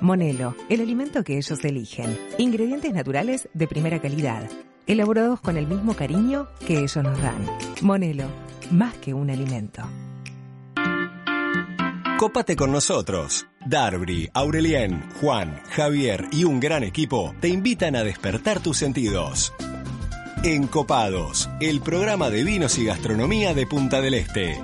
Monelo, el alimento que ellos eligen. Ingredientes naturales de primera calidad, elaborados con el mismo cariño que ellos nos dan. Monelo, más que un alimento. Cópate con nosotros. Darby, Aurelien, Juan, Javier y un gran equipo te invitan a despertar tus sentidos. Encopados, el programa de vinos y gastronomía de Punta del Este.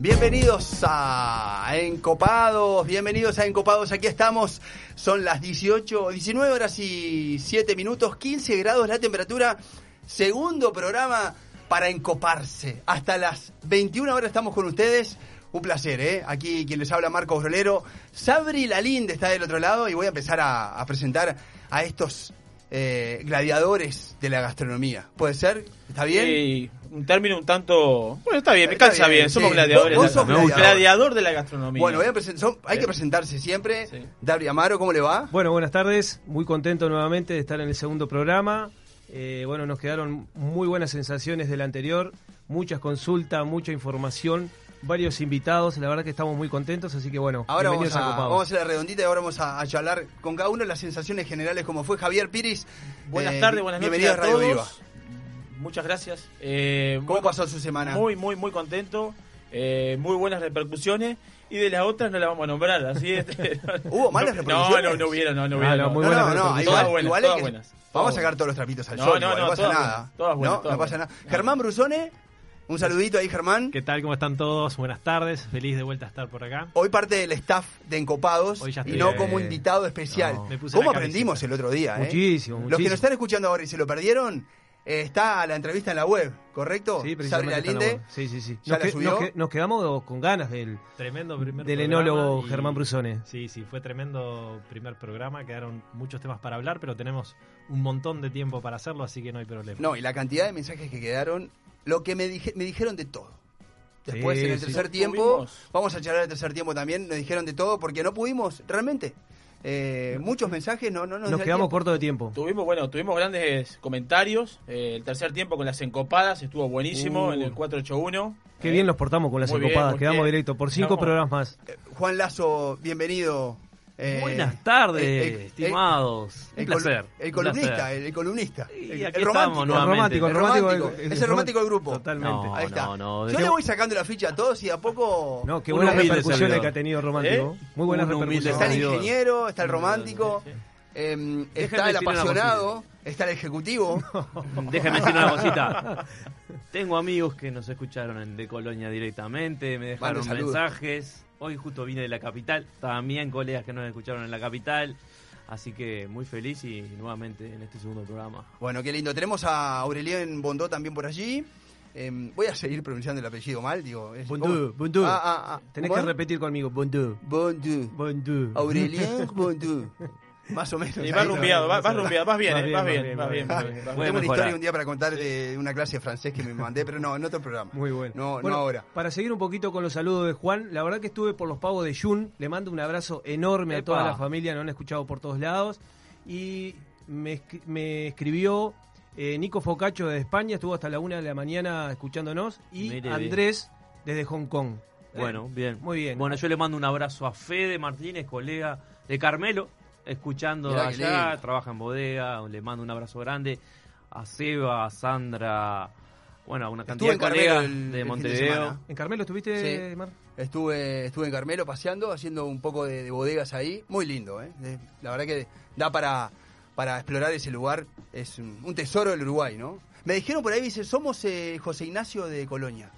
Bienvenidos a Encopados, bienvenidos a Encopados, aquí estamos, son las 18, 19 horas y 7 minutos, 15 grados la temperatura, segundo programa para encoparse. Hasta las 21 horas estamos con ustedes, un placer, ¿eh? Aquí quien les habla Marcos Rolero, Sabri Lalinde está del otro lado y voy a empezar a presentar a estos eh, gladiadores de la gastronomía. ¿Puede ser? ¿Está bien? Sí, un término un tanto. Bueno, está bien, me Está cansa bien, bien, somos sí. gladiadores. Vos- vos sos Me gusta. gladiador. gladiador de la gastronomía. Bueno, voy a presen- son- hay que presentarse siempre. Sí. Darby Amaro, ¿cómo le va? Bueno, buenas tardes. Muy contento nuevamente de estar en el segundo programa. Eh, bueno, nos quedaron muy buenas sensaciones del anterior, muchas consultas, mucha información, varios invitados. La verdad que estamos muy contentos, así que bueno, Ahora vamos a, a, Copados. vamos a hacer la redondita y ahora vamos a, a charlar con cada uno de las sensaciones generales, como fue Javier Piris. buenas Eh, tardes, buenas noches bienvenido a Radio todos. Viva. Muchas gracias. Eh, ¿Cómo muy- pasó su semana? Muy, muy, muy contento. Eh, muy buenas repercusiones. Y de las otras no las vamos a nombrar, así este, ¿Hubo malas no, repercusiones? No, no, no hubieron, no, no Ah, hubieron. no, no. muy no, buenas no, no, igual, buenas, igual todas buenas, todas Vamos a buenas. sacar todos los trapitos al No, sol, no, igual, no, pasa todas nada. buenas, todas buenas, no, todas no pasa buenas. nada. Germán Brusone, un saludito ahí, Germán. ¿Qué tal? ¿Cómo están todos? Buenas tardes. Feliz de vuelta a estar por acá. Hoy parte del staff de Encopados Hoy ya y estoy, no eh, como invitado especial. no. Me puse ¿Cómo aprendimos el otro día? eh? Muchísimo, Los que nos están escuchando ahora y se lo perdieron, eh, está la entrevista en la web, ¿correcto? Sí, Sabri precisamente está en la Lalinde. web. Sí, sí, sí. ¿Ya Nos, la que- subió? nos que- nos quedamos con ganas del, Tremendo primer del programa enólogo y- Germán Brusone. Sí, sí, fue tremendo primer programa. Quedaron muchos temas para hablar, pero tenemos un montón de tiempo para hacerlo, así que no hay problema. No, y la cantidad de mensajes que quedaron, lo que me, dije, me dijeron de todo. Después, Sí, en el tercer No tiempo, tuvimos- vamos a charlar el tercer tiempo también, nos dijeron de todo porque no pudimos, realmente. Eh, muchos mensajes no, no nos Nos quedamos cortos de tiempo. Tuvimos, bueno, tuvimos grandes comentarios. Eh, el tercer tiempo con las encopadas estuvo buenísimo Uh. en el 481. Qué Eh, bien nos portamos con las bien, encopadas. Quedamos bien. directo por cinco Estamos- programas más. Eh, Juan Lazo, bienvenido. Eh, Buenas tardes, eh, eh, estimados. el un col- placer. El columnista, placer. el, el columnista. Y el, aquí el estamos romántico. El romántico, el El romántico. el- es el romántico del grupo. Totalmente. No, Ahí está. no, no. Yo le voy sacando la ficha a todos y a poco. No, qué buenas repercusiones que ha tenido Romántico. Muy buenas humilde está el repercusiones. ingeniero, está el romántico, eh, Déjeme está el apasionado, está el ejecutivo. Déjame decir una cosita. Tengo amigos que nos escucharon en de Colonia directamente, me dejaron mensajes. Hoy justo vine de la capital, también colegas que nos escucharon en la capital. Así que muy feliz y nuevamente en este segundo programa. Bueno, qué lindo. Tenemos a Aurelien Bondó también por allí. Eh, voy a seguir pronunciando el apellido mal, digo. es- Bondú. Bondú. Ah, ah, ah. Tenés ¿Cómo que repetir conmigo. Bondú. Bondú. Bondú. Aurelien Bondú. Más o menos. Y vas rumbeado, vas, vas rumbeado, vas bien, Vas eh, bien, vas bien, Tengo una historia un día para contar de una clase de francés que me mandé, pero no, en otro programa. Muy bueno. No, Bueno, no ahora. Para seguir un poquito con los saludos de Juan, la verdad que estuve por los pagos de Jun. Le mando un abrazo enorme a toda la familia, nos han escuchado por todos lados. Y me, escri- me escribió eh, Nico Focacho de España, estuvo hasta la una de la mañana escuchándonos. Y Mire bien. Andrés desde Hong Kong. Bueno, bien. Muy bien. Bueno, yo le mando un abrazo a Fede Martínez, colega de Carmelo, escuchando Mirá allá, trabaja en bodega, le mando un abrazo grande a Seba, a Sandra, bueno, a una cantidad Estuve de colegas el- de de Montevideo. ¿En Carmelo estuviste, Sí. Mar? Estuve, estuve en Carmelo paseando, haciendo un poco de, de bodegas ahí. Muy lindo, ¿eh? La verdad que da para, para explorar ese lugar. Es un, un tesoro del Uruguay, ¿no? Me dijeron por ahí, dice, somos eh, José Ignacio de Colonia.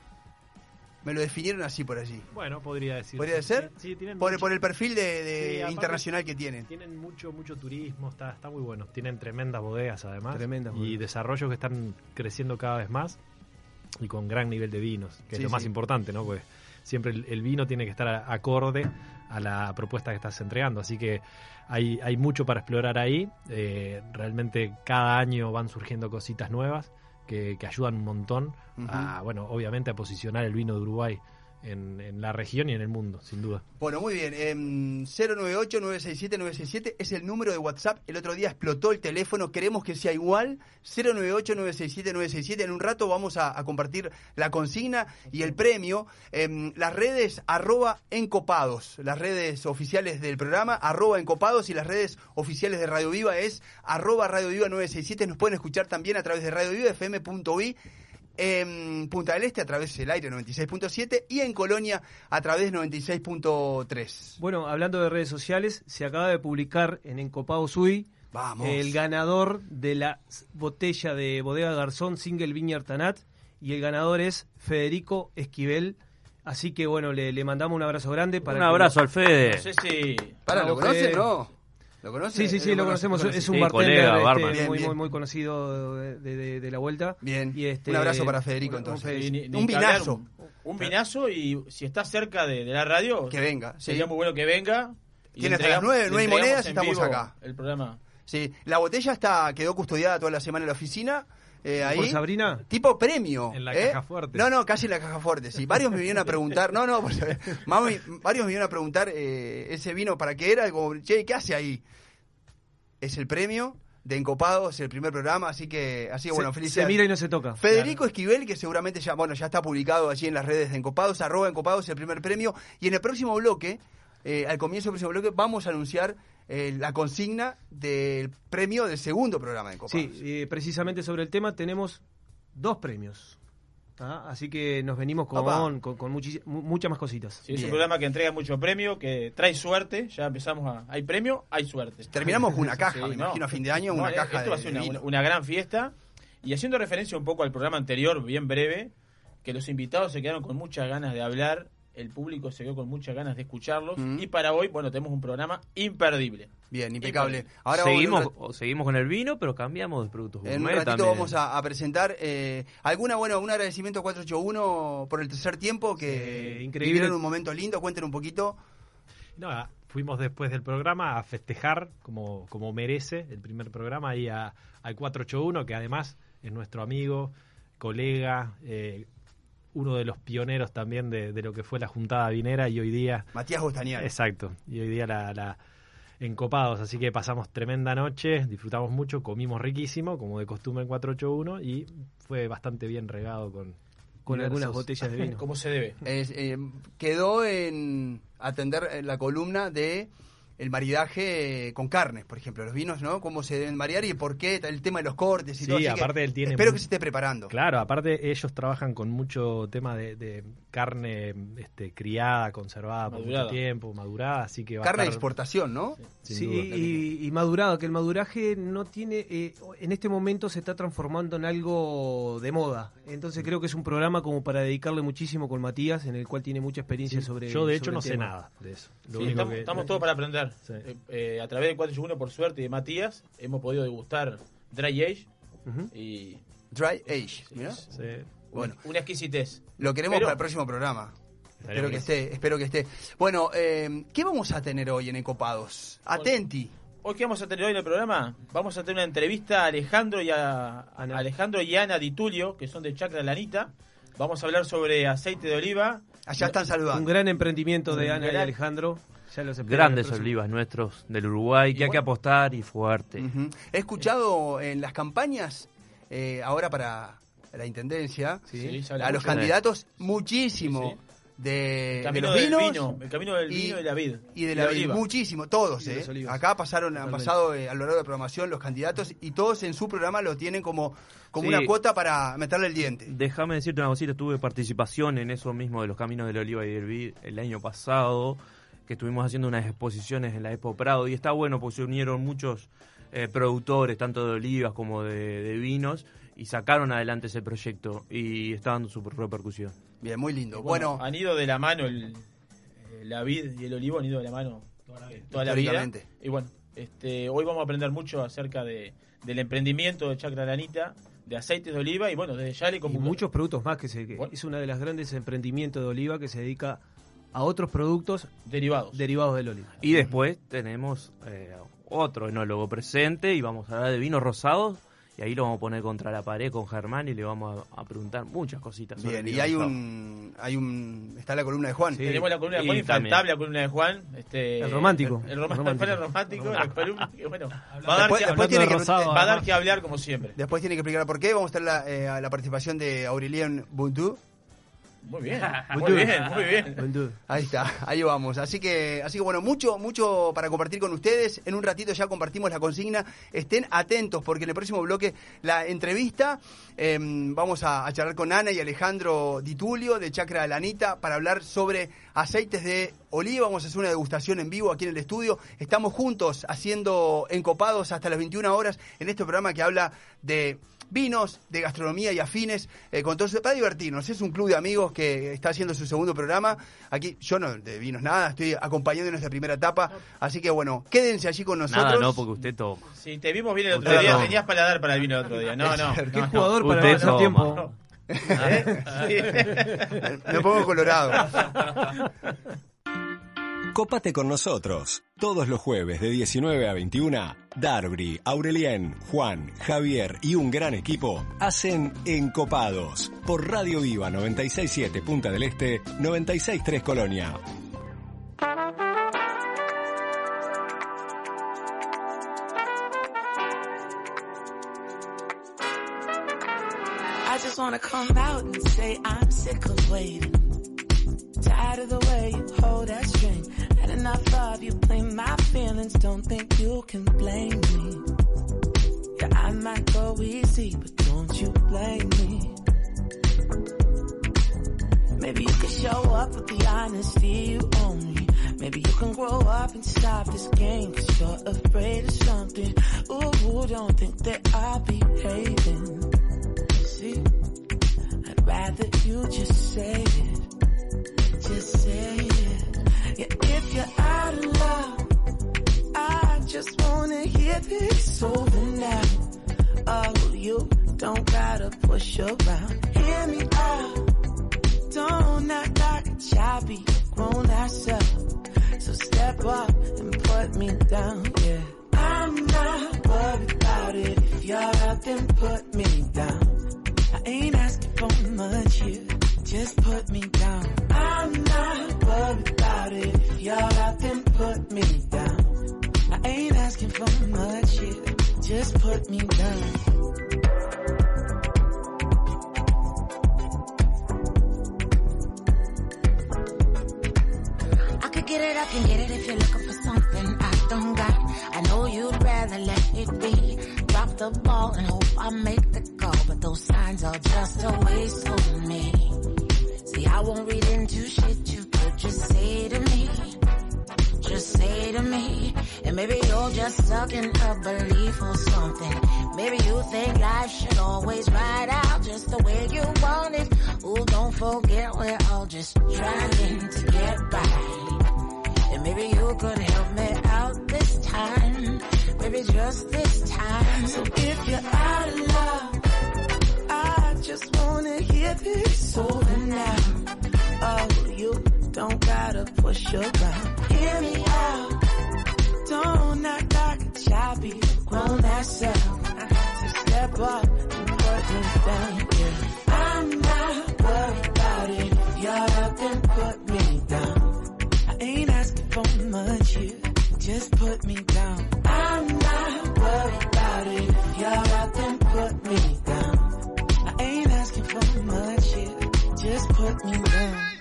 Me lo definieron así por allí. Bueno, podría decir. ¿Podría ser? Sí, tienen Por, mucho- por el perfil de, de Sí, aparte- internacional que tienen. Tienen mucho, mucho turismo, está, está muy bueno. Tienen tremendas bodegas además. Tremendas Y desarrollos que están creciendo cada vez más y con gran nivel de vinos, que Sí, es lo más importante, ¿no? Pues siempre el, el vino tiene que estar a- acorde a la propuesta que estás entregando. Así que hay, hay mucho para explorar ahí. Eh, realmente cada año van surgiendo cositas nuevas que, que ayudan un montón a, bueno, obviamente a posicionar el vino de Uruguay en, en la región y en el mundo, sin duda. Bueno, muy bien. em, 098-967-967 es el número de WhatsApp. El otro día explotó el teléfono. Queremos que sea igual. 098-967-967. En un rato vamos a, compartir la consigna y el premio. Em, las redes arroba encopados. Las redes oficiales del programa arroba encopados y las redes oficiales de Radio Viva es arroba Radio Viva 967. Nos pueden escuchar también a través de Radio Viva FM.uy en Punta del Este a través del aire 96.7 y en Colonia a través 96.3. Bueno, hablando de redes sociales, se acaba de publicar en Encopado Sui Vamos. el ganador de la botella de Bodega Garzón Single Vineyard Tanat y el ganador es Federico Esquivel. Así que bueno, le, le mandamos un abrazo grande para Un que- abrazo al Fede. No sé si. Para, ¿lo conoce? No. ¿Lo conoce? Sí, sí, sí, lo conoce, conocemos. conoce. Es un Sí, bartender colega, este. Bien, muy, bien. muy, muy conocido de, de- de la vuelta. Bien. Y este, Un abrazo para Federico, un- entonces. un ni- ni vinazo. Un, un vinazo y si está cerca de, de la radio, Que venga. Sí. sería muy bueno que venga. Tiene hasta las nueve, nueve monedas, estamos acá. El programa. Sí. La botella está quedó custodiada toda la semana en la oficina. Eh, ahí. ¿Por Sabrina? Tipo premio. En la ¿eh? caja fuerte. No, no, casi en la caja fuerte. Sí, varios me vinieron a preguntar. No, no, pues, mami, varios me vinieron a preguntar eh, ese vino para qué era. Como, che, ¿qué hace ahí? Es el premio de Encopados, el primer programa. Así que, así que bueno, felicidades. se mira y no se toca. Federico Esquivel, que seguramente ya, bueno, ya está publicado allí en las redes de Encopados, arroba Encopados el primer premio. Y en el próximo bloque, eh, al comienzo del próximo bloque, vamos a anunciar eh, la consigna del premio del segundo programa de Encopados. Sí, eh, precisamente sobre el tema tenemos dos premios. Así que nos venimos con, con, muchas más cositas. Sí, es Bien. un programa que entrega mucho premio, que trae suerte. Ya empezamos a. Hay premio, hay suerte. Terminamos con una caja, Sí, me no. imagino a fin de año, No, una eh, caja Esto va a ser una gran fiesta. Y haciendo referencia un poco al programa anterior, bien breve, que los invitados se quedaron con muchas ganas de hablar, el público se quedó con muchas ganas de escucharlos. Mm. Y para hoy, bueno, tenemos un programa imperdible. Bien, impecable. Impecable. Ahora seguimos, seguimos con el vino, pero cambiamos de productos en un ratito también. vamos a, a presentar eh, alguna, bueno, un agradecimiento a 481 por el tercer tiempo, que Sí, increíble. vivieron un momento lindo, cuenten un poquito. No, ah, fuimos después del programa a festejar como, como merece el primer programa ahí a, al 481, que además es nuestro amigo, colega, eh, uno de los pioneros también de, de lo que fue la juntada vinera y hoy día, Matías Bostañán. exacto, y hoy día la, la encopados, así que pasamos tremenda noche, disfrutamos mucho, comimos riquísimo, como de costumbre en 481, y fue bastante bien regado con, Con algunas botellas de vino. Como se debe. Es, eh, quedó en atender la columna de el maridaje con carnes, por ejemplo, los vinos, ¿no? Cómo se deben variar y por qué, el tema de los cortes y Sí, todo. así que aparte él tiene Espero que se esté preparando. Claro, aparte ellos trabajan con mucho tema de, de carne este, criada, conservada por mucho tiempo, madurada, así que va Carne a de estar, exportación, ¿no? Sí, duda. y, y madurado, que el maduraje no tiene, eh, en este momento se está transformando en algo de moda. Entonces creo que es un programa como para dedicarle muchísimo con Matías, en el cual tiene mucha experiencia sobre Yo de hecho no sé nada de eso. Lo Sí, único estamos, que- estamos todos para aprender. Sí. Eh, eh, a través de 481, por suerte, y de Matías, hemos podido degustar Dry Age y Dry Age. Bueno, una exquisitez. lo queremos Pero- para el próximo programa. Espero que esté, espero que esté. Bueno, eh, ¿qué vamos a tener hoy en Encopados? Atenti. Hoy que vamos a tener hoy en el programa, vamos a tener una entrevista a Alejandro y a, Alejandro y Ana Di Tulio, que son de Chacra Lanita. Vamos a hablar sobre aceite de oliva. Allá están Un saludando. gran emprendimiento de Un Ana y Alejandro. Ya los espero Grandes olivas nuestros del Uruguay, que hay que apostar y fuerte. He escuchado en las campañas, eh, ahora para la intendencia, Sí, a los candidatos muchísimo Sí, sí. de, El de camino del vino, el camino del y- vino y la vid. y de la vid, oliva. muchísimo, todos, de ¿eh? Acá pasaron, han pasado eh, a lo largo de la programación los candidatos y todos en su programa lo tienen como, como Sí. una cuota para meterle el diente. Déjame decirte una cosita, tuve participación en eso mismo de los caminos del oliva y del vid el año pasado, que estuvimos haciendo unas exposiciones en la Expo Prado y está bueno porque se unieron muchos eh, productores, tanto de olivas como de, de vinos, y sacaron adelante ese proyecto y está dando su repercusión. Bien, muy lindo. Bueno, Bueno, han ido de la mano el, eh, la vid y el olivo, han ido de la mano toda la vida. Y bueno, este, hoy vamos a aprender mucho acerca de, del emprendimiento de Chacra Lanita, de aceites de oliva y bueno, desde ya le Y muchos productos más que se que Bueno. es una de las grandes emprendimientos de oliva que se dedica a otros productos derivados. derivados del oliva. Y después tenemos eh, otro enólogo presente y vamos a hablar de vinos rosados Y ahí lo vamos a poner contra la pared con Germán y le vamos a, a preguntar muchas cositas. sobre Bien, y hay un, hay un. Está la columna de Juan. Sí. Tenemos la columna de Juan, también. infaltable la columna de Juan. Este, El romántico. El, el romántico. el romántico, la bueno, va a dar, Después, que, después Hablando tiene de que, Rosado, va a dar además. que hablar como siempre. después tiene que explicar por qué. Vamos a estar la, eh, a la participación de Aurelien Buntu. Muy bien, muy bien, muy bien. Ahí está, ahí vamos. Así que, así que bueno, mucho, mucho para compartir con ustedes. En un ratito ya compartimos la consigna. Estén atentos porque en el próximo bloque la entrevista eh, vamos a, a charlar con Ana y Alejandro Di Tulio de Chacra Lanita para hablar sobre aceites de oliva. Vamos a hacer una degustación en vivo aquí en el estudio. Estamos juntos haciendo encopados hasta las 21 horas en este programa que habla de vinos, de gastronomía y afines, eh, con todo eso, para divertirnos. Es un club de amigos que está haciendo su segundo programa. Aquí yo no de vinos nada, estoy acompañando en nuestra primera etapa. Así que bueno, quédense allí con nosotros. Nada, no, porque usted toma. Si te vimos bien el otro Usted día, no. tenías paladar para el vino el otro día. No, no. Qué no, Qué no. jugador para Usted toma. tiempo. ¿Eh? Me pongo colorado. Cópate con nosotros. Todos los jueves de 19 a 21, Darby, Aurelien, Juan, Javier y un gran equipo hacen Encopados por Radio Viva 967 Punta del Este, 963 Colonia. I just come out and say I'm sick of waiting. Tired of the way you hold that string. Had enough of you playing my feelings. Don't think you can blame me. Yeah, I might go easy, but don't you blame me. Maybe you can show up with the honesty you owe me. Maybe you can grow up and stop this game, cause you're afraid of something. Ooh, don't think that I'll be hating. See, I'd rather you just say it. Just say it. Yeah, if you're out of love, I just wanna hear this over now. Oh, you don't gotta push around. Hear me out. Don't act like a be grown ourselves. So step up and put me down, yeah. I'm not worried about it. If you're out, then put me down. I ain't asking for much here. Just put me down. I'm not worried about it. You're out, then put me down. I ain't asking for much here. Just put me down. I could get it, I can get it if you're looking for something I don't got. I know you'd rather let it be. Drop the ball and hope I make the call, but those signs are just a waste of me. See, I won't read into shit you could just say to me. Just say to me, and maybe you're just stuck in a belief or something. Maybe you think life should always ride out just the way you want it. Ooh, don't forget we're all just trying to get by. And maybe you could help me out this time. Maybe just this time. So if you're out of love, just wanna hear this over now. Oh, you don't gotta push your around. Hear me out. Don't act like a a grown ass up. So step up and put me down. Yeah. I'm not worried about it. You're out, then put me down. I ain't asking for much here. Just put me down. Put me down.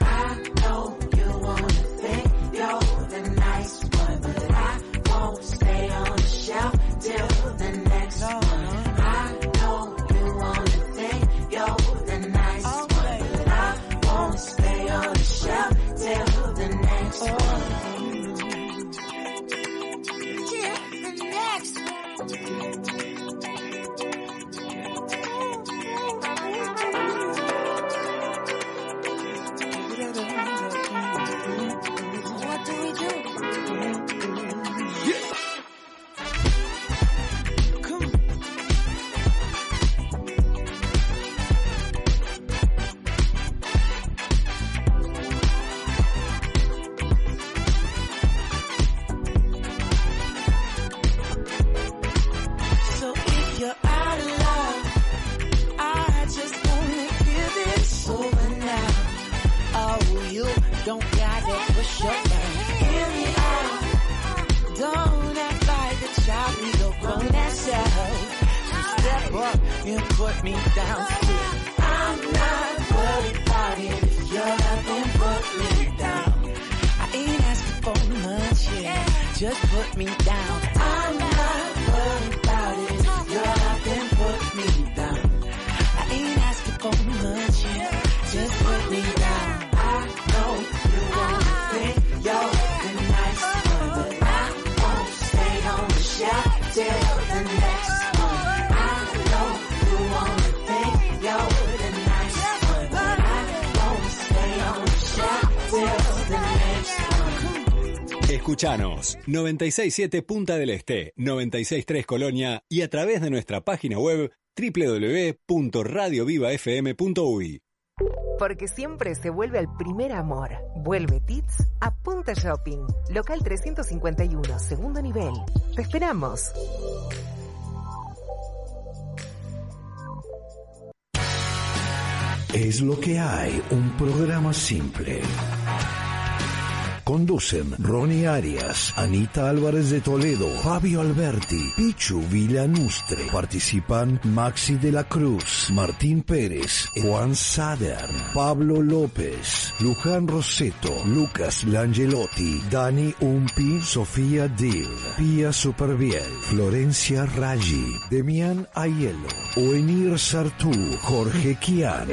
Up and put me down. I'm not worried about it. You're up and put me down. I ain't asking for much, yeah. Just put me down. Escuchanos 967 Punta del Este, 963 Colonia y a través de nuestra página web www.radiovivafm.uy. Porque siempre se vuelve al primer amor. Vuelve Tits a Punta Shopping. Local 351, segundo nivel. Te esperamos. Es lo que hay, un programa simple. Conducen Ronnie Arias, Anita Álvarez de Toledo, Fabio Alberti, Pichu Villanustre. Participan Maxi de la Cruz, Martín Pérez, Juan Sader, Pablo López, Luján Roseto, Lucas Langelotti, Dani Umpi, Sofía Dill, Pia Superviel, Florencia Raggi, Demián Aiello, Oenir Sartú, Jorge Kian.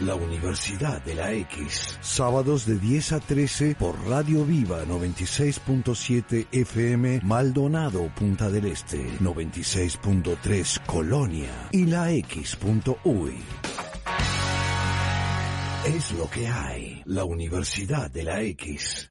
La Universidad de la X. Sábados de 10 a 13 por Radio Viva 96.7 FM Maldonado Punta del Este 96.3 Colonia y la X.uy. Es lo que hay. La Universidad de la X.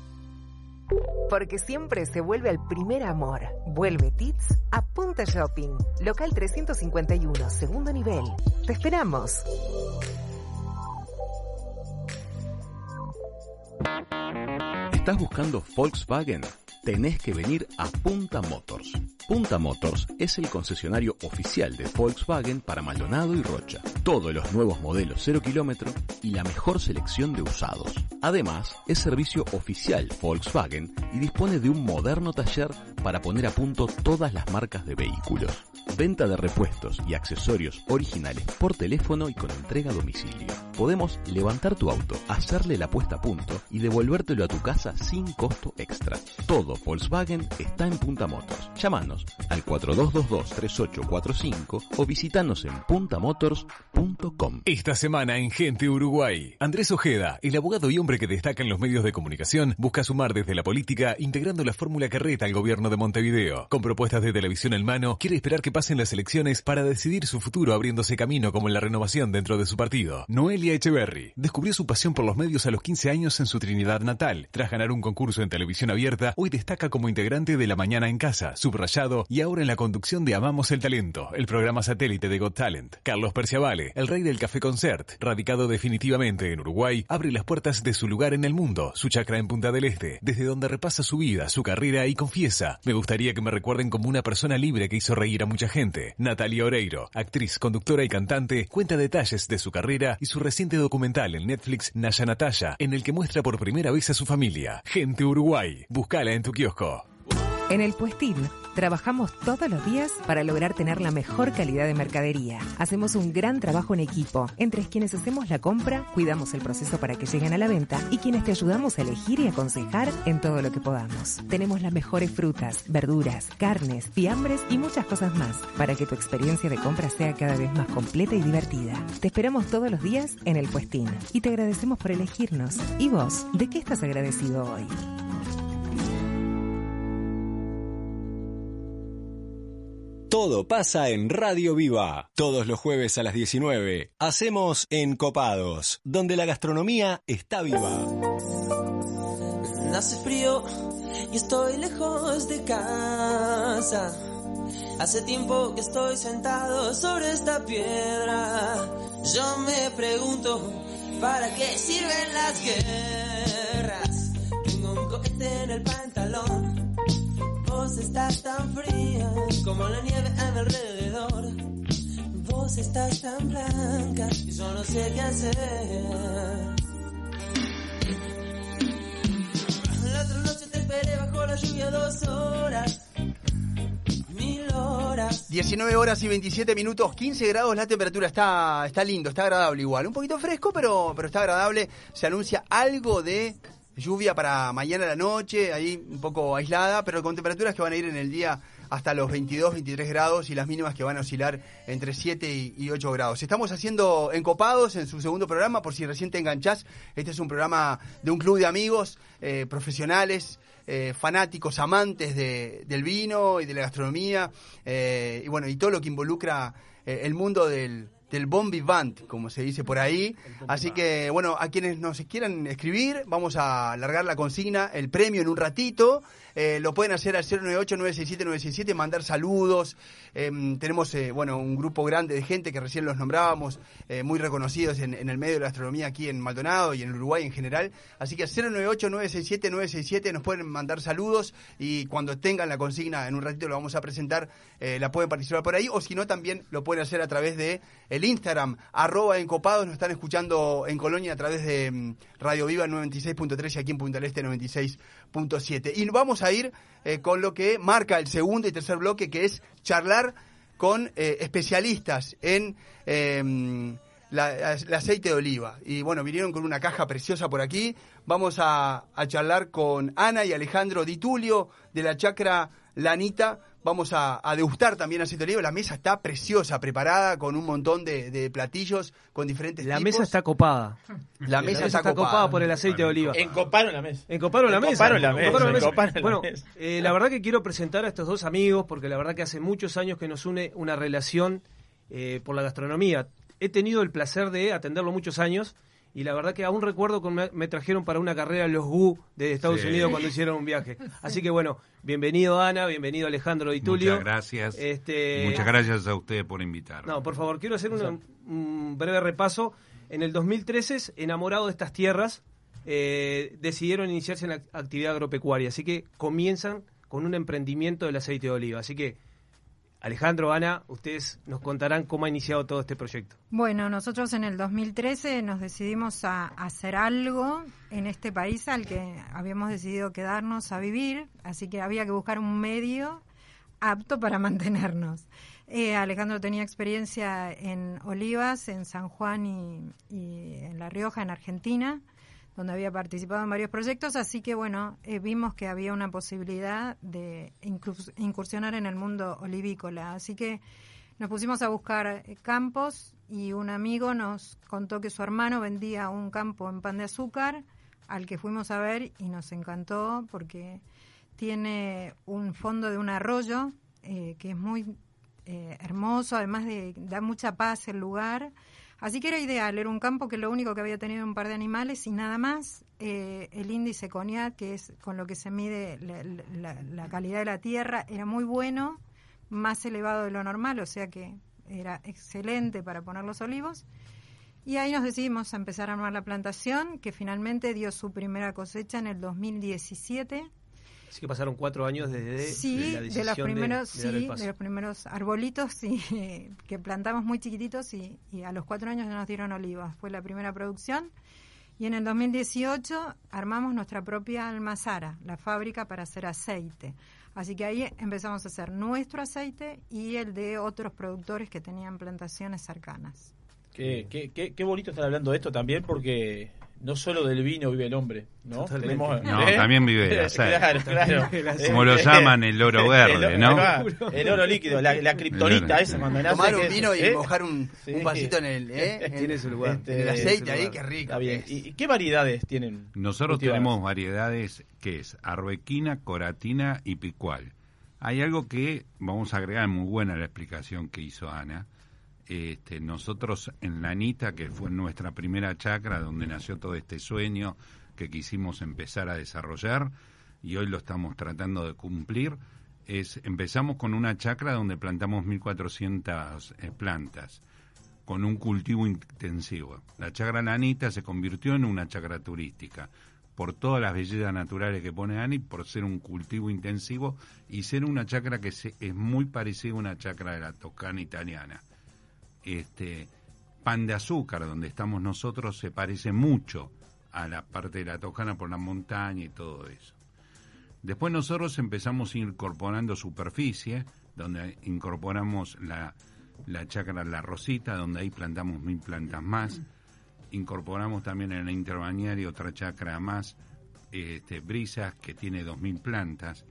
Porque siempre se vuelve al primer amor. Vuelve Tits a Punta Shopping. Local 351, segundo nivel. Te esperamos. ¿Estás buscando Volkswagen? Tenés que venir a Punta Motors. Punta Motors es el concesionario oficial de Volkswagen para Maldonado y Rocha. Todos los nuevos modelos 0 kilómetro y la mejor selección de usados. Además, es servicio oficial Volkswagen y dispone de un moderno taller para poner a punto todas las marcas de vehículos. Venta de repuestos y accesorios originales por teléfono y con entrega a domicilio. Podemos levantar tu auto, hacerle la puesta a punto y devolvértelo a tu casa sin costo extra. Todo Volkswagen está en Punta Motors. Llámanos al 4222-3845 o visitanos en puntamotors.com. Esta semana en Gente Uruguay, Andrés Ojeda, el abogado y hombre que destaca en los medios de comunicación, busca sumar desde la política integrando la fórmula carreta al gobierno de Montevideo. Con propuestas de televisión en mano, quiere esperar que pasen las elecciones para decidir su futuro abriéndose camino como en la renovación dentro de su partido. Noelia Echeverry descubrió su pasión por los medios a los 15 años en su Trinidad natal. Tras ganar un concurso en televisión abierta, hoy destaca como integrante de La Mañana en Casa, subrayado y ahora en la conducción de Amamos el Talento, el programa satélite de Got Talent. Carlos Perciavale, el rey del café concert, radicado definitivamente en Uruguay, abre las puertas de su lugar en el mundo, su chacra en Punta del Este, desde donde repasa su vida, su carrera y confiesa, me gustaría que me recuerden como una persona libre que hizo reír a mucha gente. Natalia Oreiro, actriz, conductora y cantante, cuenta detalles de su carrera y su reciente documental en Netflix, Naya Natalia, en el que muestra por primera vez a su familia. Gente Uruguay, búscala en tu En el Puestín trabajamos todos los días para lograr tener la mejor calidad de mercadería. Hacemos un gran trabajo en equipo, entre quienes hacemos la compra, cuidamos el proceso para que lleguen a la venta y quienes te ayudamos a elegir y aconsejar en todo lo que podamos. Tenemos las mejores frutas, verduras, carnes, fiambres y muchas cosas más para que tu experiencia de compra sea cada vez más completa y divertida. Te esperamos todos los días en el Puestín y te agradecemos por elegirnos. ¿Y vos, de qué estás agradecido hoy? Todo pasa en Radio Viva. Todos los jueves a las 19. Hacemos Encopados, donde la gastronomía está viva. Hace frío y estoy lejos de casa. Hace tiempo que estoy sentado sobre esta piedra. Yo me pregunto, ¿para qué sirven las guerras? Tengo un cohete en el pantalón. Vos estás tan fría como la nieve a mi alrededor. Vos estás tan blanca y yo no sé qué hacer. La otra noche te esperé bajo la lluvia dos horas. Mil horas. 19 horas y 27 minutos, 15 grados la temperatura, está, está lindo, está agradable igual. Un poquito fresco, pero, pero está agradable. Se anuncia algo de lluvia para mañana a la noche, ahí un poco aislada, pero con temperaturas que van a ir en el día hasta los 22, 23 grados y las mínimas que van a oscilar entre 7 y, y 8 grados. Estamos haciendo Encopados en su segundo programa, por si recién te enganchás. Este es un programa de un club de amigos eh, profesionales, eh, fanáticos, amantes de- del vino y de la gastronomía, eh, y bueno, y todo lo que involucra el mundo del, del bon vivant, como se dice por ahí. Así que, bueno, a quienes nos quieran escribir, vamos a largar la consigna, el premio en un ratito. Eh, lo pueden hacer al 098-967-967, mandar saludos. Em, tenemos, eh, bueno, un grupo grande de gente que recién los nombrábamos, eh, muy reconocidos en, el medio de la astronomía aquí en Maldonado y en Uruguay en general. Así que al 098-967-967 nos pueden mandar saludos y cuando tengan la consigna, en un ratito lo vamos a presentar, eh, la pueden participar por ahí o si no también lo pueden hacer a través de el Instagram, arroba encopados, nos están escuchando en Colonia a través de mm, Radio Viva 96.3 y aquí en Punta del Este 96.7. Y vamos a ir eh, con lo que marca el segundo y tercer bloque, que es charlar con eh, especialistas en eh, la- el aceite de oliva. Y bueno, vinieron con una caja preciosa por aquí. Vamos a, a charlar con Ana y Alejandro Di Tulio de la chacra Lanita. Vamos a, a degustar también aceite de oliva. La mesa está preciosa, preparada con un montón de, de platillos con diferentes La tipos. mesa está copada. La mesa está copada. por el aceite de oliva. Encoparon la mesa. Encoparon la mesa. Encoparon la mesa, Encoparon la mesa. encoparon la Bueno, mesa. eh, la verdad que quiero presentar a estos dos amigos porque la verdad que hace muchos años que nos une una relación eh, por la gastronomía. He tenido el placer de atenderlo muchos años y la verdad que aún recuerdo que me, trajeron para una carrera los GU de Estados Sí. Unidos cuando hicieron un viaje. Así que bueno, bienvenido Ana, bienvenido Alejandro Di Tulio. Muchas gracias. Este, Muchas gracias a ustedes por invitarme. no, por favor, quiero hacer una- un breve repaso. En el 2013, enamorado de estas tierras, eh, decidieron iniciarse en la actividad agropecuaria. Así que comienzan con un emprendimiento del aceite de oliva. Así que, Alejandro, Ana, ustedes nos contarán cómo ha iniciado todo este proyecto. Bueno, nosotros en el 2013 nos decidimos a hacer algo en este país al que habíamos decidido quedarnos a vivir, así que había que buscar un medio apto para mantenernos. Eh, Alejandro tenía experiencia en olivas, en San Juan y, y en La Rioja, en Argentina, donde había participado en varios proyectos, así que bueno, eh, vimos que había una posibilidad de incurs- incursionar en el mundo olivícola, así que nos pusimos a buscar eh, campos y un amigo nos contó que su hermano vendía un campo en pan de azúcar al que fuimos a ver y nos encantó porque tiene un fondo de un arroyo eh, que es muy eh, hermoso, además de da mucha paz el lugar. Así que era ideal, era un campo que lo único que había tenido un par de animales y nada más. Eh, el índice CONIAT, que es con lo que se mide la, la- calidad de la tierra, era muy bueno, más elevado de lo normal, o sea que era excelente para poner los olivos. Y ahí nos decidimos a empezar a armar la plantación, que finalmente dio su primera cosecha en el 2017. Así que pasaron cuatro años desde Sí, la de, los decisión de- primeros, de dar el sí, paso. de los primeros arbolitos sí, que plantamos muy chiquititos y, y a los cuatro años ya nos dieron olivas. Fue la primera producción. Y en el 2018 armamos nuestra propia almazara, la fábrica para hacer aceite. Así que ahí empezamos a hacer nuestro aceite y el de otros productores que tenían plantaciones cercanas. Qué, qué, qué, qué bonito estar hablando de esto también porque no solo del vino vive el hombre, ¿no? Tenemos- No, ¿eh? también vive del aceite. Claro, claro. Como lo llaman, el oro verde, El- ¿no? El oro líquido, la, la kriptonita esa cuando nace. Tomar un es- vino y ¿eh? mojar un, Sí. un vasito en el, ¿eh? en- Tiene su lugar. en el Este, aceite ahí, qué rico. Está bien. que. ¿Y qué variedades tienen? Nosotros cultivadas? tenemos variedades que es arbequina, coratina y picual. Hay algo que vamos a agregar, muy buena la explicación que hizo Ana. Este, nosotros en Lanita, que fue nuestra primera chacra, donde nació todo este sueño que quisimos empezar a desarrollar y hoy lo estamos tratando de cumplir, es empezamos con una chacra donde plantamos 1.400 eh, plantas con un cultivo intensivo. La chacra Lanita se convirtió en una chacra turística por todas las bellezas naturales que pone Ani, por ser un cultivo intensivo y ser una chacra que se- es muy parecida a una chacra de la Toscana italiana. Este pan de azúcar donde estamos nosotros se parece mucho a la parte de la Toscana por la montaña y todo eso. Después nosotros empezamos incorporando superficie, donde incorporamos la, la chacra La Rosita, donde ahí plantamos mil plantas más. Incorporamos también en el interbañario otra chacra más, este, Brisas, que tiene dos mil plantas.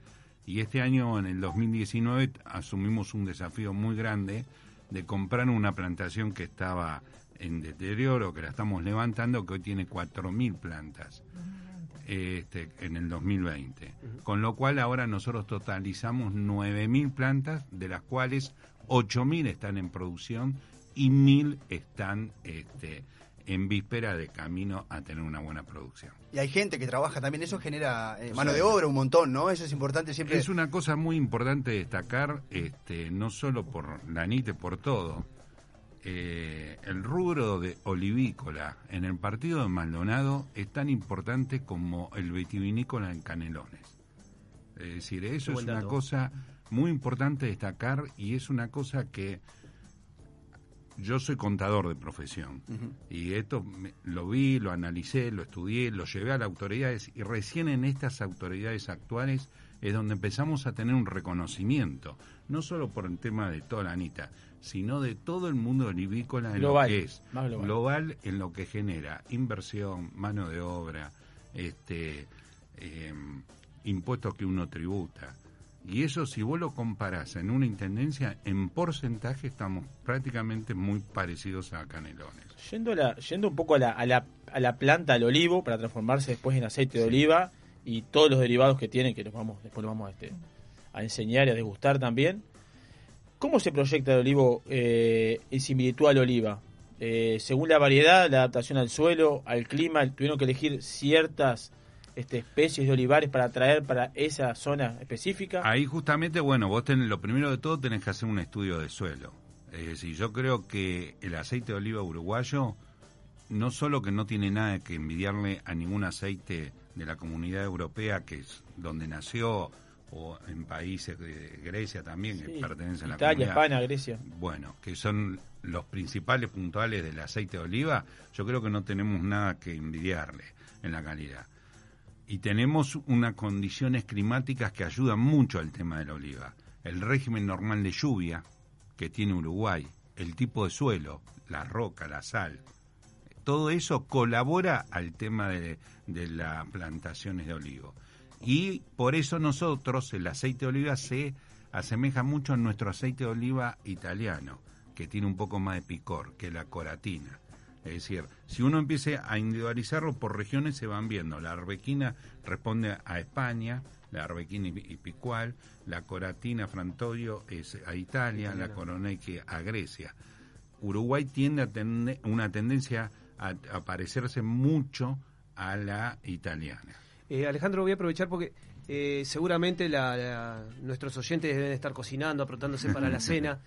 Y este año, en el 2019, asumimos un desafío muy grande de comprar una plantación que estaba en deterioro, que la estamos levantando, que hoy tiene 4.000 plantas este, en el 2020. Con lo cual ahora nosotros totalizamos 9.000 plantas, de las cuales 8.000 están en producción y 1.000 están este, en víspera de camino a tener una buena producción. Y hay gente que trabaja también, eso genera eh, mano de obra un montón, ¿no? Eso es importante siempre. Es una cosa muy importante destacar, este, no solo por la NITE, por todo. Eh, el rubro de olivícola en el partido de Maldonado es tan importante como el vitivinícola en Canelones. Es decir, eso Buen es una cosa muy importante destacar y es una cosa que yo soy contador de profesión y esto me- lo vi, lo analicé, lo estudié, lo llevé a las autoridades y recién en estas autoridades actuales es donde empezamos a tener un reconocimiento, no solo por el tema de toda la Anita, sino de todo el mundo olivícola en Global, lo que es más global. en lo que genera inversión, mano de obra, este eh, impuestos que uno tributa. Y eso si vos lo comparás en una intendencia, en porcentaje estamos prácticamente muy parecidos a Canelones. Yendo, a la- yendo un poco a la, a, la, a la planta del olivo para transformarse después en aceite de oliva y todos los derivados que tiene, que los vamos, después los vamos a, este, a enseñar y a degustar también. ¿Cómo se proyecta el olivo eh, en similitud al oliva? Eh, según la variedad, la adaptación al suelo, al clima, tuvieron que elegir ciertas este, especies de olivares para traer para esa zona específica. Ahí justamente, bueno, vos tenés, lo primero de todo tenés que hacer un estudio de suelo. Es decir, yo creo que el aceite de oliva uruguayo no solo que no tiene nada que envidiarle a ningún aceite de la comunidad europea, que es donde nació, o en países de Grecia también, que pertenecen a la Italia, comunidad. España, Grecia. Bueno, que son los principales puntuales del aceite de oliva, yo creo que no tenemos nada que envidiarle en la calidad. Y tenemos unas condiciones climáticas que ayudan mucho al tema de la oliva. El régimen normal de lluvia que tiene Uruguay, el tipo de suelo, la roca, la sal, todo eso colabora al tema de, de las plantaciones de olivo. Y por eso nosotros, el aceite de oliva se asemeja mucho a nuestro aceite de oliva italiano, que tiene un poco más de picor, que la coratina. Es decir, si uno empieza a individualizarlo por regiones, se van viendo. La arbequina responde a España, la arbequina y, picual, la coratina frantoio es a Italia, la coroneque a Grecia. Uruguay tiende a tener una tendencia a, a parecerse mucho a la italiana. Eh, Alejandro, voy a aprovechar porque eh, seguramente la- la- nuestros oyentes deben estar cocinando, apretándose para la cena.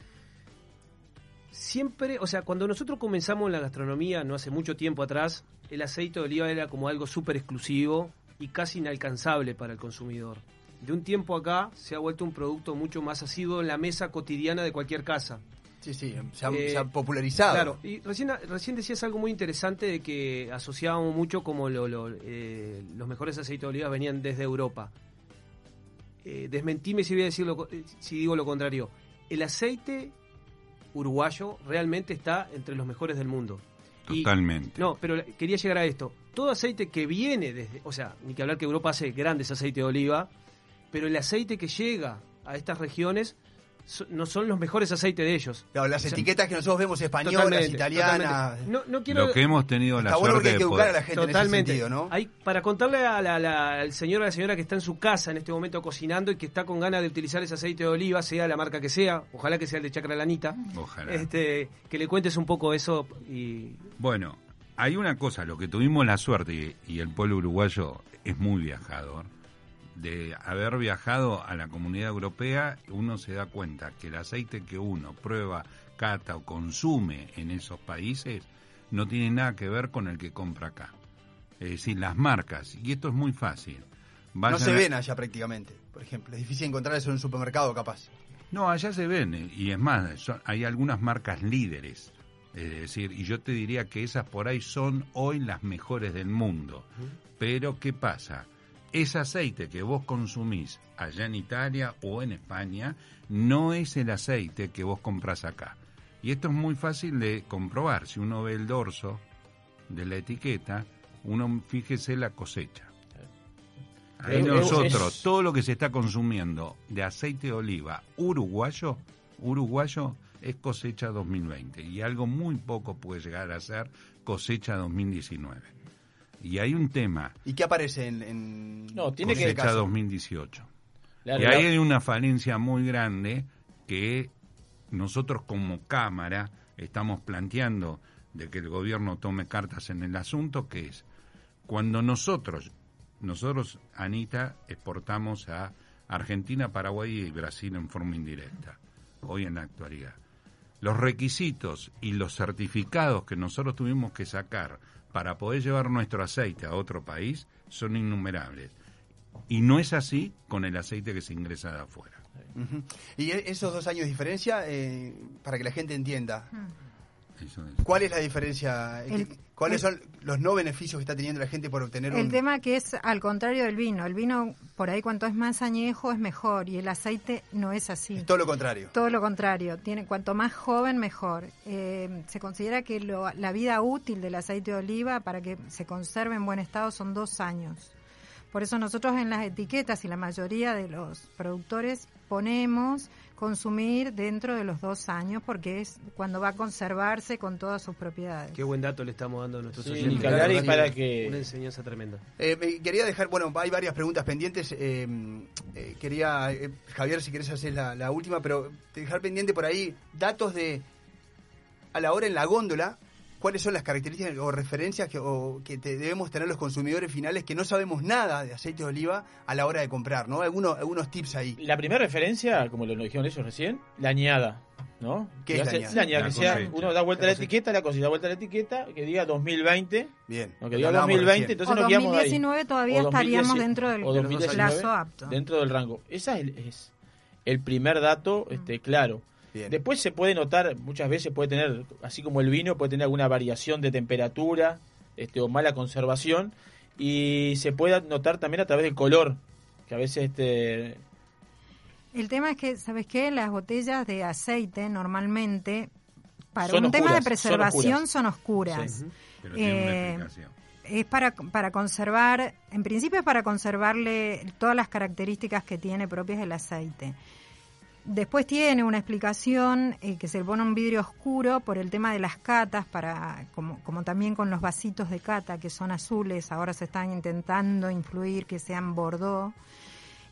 Siempre, o sea, cuando nosotros comenzamos en la gastronomía, no hace mucho tiempo atrás, el aceite de oliva era como algo súper exclusivo y casi inalcanzable para el consumidor. De un tiempo acá se ha vuelto un producto mucho más asiduo en la mesa cotidiana de cualquier casa. Sí, sí, se ha, Eh, se ha popularizado. Claro, y recién, recién decías algo muy interesante de que asociábamos mucho como lo- lo- eh, los mejores aceites de oliva venían desde Europa. Eh, desmentime si voy a decir lo eh, si digo lo contrario. El aceite uruguayo realmente está entre los mejores del mundo. Y- Totalmente. no, pero quería llegar a esto. Todo aceite que viene desde, o sea, ni que hablar que Europa hace grandes aceites de oliva, pero el aceite que llega a estas regiones so- no son los mejores aceites de ellos. Claro, las O sea, etiquetas que nosotros vemos españolas, italianas. No, no quiero... Lo que hemos tenido la Está bueno porque suerte hay que educar a la gente en ese Totalmente. sentido, ¿no? Hay, para contarle a la- la- al señor o a la señora que está en su casa en este momento cocinando y que está con ganas de utilizar ese aceite de oliva, sea la marca que sea, ojalá que sea el de Chacra Lanita, Ojalá. este, que le cuentes un poco eso y Bueno, hay una cosa, lo que tuvimos la suerte y, y el pueblo uruguayo es muy viajador. De haber viajado a la comunidad europea, uno se da cuenta que el aceite que uno prueba, cata o consume en esos países no tiene nada que ver con el que compra acá. Es decir, las marcas, y esto es muy fácil. No se a- ven allá prácticamente, por ejemplo. Es difícil encontrar eso en un supermercado, capaz. No, allá se ven, eh, y es más, son- hay algunas marcas líderes. Es decir, y yo te diría que esas por ahí son hoy las mejores del mundo. Pero, ¿qué pasa? Ese aceite que vos consumís allá en Italia o en España no es el aceite que vos compras acá. Y esto es muy fácil de comprobar. Si uno ve el dorso de la etiqueta, uno fíjese la cosecha. Ahí Es- nosotros, es- todo lo que se está consumiendo de aceite de oliva uruguayo, uruguayo es cosecha 2020 y algo muy poco puede llegar a ser cosecha 2019. Y hay un tema, ¿Y qué aparece en, en No, tiene en que- caso? 2018. La- y la- ahí hay una falencia muy grande que nosotros como Cámara estamos planteando de que el gobierno tome cartas en el asunto, que es cuando nosotros, nosotros, Anita, exportamos a Argentina, Paraguay y Brasil en forma indirecta, hoy en la actualidad. Los requisitos y los certificados que nosotros tuvimos que sacar para poder llevar nuestro aceite a otro país son innumerables. Y no es así con el aceite que se ingresa de afuera. Y esos dos años de diferencia, eh, para que la gente entienda, Eso es. ¿cuál es la diferencia? El- ¿Cuáles el- son los no beneficios que está teniendo la gente por obtener El un... tema que es al contrario del vino. El vino, por ahí, cuanto es más añejo, es mejor. Y el aceite no es así. Todo lo contrario. Todo lo contrario. Tiene, cuanto más joven, mejor. Eh, se considera que lo- la vida útil del aceite de oliva para que se conserve en buen estado son dos años. Por eso nosotros en las etiquetas y la mayoría de los productores ponemos consumir dentro de los dos años porque es cuando va a conservarse con todas sus propiedades. Qué buen dato le estamos dando a nuestros Sí, y para que Una enseñanza tremenda. Eh, me quería dejar, bueno, hay varias preguntas pendientes. eh, eh, quería, eh, Javier, si querés hacer la, la última, pero dejar pendiente por ahí datos de, a la hora en la góndola, cuáles son las características o referencias que, o que te- debemos tener los consumidores finales que no sabemos nada de aceite de oliva a la hora de comprar, ¿no? Algunos, algunos tips ahí. La primera referencia, como lo dijeron ellos recién, la añada, ¿no? ¿Qué es la añada? La añada, La que sea, uno da vuelta a La etiqueta, la cosecha da vuelta a la etiqueta, que diga 2020, Bien. no, que diga hablábamos 2020, recién. entonces O nos quedamos ahí. 2019 todavía O estaríamos 2010, dentro del o 2019, plazo apto. Dentro del rango. Ese es el, es el primer dato este, claro. Bien. Después se puede notar, muchas veces puede tener, así como el vino, puede tener alguna variación de temperatura este, o mala conservación. Y se puede notar también a través del color, que a veces este, El tema es que, ¿sabes qué? Las botellas de aceite normalmente, para Son un tema de son preservación, oscuras. son oscuras. Sí. Pero tiene una Eh, explicación. Es para, para conservar, en principio es para conservarle todas las características que tiene propias del aceite. Después tiene una explicación eh, que se le pone un vidrio oscuro por el tema de las catas, para como, como también con los vasitos de cata que son azules, ahora se están intentando influir que sean bordeaux.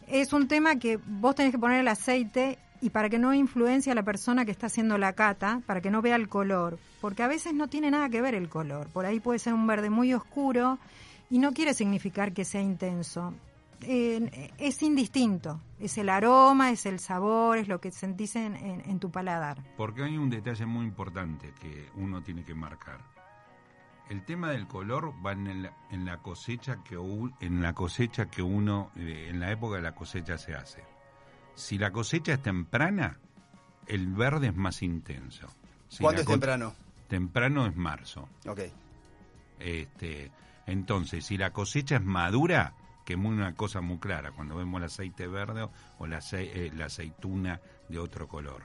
Es un tema que vos tenés que poner el aceite y para que no influencie a la persona que está haciendo la cata, para que no vea el color, porque a veces no tiene nada que ver el color. Por ahí puede ser un verde muy oscuro y no quiere significar que sea intenso. Eh, es indistinto, es el aroma, es el sabor, es lo que sentís en, en- en tu paladar. Porque hay un detalle muy importante que uno tiene que marcar. El tema del color va en, el- en la cosecha que en la cosecha que uno eh, en la época de la cosecha se hace. Si la cosecha es temprana, el verde es más intenso. Si ¿Cuándo la es temprano? Temprano es marzo. Ok. Este, entonces, si la cosecha es madura, que es muy- una cosa muy clara, cuando vemos el aceite verde o la, eh, la aceituna de otro color,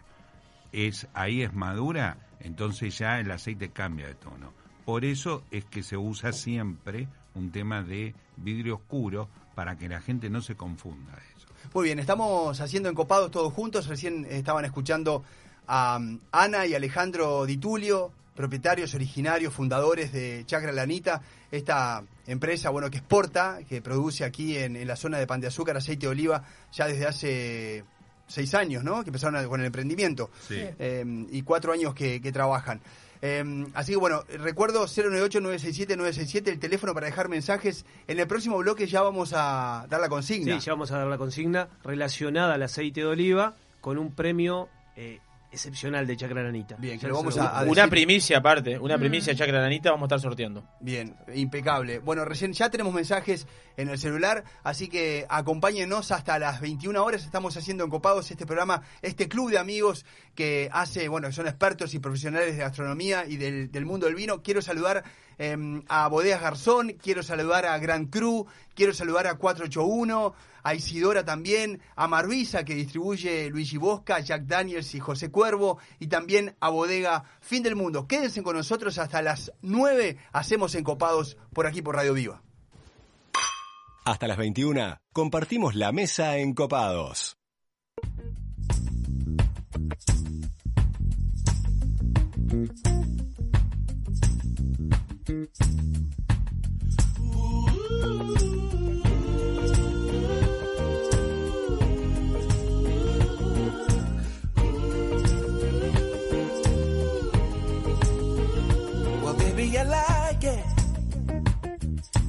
es ahí es madura, entonces ya el aceite cambia de tono. Por eso es que se usa siempre un tema de vidrio oscuro para que la gente no se confunda eso. Muy bien, estamos haciendo encopados todos juntos. Recién estaban escuchando a um, Ana y Alejandro Di Tulio, propietarios originarios, fundadores de Chacra Lanita, esta empresa bueno que exporta, que produce aquí en, en la zona de Pan de Azúcar aceite de oliva ya desde hace seis años, ¿no? Que empezaron a- con el emprendimiento Sí. Eh, y cuatro años que, que trabajan. Eh, así que bueno, recuerdo 098-967-967, el teléfono para dejar mensajes. En el próximo bloque ya vamos a dar la consigna. Sí, ya vamos a dar la consigna relacionada al aceite de oliva con un premio eh, excepcional de Chacra Nanita. Bien, que lo vamos a, a Una decir. primicia aparte, una Mm. primicia de Chacra Nanita vamos a estar sorteando. Bien, impecable. Bueno, recién ya tenemos mensajes en el celular, así que acompáñenos hasta las 21 horas. Estamos haciendo en Copados este programa, este club de amigos que hace, bueno, son expertos y profesionales de gastronomía y del, del mundo del vino. Quiero saludar eh, a Bodegas Garzón, quiero saludar a Gran Cru, quiero saludar a 481, a Isidora también, a Marvisa que distribuye Luigi Bosca, Jack Daniels y José Cuervo, y también a Bodega Fin del Mundo. Quédense con nosotros hasta las 9, hacemos encopados por aquí por Radio Viva. Hasta las 21 compartimos la mesa en Copados.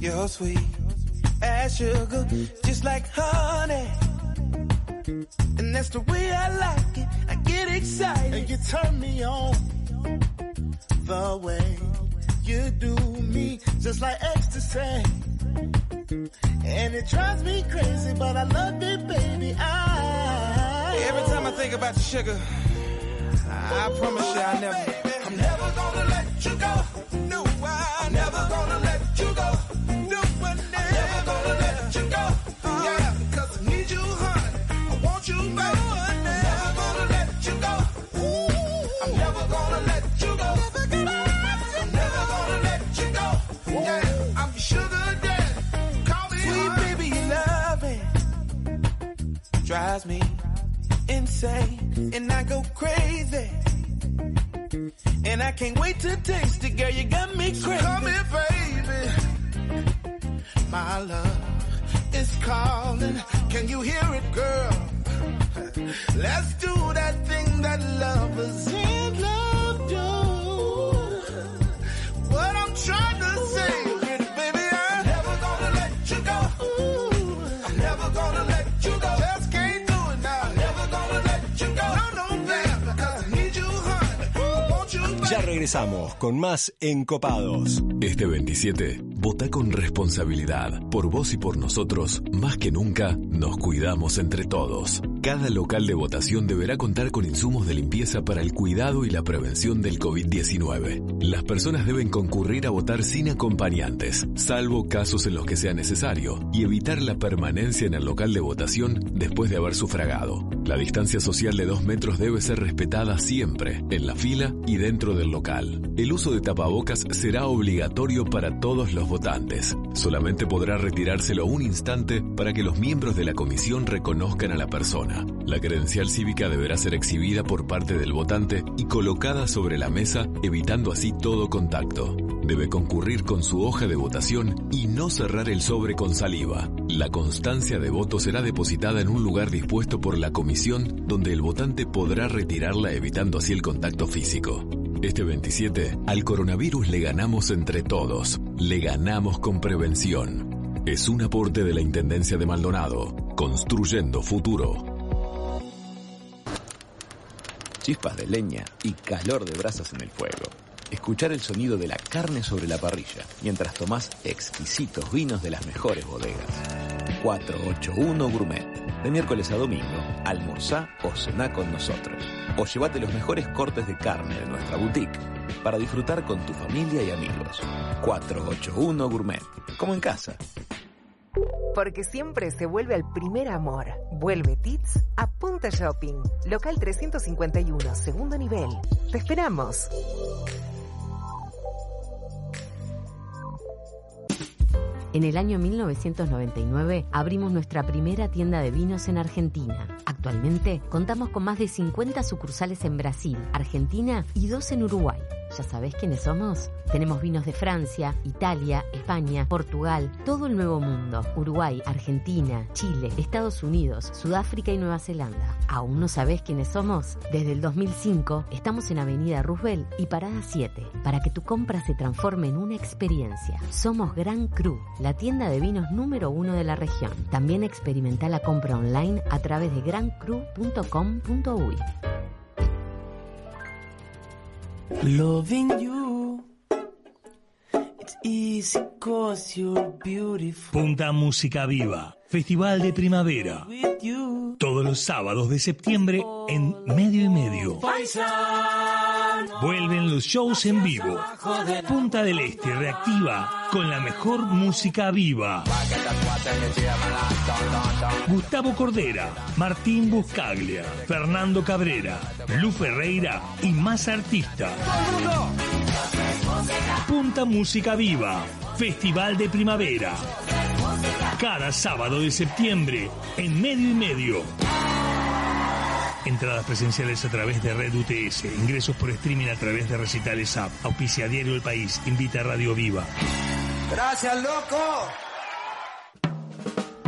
You're sweet as sugar, just like honey. And that's the way I like it. I get excited. And you turn me on the way you do me, just like ecstasy. And it drives me crazy, but I love it, baby. I Every time I think about you, sugar, I promise you I never. I'm never gonna let you go. No, Drives me insane, and I go crazy. And I can't wait to taste it, girl. You got me crazy. come here, baby. My love is calling. Can you hear it, girl? Let's Regresamos con más Encopados. Este 27, vota con responsabilidad. Por vos y por nosotros, más que nunca, nos cuidamos entre todos. Cada local de votación deberá contar con insumos de limpieza para el cuidado y la prevención del COVID-19. Las personas deben concurrir a votar sin acompañantes, salvo casos en los que sea necesario, y evitar la permanencia en el local de votación después de haber sufragado. La distancia social de dos metros debe ser respetada siempre, en la fila y dentro del local. El uso de tapabocas será obligatorio para todos los votantes. Solamente podrá retirárselo un instante para que los miembros de la comisión reconozcan a la persona. La credencial cívica deberá ser exhibida por parte del votante y colocada sobre la mesa, evitando así todo contacto. Debe concurrir con su hoja de votación y no cerrar el sobre con saliva. La constancia de voto será depositada en un lugar dispuesto por la comisión donde el votante podrá retirarla evitando así el contacto físico. Este 27, al coronavirus le ganamos entre todos, le ganamos con prevención. Es un aporte de la Intendencia de Maldonado, construyendo futuro. Chispas de leña y calor de brasas en el fuego. Escuchar el sonido de la carne sobre la parrilla mientras tomás exquisitos vinos de las mejores bodegas. 481 Gourmet. De miércoles a domingo, almorzá o cená con nosotros. O llévate los mejores cortes de carne de nuestra boutique para disfrutar con tu familia y amigos. 481 Gourmet. Como en casa. Porque siempre se vuelve al primer amor. Vuelve Tits a Punta Shopping. Local 351, segundo nivel. Te esperamos. En el año 1999 abrimos nuestra primera tienda de vinos en Argentina. Actualmente contamos con más de 50 sucursales en Brasil, Argentina y dos en Uruguay. ¿Ya sabés quiénes somos? Tenemos vinos de Francia, Italia, España, Portugal, todo el Nuevo Mundo, Uruguay, Argentina, Chile, Estados Unidos, Sudáfrica y Nueva Zelanda. ¿Aún no sabés quiénes somos? Desde el 2005 estamos en Avenida Roosevelt y Parada 7 para que tu compra se transforme en una experiencia. Somos Gran Cru, la tienda de vinos número uno de la región. También experimenta la compra online a través de grancru.com.uy. Loving you. It's easy cause you're beautiful. Punta Música Viva, Festival de Primavera. Todos los sábados de septiembre en medio y medio. Vuelven los shows en vivo. Punta del Este reactiva con la mejor música viva. Gustavo Cordera, Martín Buscaglia, Fernando Cabrera, Lu Ferreira y más artistas. Punta Música Viva, Festival de Primavera. Cada sábado de septiembre en medio y medio. Entradas presenciales a través de Red UTS, ingresos por streaming a través de Recitales App, auspicia Diario El País, invita a Radio Viva. Gracias, loco.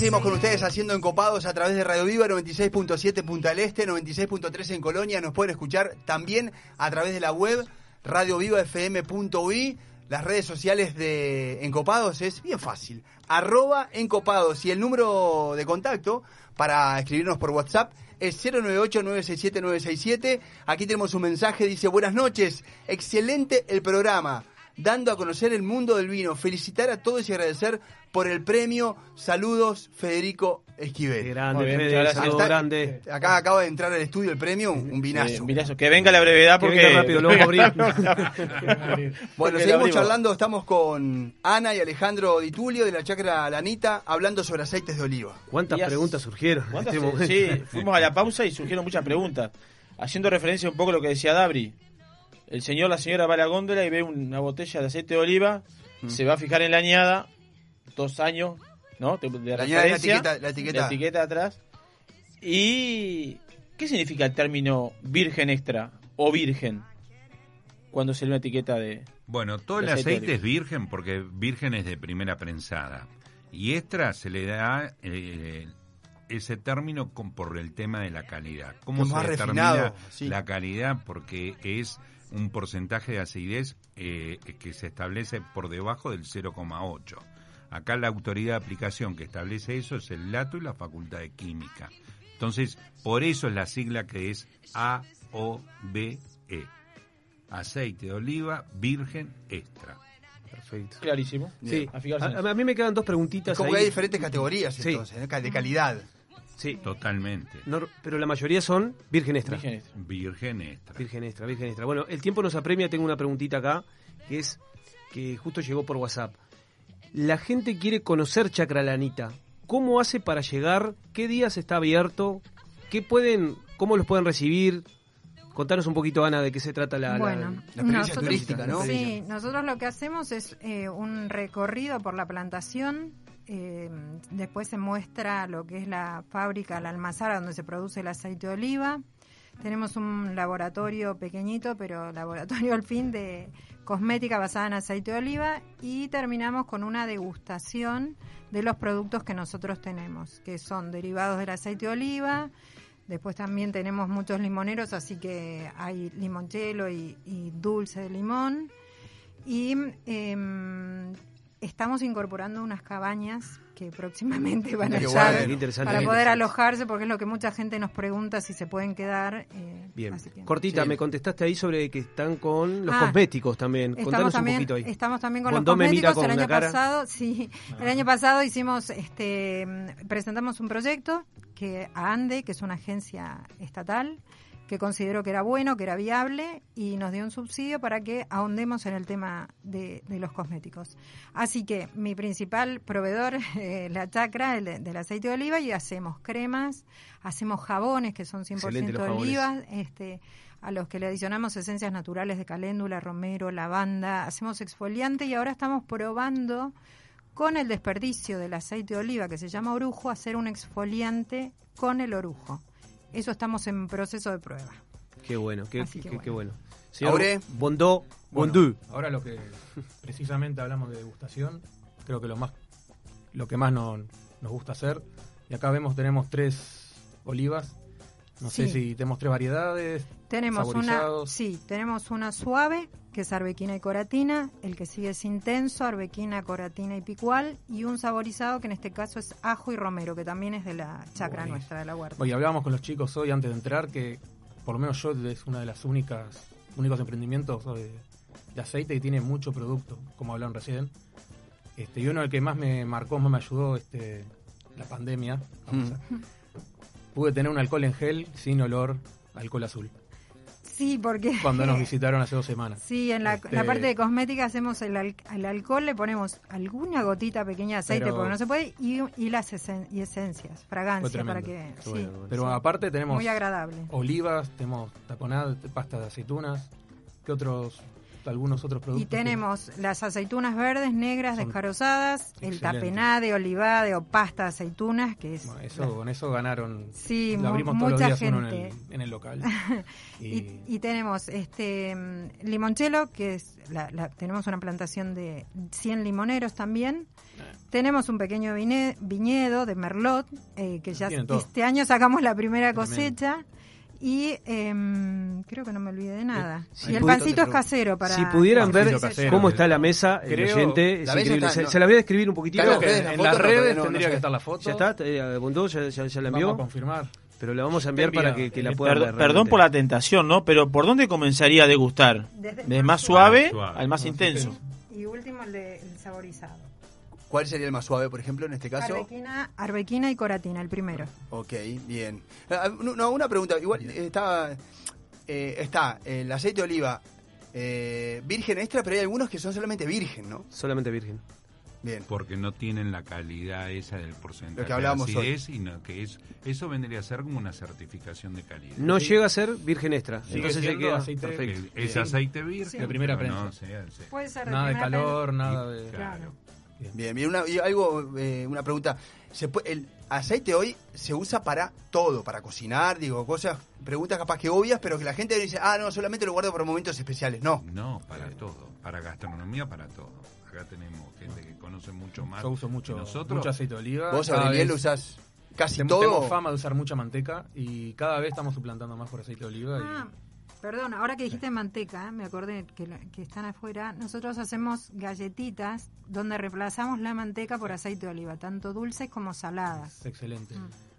Seguimos con ustedes haciendo encopados a través de Radio Viva 96.7 Punta del Este, 96.3 en Colonia. Nos pueden escuchar también a través de la web radiovivafm.ui. Las redes sociales de Encopados es bien fácil. Arroba Encopados. Y el número de contacto para escribirnos por WhatsApp es 098-967-967. Aquí tenemos un mensaje, dice, buenas noches, excelente el programa, dando a conocer el mundo del vino. Felicitar a todos y agradecer por el premio. Saludos, Federico Esquivel. grande, bien, Fede, gracias. saludo grande. Acá acaba de entrar al estudio el premio, un, vinazo. Eh, un vinazo. Que venga la brevedad Que porque... venga rápido, a abrir. Bueno, Porque seguimos charlando, estamos con Ana y Alejandro Ditulio de la Chacra Lanita, hablando sobre aceites de oliva. ¿Cuántas Y preguntas surgieron? en ¿Cuántas este sí, fuimos a la pausa y surgieron muchas preguntas. Haciendo referencia un poco a lo que decía Dabri. El señor, la señora va a la góndola y ve una botella de aceite de oliva, Mm. se va a fijar en la añada, dos años, ¿no? De, de La añada es la etiqueta- la etiqueta. la etiqueta atrás. ¿Y qué significa el término virgen extra o virgen cuando se lee una etiqueta de... Bueno, todo el aceite es virgen porque virgen es de primera prensada. Y extra se le da eh, ese término con- por el tema de la calidad. ¿Cómo Que se más determina refinado, sí. la calidad? Porque es un porcentaje de acidez eh, que se establece por debajo del 0,8. Acá la autoridad de aplicación que establece eso es el LATO y la Facultad de Química. Entonces, por eso es la sigla que es AOBE. E. Aceite de oliva virgen extra. Perfecto. Clarísimo. Sí. A A, mí me quedan dos preguntitas como ahí. que hay diferentes categorías entonces, de calidad. Sí. Totalmente. No, pero la mayoría son virgen extra. Virgen extra. Virgen extra. Virgen extra, virgen extra. Bueno, el tiempo nos apremia, tengo una preguntita acá, que es que justo llegó por WhatsApp. La gente quiere conocer Chacralanita. ¿Cómo hace para llegar? ¿Qué días está abierto? ¿Qué pueden, cómo los pueden recibir? Contanos un poquito, Ana, de qué se trata la, la- Bueno, la experiencia nosotros- turística, ¿no? Sí, nosotros lo que hacemos es eh, un recorrido por la plantación. Eh, después se muestra lo que es la fábrica, la almazara donde se produce el aceite de oliva. Tenemos un laboratorio pequeñito, pero laboratorio al fin de cosmética basada en aceite de oliva. Y terminamos con una degustación de los productos que nosotros tenemos, que son derivados del aceite de oliva. Después también tenemos muchos limoneros, así que hay limonchelo y, dulce de limón. Y em, estamos incorporando unas cabañas que próximamente van a estar para poder interesante. alojarse, porque es lo que mucha gente nos pregunta si se pueden quedar. eh, Bien. que- Cortita, Sí. me contestaste ahí sobre que están con los Ah, cosméticos también. Contanos Estamos un también, poquito ahí. estamos también con Bondó los cosméticos. con el una año cara. pasado, sí, el año pasado hicimos, este, presentamos un proyecto que a ANDE, que es una agencia estatal, que consideró que era bueno, que era viable y nos dio un subsidio para que ahondemos en el tema de, de los cosméticos. Así que mi principal proveedor, eh, la chacra, el, del aceite de oliva y hacemos cremas, hacemos jabones que son 100% Excelente los de oliva, este, a los que le adicionamos esencias naturales de caléndula, romero, lavanda, hacemos exfoliante y ahora estamos probando con el desperdicio del aceite de oliva que se llama orujo, hacer un exfoliante con el orujo. Eso estamos en proceso de prueba. Qué bueno, qué, Así que qué- qué bueno. bueno. Señor Aure. Bondó, Bueno, Bondú. ahora lo que precisamente hablamos de degustación, creo que lo más lo que más no- nos gusta hacer. Y acá vemos tenemos tres olivas. No sé si tenemos tres variedades. Tenemos una, sí, tenemos una suave, que es arbequina y coratina, el que sigue es intenso, arbequina, coratina y picual, y un saborizado que en este caso es ajo y romero, que también es de la chacra nuestra, de la huerta. Oye, hablábamos con los chicos hoy antes de entrar que por lo menos yo es una de las únicas únicos emprendimientos de, de aceite que tiene mucho producto, como hablaron recién. Este, y uno del que más me marcó, más me ayudó este, la pandemia. vamos a- pude tener un alcohol en gel sin olor alcohol azul. Sí, porque... Cuando nos visitaron hace dos semanas. Sí, en la, Este- la parte de cosmética hacemos el, al- al alcohol, le ponemos alguna gotita pequeña de aceite, Pero- porque no se puede, y, y las esen- y esencias, Fue fragancia, para que... Sí, bueno, bueno. Pero sí. aparte tenemos Muy agradable. olivas, tenemos taponada, pasta de aceitunas. ¿Qué otros, algunos otros productos? Y tenemos las aceitunas verdes, negras, Son descarozadas, el excelentes. tapenade, olivade o pasta de aceitunas, que es... Bueno, eso, con eso ganaron. Sí, lo abrimos todos los mucha días uno en el, gente. en el local. y, Y- y tenemos este limonchelo, que es la, la- tenemos una plantación de 100 limoneros también. Tenemos un pequeño vine- viñedo de merlot, eh, que ya este año sacamos la primera cosecha. Y em, creo que no me olvidé de nada. Si y el pancito es casero para... Si pudieran ver casero. cómo está la mesa, el Creo- oyente, es la increíble. está- se, no. se la voy a describir un poquitito. La en foto, las redes no- tendría no que estar la foto. ¿Ya está? Eh, Bondó, ¿Ya, ya, ya la Vamos envió? a confirmar. Pero la vamos a enviar para que, la Eh, puedan Perdón, ver. perdón realmente. por la tentación, ¿no? Pero ¿por dónde comenzaría a degustar? Desde Desde más más suave suave. al más Más intenso. intenso. Y último el, de, el saborizado. ¿Cuál sería el más suave, por ejemplo, en este caso? Arbequina, arbequina y coratina, el primero. Ok, bien. Ah, No, una pregunta. Igual está, eh, está el aceite de oliva eh, virgen extra, pero hay algunos que son solamente virgen, ¿no? Solamente virgen. Bien. Porque no tienen la calidad esa del porcentaje Lo que hablábamos de acidez, y no, que es, eso vendría a ser como una certificación de calidad. No llega a ser virgen extra. Entonces se queda aceite- perfecto. Es aceite virgen. De primera prensa. no, sí, sí. Puede ser de Nada de calor, prensa. nada de. Claro. Bien, bien. Una, y algo, eh, una pregunta. ¿Se puede- ¿El aceite hoy se usa para todo? Para cocinar, digo, cosas, preguntas capaz que obvias, pero que la gente dice, ah, no, solamente lo guardo para momentos especiales. No. No, para todo. Para gastronomía, para todo. Acá tenemos gente que conoce mucho más. Yo uso mucho, que nosotros. mucho aceite de oliva. Vos, vez- lo usás casi Tem- todo. Tengo fama de usar mucha manteca y cada vez estamos suplantando más por aceite de oliva. y- Ah, perdón, ahora que dijiste manteca, me acordé que, que están afuera. Nosotros hacemos galletitas donde reemplazamos la manteca por aceite de oliva, tanto dulces como saladas. Excelente.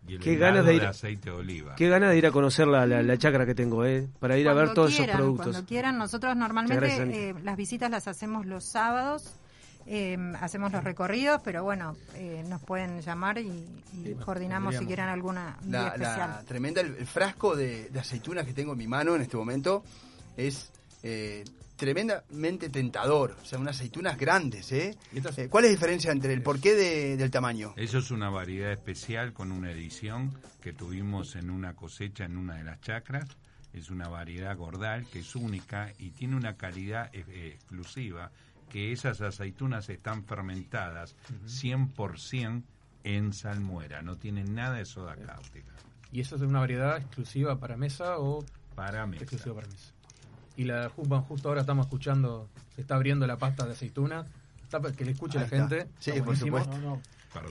Y el Qué ganas de ir- aceite de oliva. Qué ganas de ir a conocer la, la, la chacra que tengo, ¿eh? Para ir a ver todos quieran, esos productos. Cuando quieran, nosotros normalmente eh, las visitas las hacemos los sábados. Eh, hacemos los recorridos, pero bueno, eh, nos pueden llamar y, y coordinamos si quieren alguna La, especial. la tremenda, el, el frasco de, de aceitunas que tengo en mi mano en este momento es eh, tremendamente tentador. O sea, unas aceitunas grandes, ¿eh? Eh, ¿Cuál es la diferencia entre el porqué de- del tamaño? Eso es una variedad especial con una edición que tuvimos en una cosecha en una de las chacras. Es una variedad gordal que es única y tiene una calidad eh, eh, exclusiva, que esas aceitunas están fermentadas 100% en salmuera, no tienen nada de soda cáustica. ¿Y eso es una variedad exclusiva para mesa o para mesa? Exclusiva para mesa. Y la ju- bueno, justo ahora estamos escuchando, se está abriendo la pasta de aceituna. Está para que le escuche Ahí la está. gente. Sí, Está por supuesto.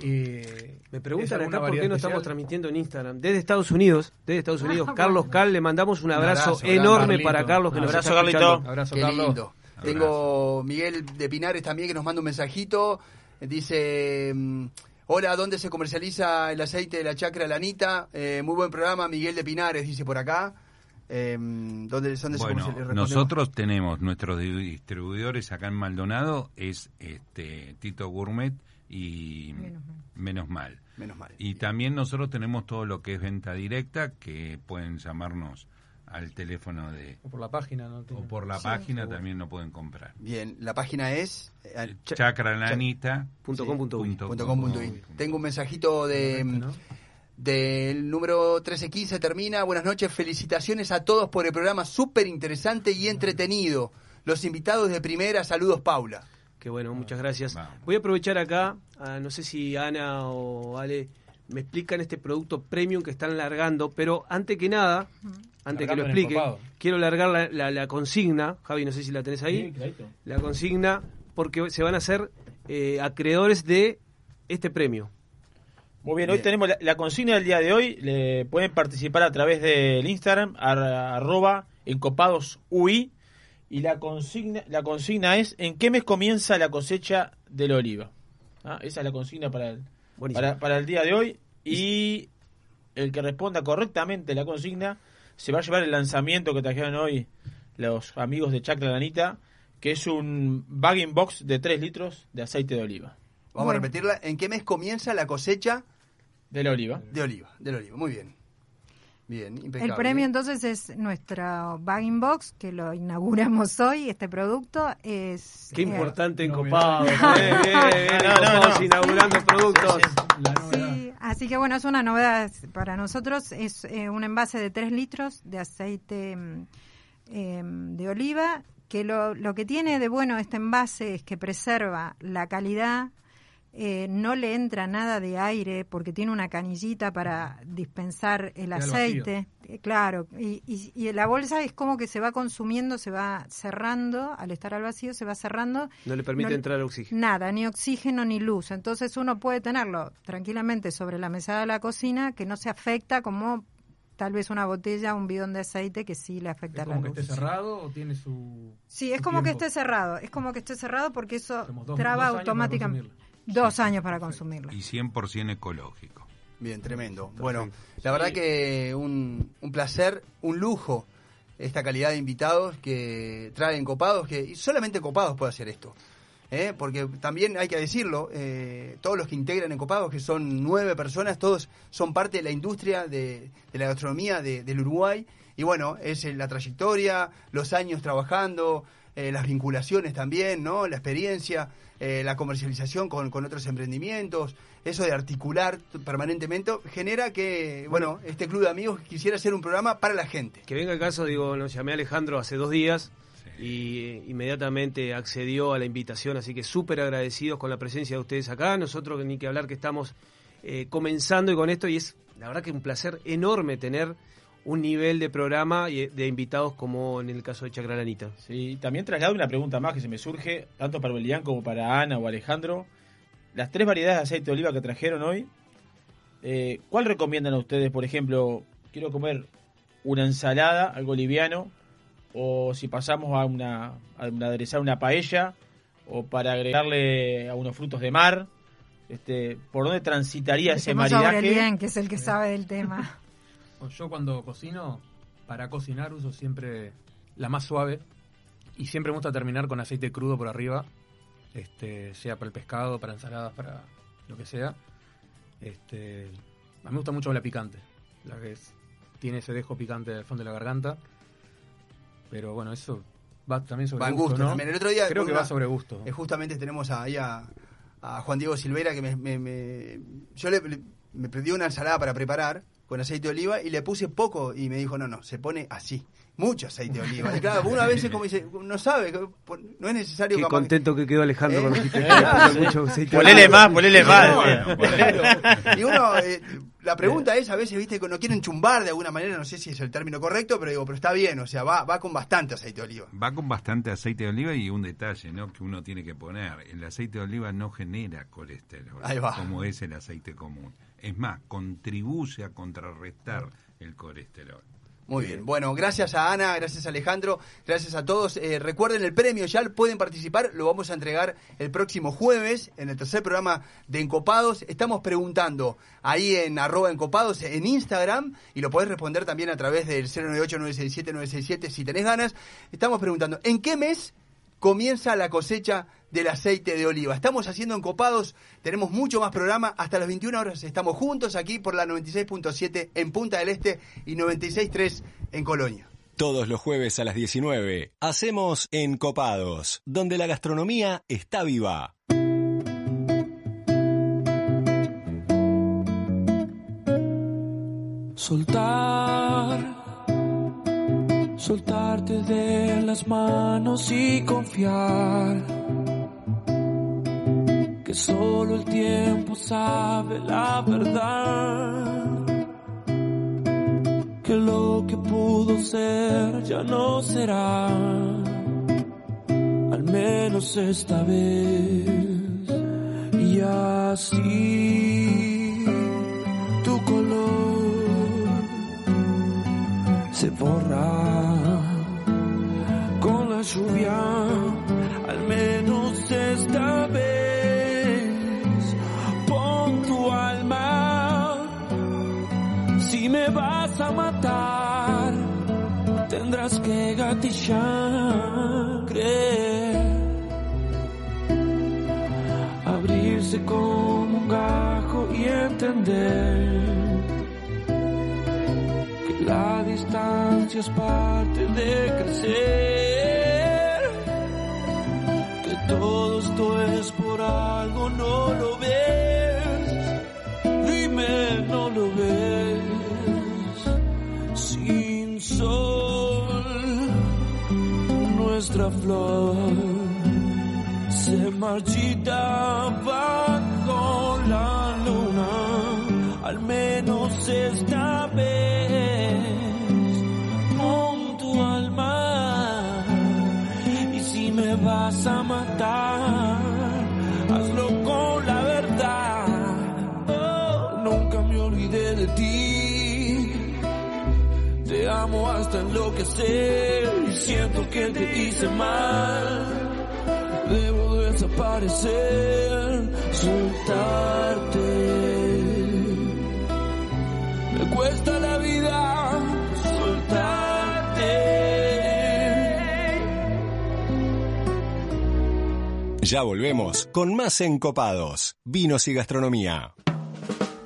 Y Me ¿es preguntan acá por qué no estamos transmitiendo en Instagram. Desde Estados Unidos, desde Estados Unidos, Ah, Carlos. Cal, le mandamos un Un abrazo, enorme para Carlos que Un nos abrazo, está Carlito. escuchando. Abrazo, Qué Carlos. lindo. Tengo Miguel de Pinares también que nos manda un mensajito. Dice, mm, hola, ¿dónde se comercializa el aceite de la chacra Lanita? Eh, muy buen programa, Miguel de Pinares, dice por acá. Eh, ¿dónde, dónde se Bueno, comercializa? nosotros tenemos nuestros di- distribuidores acá en Maldonado, es este Tito Gourmet y Menos Mal. Menos Mal. Y también nosotros tenemos todo lo que es venta directa, que pueden llamarnos al teléfono de... O por la página, ¿no? O por la Sí. página también lo pueden comprar. Bien, la página es eh, Chacralanita.com.uy. punto com punto in. Tengo un mensajito de del número 1315 termina. Buenas noches, felicitaciones a todos por el programa súper interesante y entretenido. Los invitados de primera, saludos Paula. Qué bueno, muchas gracias. Voy a aprovechar acá, ah, no sé si Ana o Ale me explican este producto premium que están largando, pero antes que nada, antes que lo expliquen, quiero largar la, la- la consigna, Javi, no sé si la tenés ahí, Sí, la consigna, porque se van a hacer eh, acreedores de este premio. Muy bien, hoy tenemos la, la consigna del día de hoy. Le pueden participar a través del Instagram, ar- arroba encopadosui. Y la consigna, la consigna es, ¿en qué mes comienza la cosecha de la oliva? Ah, Esa es la consigna para el. Para, para el día de hoy. Y el que responda correctamente la consigna se va a llevar el lanzamiento que trajeron hoy los amigos de Chacra Lanita, que es un bagging box de 3 litros de aceite de oliva. Vamos a repetirla. ¿En qué mes comienza la cosecha de la oliva? De oliva, de la oliva. Muy bien. Bien, impecable. El premio entonces es nuestro bagging box, que lo inauguramos hoy, este producto. es Qué eh, importante en Copados, eh, bien, bien, No, no, Copados no. inaugurando productos. Sí, así que bueno, es una novedad para nosotros. Es eh, un envase de 3 litros de aceite mm, em, de oliva, que lo, lo que tiene de bueno este envase es que preserva la calidad, eh, no le entra nada de aire porque tiene una canillita para dispensar el aceite. Eh, Claro, y, y- y la bolsa es como que se va consumiendo, se va cerrando, al estar al vacío se va cerrando. No le permite No- entrar oxígeno. Nada, ni oxígeno ni luz. Entonces uno puede tenerlo tranquilamente sobre la mesada de la cocina que no se afecta como tal vez una botella, un bidón de aceite que sí le afecta ¿Es la como que luz. esté cerrado o tiene su. Sí, es su como que esté cerrado. Es como que esté cerrado porque eso dos- traba automáticamente. Dos años para consumirlo. Y 100% ecológico. Bien, tremendo. Bueno, la verdad que un, un placer, un lujo esta calidad de invitados que traen copados, que y solamente copados puede hacer esto. ¿eh? Porque también hay que decirlo, eh, todos los que integran en copados, que son nueve personas, todos son parte de la industria de, de la gastronomía de- del Uruguay. Y bueno, es la trayectoria, los años trabajando, eh, las vinculaciones también, ¿no? La experiencia, eh, la comercialización con, con otros emprendimientos, eso de articular permanentemente, genera que, bueno, este club de amigos quisiera hacer un programa para la gente. Que venga el caso, digo, lo llamé a Alejandro hace dos días y eh, inmediatamente accedió a la invitación, así que súper agradecidos con la presencia de ustedes acá. Nosotros ni que hablar que estamos eh, comenzando y con esto y es la verdad que un placer enorme tener un nivel de programa y de invitados como en el caso de Chacralanita. Sí, también traslado una pregunta más que se me surge, tanto para Belián como para Ana o Alejandro. Las tres variedades de aceite de oliva que trajeron hoy, eh, ¿cuál recomiendan a ustedes? Por ejemplo, quiero comer una ensalada, algo liviano, o si pasamos a una, a una- aderezar una paella, o para agregarle a unos frutos de mar, este, ¿por dónde transitaría ese Dejemos a maridaje? Aurelien, que es el que sabe del tema. Yo cuando cocino, para cocinar uso siempre la más suave y siempre me gusta terminar con aceite crudo por arriba, este, sea para el pescado, para ensaladas, para lo que sea. Este, a mí me gusta mucho la picante, la que es- tiene ese dejo picante al fondo de la garganta. Pero bueno, eso va también sobre Va en gusto, gusto ¿no? también. El otro día creo que va sobre gusto. eh, justamente tenemos ahí a, a Juan Diego Silveira que me, me- me- yo le, le- me pidió una ensalada para preparar con aceite de oliva y le puse poco y me dijo, no, no, se pone así. Mucho aceite de oliva. Y claro, uno a veces como dice, no sabe, no es necesario Qué capaz- contento que quedó Alejandro ¿Eh? puso sí. mucho aceite de Ponele oliva. más, ponele más. Y uno, eh, la pregunta es, a veces, viste, que no quieren chumbar de alguna manera, no sé si es el término correcto, pero digo, pero está bien, o sea, va, va con bastante aceite de oliva. Va con bastante aceite de oliva y un detalle ¿no? que uno tiene que poner. El aceite de oliva no genera colesterol, Ahí va. como es el aceite común. Es más, contribuye a contrarrestar el colesterol. Muy bien. Bueno, gracias a Ana, gracias a Alejandro, gracias a todos. Eh, recuerden el premio, ya pueden participar, lo vamos a entregar el próximo jueves en el tercer programa de Encopados. Estamos preguntando ahí en arroba encopados en Instagram y lo podés responder también a través del 098-967-967 si tenés ganas. Estamos preguntando, ¿en qué mes comienza la cosecha del aceite de oliva. Estamos haciendo encopados, tenemos mucho más programa, hasta las 21 horas estamos juntos aquí por la 96.7 en Punta del Este y 96.3 en Colonia. Todos los jueves a las 19 hacemos Encopados, donde la gastronomía está viva. Soltar soltarte de las manos y confiar que solo el tiempo sabe la verdad, que lo que pudo ser ya no será, al menos esta vez, y así tu color se borra con la lluvia, matar, tendrás que gatillar, creer, abrirse como un gajo y entender que la distancia es parte de crecer, se marchita bajo la luna, al menos esta vez. Pon tu alma y si me vas a matar, hazlo con la verdad. Oh, nunca me olvidé de ti. Te amo hasta enloquecer y siento que te hice mal desaparecer, soltarte. Me cuesta la vida soltarte. Ya volvemos con más Encopados, vinos y gastronomía.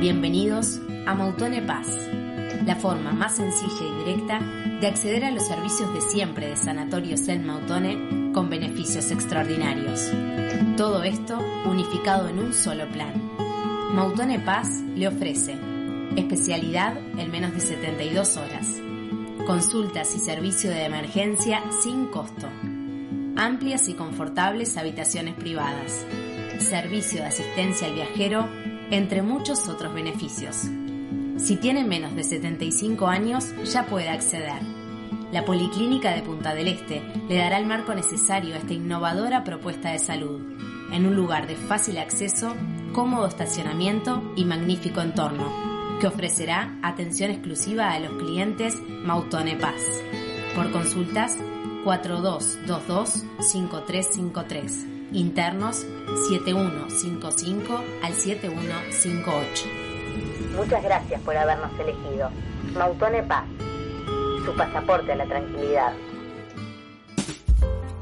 Bienvenidos a Mautone Paz, la forma más sencilla y directa de acceder a los servicios de siempre de Sanatorio Cel Mautone con beneficios extraordinarios. Todo esto unificado en un solo plan. Mautone Paz le ofrece especialidad en menos de 72 horas, consultas y servicio de emergencia sin costo, amplias y confortables habitaciones privadas, servicio de asistencia al viajero entre muchos otros beneficios. Si tiene menos de 75 años, ya puede acceder. La Policlínica de Punta del Este le dará el marco necesario a esta innovadora propuesta de salud, en un lugar de fácil acceso, cómodo estacionamiento y magnífico entorno, que ofrecerá atención exclusiva a los clientes Mautone Paz. Por consultas 4222-5353 internos 7155 al 7158. Muchas gracias por habernos elegido. Mautone Paz, su pasaporte a la tranquilidad.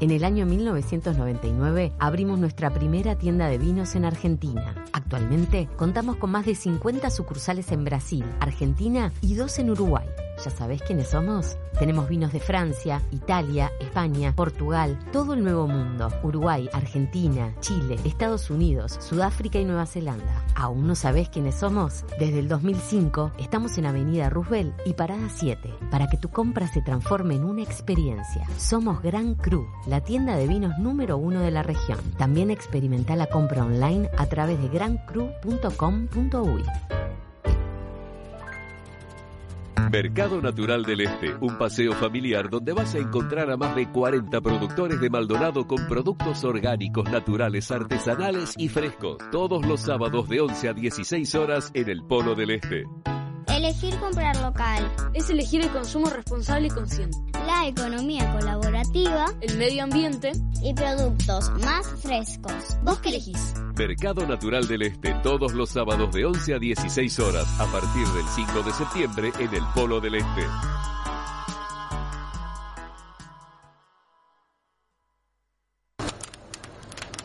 En el año 1999 abrimos nuestra primera tienda de vinos en Argentina. Actualmente contamos con más de 50 sucursales en Brasil, Argentina y dos en Uruguay. ¿Ya sabés quiénes somos? Tenemos vinos de Francia, Italia, España, Portugal, todo el Nuevo Mundo, Uruguay, Argentina, Chile, Estados Unidos, Sudáfrica y Nueva Zelanda. ¿Aún no sabés quiénes somos? Desde el 2005 estamos en Avenida Roosevelt y Parada 7. para que tu compra se transforme en una experiencia. Somos Gran Cru, la tienda de vinos número uno de la región. También experimenta la compra online a través de grancru.com.uy. Mercado Natural del Este, un paseo familiar donde vas a encontrar a más de 40 productores de Maldonado con productos orgánicos, naturales, artesanales y frescos, todos los sábados de 11 a 16 horas en el Polo del Este. Elegir comprar local. Es elegir el consumo responsable y consciente. La economía colaborativa. El medio ambiente. Y productos más frescos. ¿Vos qué elegís? Mercado Natural del Este, todos los sábados de 11 a 16 horas, a partir del 5 de septiembre en el Polo del Este.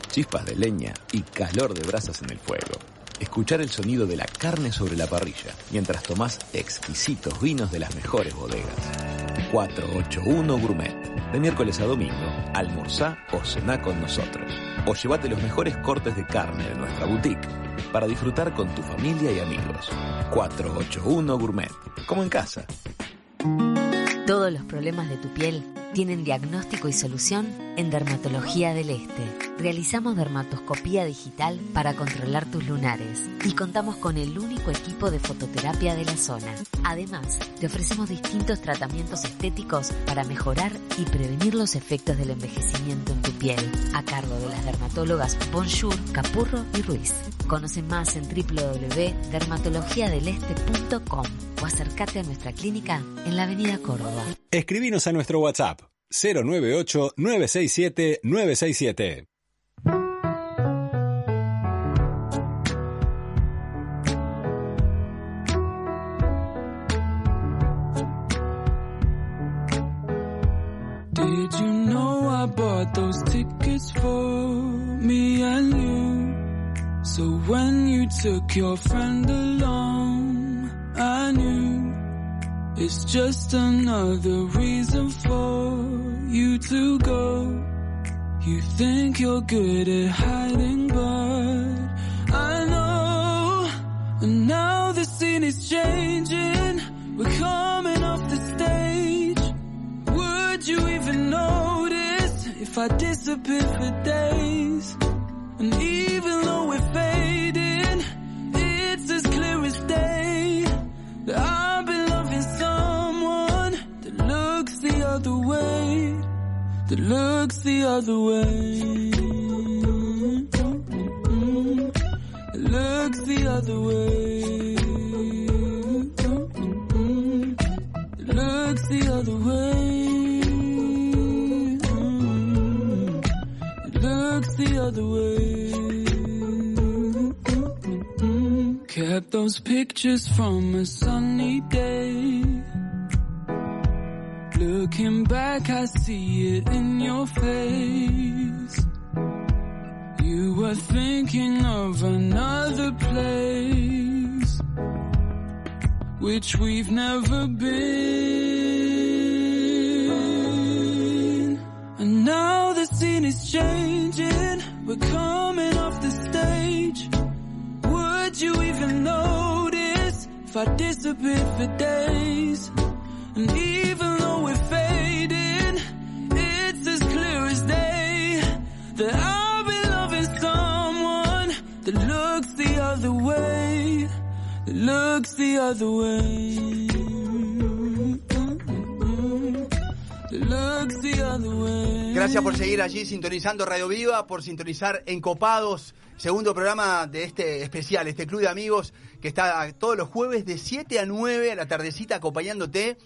Chispas de leña y calor de brasas en el fuego. Escuchar el sonido de la carne sobre la parrilla mientras tomás exquisitos vinos de las mejores bodegas. 481 Gourmet. De miércoles a domingo, almorzá o cená con nosotros. O llévate los mejores cortes de carne de nuestra boutique para disfrutar con tu familia y amigos. 481 Gourmet. Como en casa. Todos los problemas de tu piel tienen diagnóstico y solución en Dermatología del Este. Realizamos dermatoscopía digital para controlar tus lunares y contamos con el único equipo de fototerapia de la zona. Además, te ofrecemos distintos tratamientos estéticos para mejorar y prevenir los efectos del envejecimiento en tu piel, a cargo de las dermatólogas Bonjour, Capurro y Ruiz. Conoce más en www.dermatologiadeleste.com o acércate a nuestra clínica en la Avenida Córdoba. Escribinos a nuestro WhatsApp 098 967 967. Did you know I bought those tickets for me and you? So when you took your friend along, I knew it's just another reason for you to go. You think you're good at hiding, but I know. And now the scene is changing. We're coming off the stage. Would you even notice if I disappeared for days? And even though we're fading, it's as clear as day that I've other way, that looks the other way. That looks the other way. That looks the other way. It looks the other way. Kept those pictures from a sunny day. Looking back, I see it in your face. You were thinking of another place, which we've never been. And now the scene is changing. We're coming off the stage. Would you even notice if I disappeared for days? Gracias por seguir allí sintonizando Radio Viva, por sintonizar Encopados, segundo programa de este especial, este club de amigos que está todos los jueves de 7 a 9 a la tardecita acompañándote.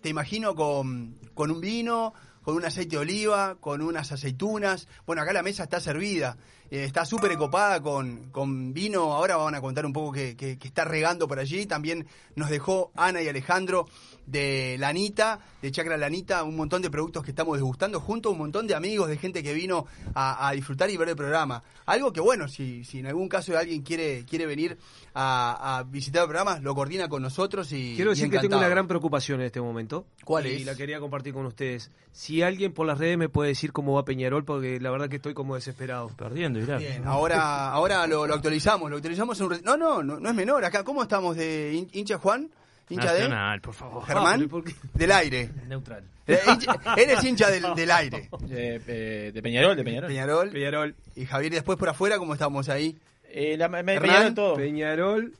Te imagino con, con un vino, con un aceite de oliva, con unas aceitunas. Bueno, acá la mesa está servida. Eh, está súper ecopada con, con vino. Ahora van a contar un poco que, que- que está regando por allí. También nos dejó Ana y Alejandro de Lanita, de Chacra Lanita, un montón de productos que estamos degustando junto a un montón de amigos, de gente que vino a, a disfrutar y ver el programa. Algo que, bueno, si, si en algún caso alguien quiere, quiere venir a, a visitar el programa, lo coordina con nosotros y. Quiero y decir que tengo una gran preocupación en este momento. ¿Cuál y es? la quería compartir con ustedes. Si alguien por las redes me puede decir cómo va Peñarol, porque la verdad que estoy como desesperado. Perdiendo, Bien, ahora, ahora lo, lo actualizamos, lo actualizamos en un No, no, no, no es menor. Acá, ¿cómo estamos de hin- hincha Juan? ¿Hincha de? Nacional, por favor. Germán, del aire. Neutral. Eh, hincha- Eres hincha del, del aire. Eh, eh, de Peñarol, de Peñarol. Peñarol. Peñarol. Y Javier, y después por afuera, ¿cómo estamos ahí? Eh, la, me, me- Hernán, Peñarol todo. Peñarol,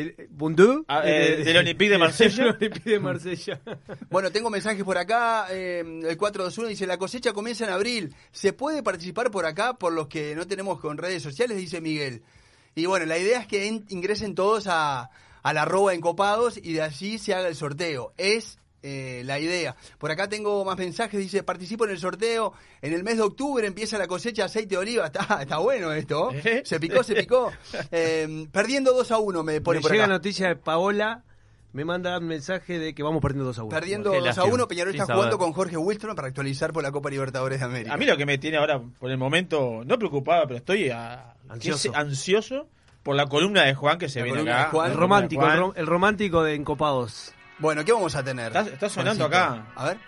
el, Bundú. Ah, eh, del Olympique de Marsella. Del Olympique de Marsella. Bueno, tengo mensajes por acá. eh, el 421 dice: La cosecha comienza en abril. ¿Se puede participar por acá por los que no tenemos con redes sociales? Dice Miguel. Y bueno, la idea es que en- ingresen todos a, a la arroba encopados y de allí se haga el sorteo. Es eh, la idea. Por acá tengo más mensajes. Dice: Participo en el sorteo. En el mes de octubre empieza la cosecha de aceite de oliva. Está, está bueno esto. ¿Eh? Se picó, se picó. Eh, perdiendo 2 a 1, me pone Me por llega acá. noticia de Paola, me manda un mensaje de que vamos perdiendo 2 a 1. Perdiendo 2 a 1, Peñarol está jugando con Jorge Wilson para actualizar por la Copa Libertadores de América. A mí lo que me tiene ahora, por el momento, no preocupado, pero estoy ah, Ansioso. por la columna de Juan que se La viene acá. de Juan. El romántico, rom- el romántico de Encopados. Bueno, ¿qué vamos a tener? Está- está sonando Juancito? acá. A ver.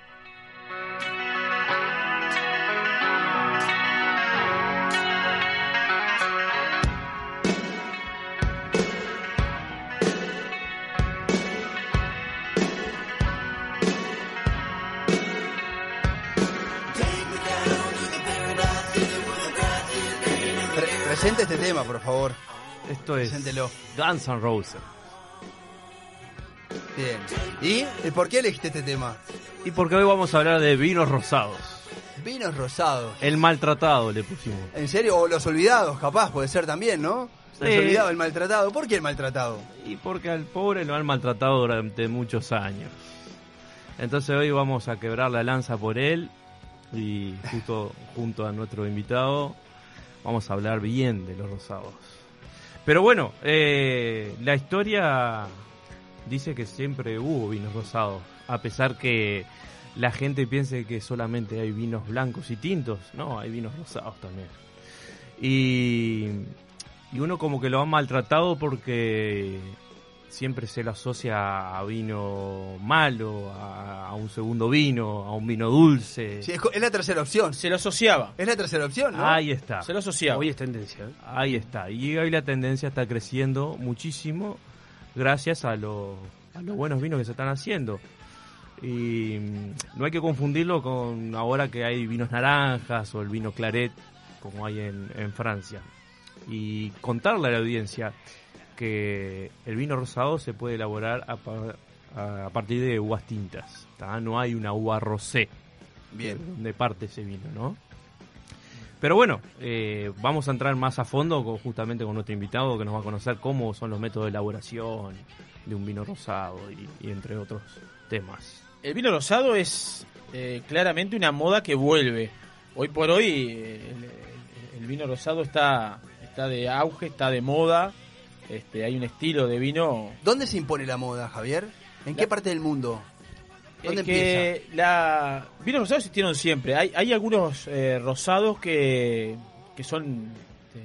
Pre- presente este tema, por favor. Esto es Preséntelo. Guns N' Roses. Bien. ¿Y ¿Y por qué elegiste este tema? Y porque hoy vamos a hablar de vinos rosados. Vinos rosados. El maltratado le pusimos. ¿En serio? O los olvidados, capaz, puede ser también, ¿no? Sí. Los olvidados, el maltratado. ¿Por qué el maltratado? Y porque al pobre lo han maltratado durante muchos años. Entonces hoy vamos a quebrar la lanza por él y justo junto a nuestro invitado vamos a hablar bien de los rosados. Pero bueno, eh, la historia dice que siempre hubo vinos rosados, a pesar que la gente piense que solamente hay vinos blancos y tintos, no, hay vinos rosados también. Y, y uno como que lo ha maltratado porque siempre se lo asocia a vino malo, a, a un segundo vino, a un vino dulce. Sí, es la tercera opción. Se lo asociaba. Es la tercera opción, ¿no? Ahí está. Se lo asociaba. Hoy es tendencia. ¿eh? Ahí está. Y hoy la tendencia está creciendo muchísimo gracias a, lo- a los buenos vinos que se están haciendo. Y mm, no hay que confundirlo con ahora que hay vinos naranjas o el vino claret, como hay en, en Francia. Y contarle a la audiencia que el vino rosado se puede elaborar a, pa- a- a partir de uvas tintas. ¿tá? No hay una uva rosé. Bien. de donde parte ese vino, ¿no? Pero bueno, eh, vamos a entrar más a fondo con- justamente con nuestro invitado que nos va a conocer cómo son los métodos de elaboración de un vino rosado y, y entre otros temas. El vino rosado es eh, claramente una moda que vuelve. Hoy por hoy eh, el, el- el vino rosado está, está de auge, está de moda. Este, hay un estilo de vino ¿Dónde se impone la moda, Javier? ¿En qué parte del mundo? ¿Dónde Es que la vinos rosados existieron siempre. Hay, hay algunos eh, rosados que, que son este,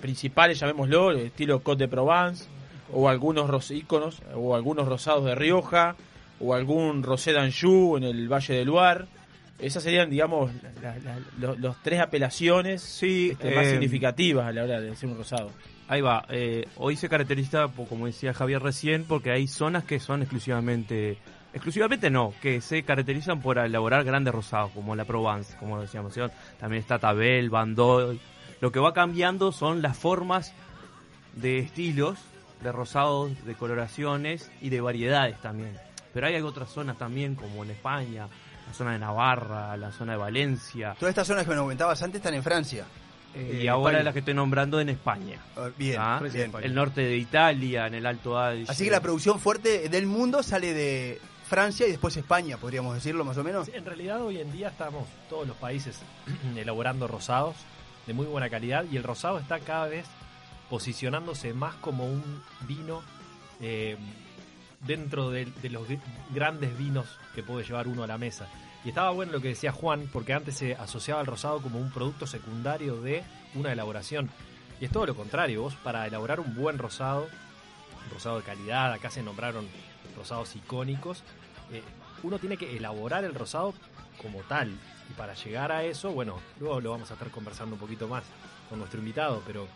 principales, llamémoslo, estilo Côte de Provence, o algunos ros íconos, o algunos rosados de Rioja, o algún rosé d'Anjou en el Valle del Loire. Esas serían, digamos, la- la- los, los tres apelaciones este, más eh, significativas a la hora de hacer un rosado. Ahí va, eh, hoy se caracteriza, como decía Javier recién, porque hay zonas que son exclusivamente, exclusivamente no, que se caracterizan por elaborar grandes rosados, como la Provence, como decíamos, ¿sí? también está Tabel, Bandol. Lo que va cambiando son las formas de estilos, de rosados, de coloraciones y de variedades también. Pero hay otras zonas también, como en España, la zona de Navarra, la zona de Valencia. Todas estas zonas que me comentabas antes están en Francia. y ahora las que estoy nombrando en España. Ah, bien, ¿Ah? bien. El norte de Italia, en el Alto Adige. Así que la producción fuerte del mundo sale de Francia y después España, podríamos decirlo más o menos. En realidad hoy en día estamos todos los países elaborando rosados de muy buena calidad y el rosado está cada vez posicionándose más como un vino eh, dentro de, de los gr- grandes vinos que puede llevar uno a la mesa. Y estaba bueno lo que decía Juan, porque antes se asociaba al rosado como un producto secundario de una elaboración. Y es todo lo contrario, vos para elaborar un buen rosado, un rosado de calidad, acá se nombraron rosados icónicos, eh, uno tiene que elaborar el rosado como tal. Y para llegar a eso, bueno, luego lo vamos a estar conversando un poquito más con nuestro invitado, pero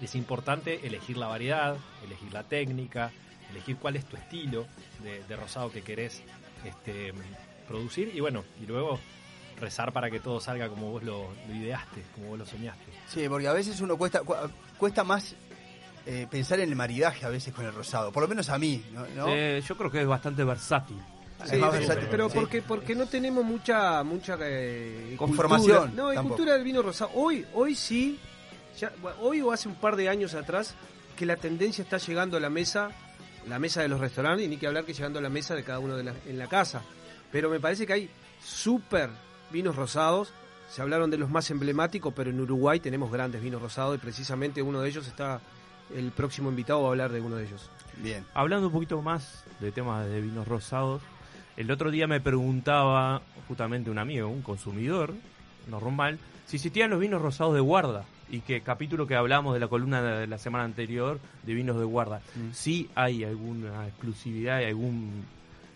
es importante elegir la variedad, elegir la técnica, elegir cuál es tu estilo de, de rosado que querés este, producir y bueno, y luego rezar para que todo salga como vos lo, lo ideaste, como vos lo soñaste. Sí, porque a veces uno cuesta cu- cuesta más eh, pensar en el maridaje a veces con el rosado, por lo menos a mí, ¿no? ¿No? Eh, yo creo que es bastante versátil. Sí, más versátil, pero porque porque no tenemos mucha mucha eh, Conformación, cultura. no hay cultura del vino rosado. Hoy hoy sí ya, hoy o hace un par de años atrás que la tendencia está llegando a la mesa la mesa de los restaurantes y ni que hablar que llegando a la mesa de cada uno de la- en la casa. Pero me parece que hay súper vinos rosados. Se hablaron de los más emblemáticos pero en Uruguay tenemos grandes vinos rosados y precisamente uno de ellos está el próximo invitado va a hablar de uno de ellos. Bien. Hablando un poquito más de temas de vinos rosados, el otro día me preguntaba justamente un amigo, un consumidor normal, si existían los vinos rosados de guarda. Y que capítulo que hablamos de la columna de la semana anterior de vinos de guarda. Sí hay alguna exclusividad y algún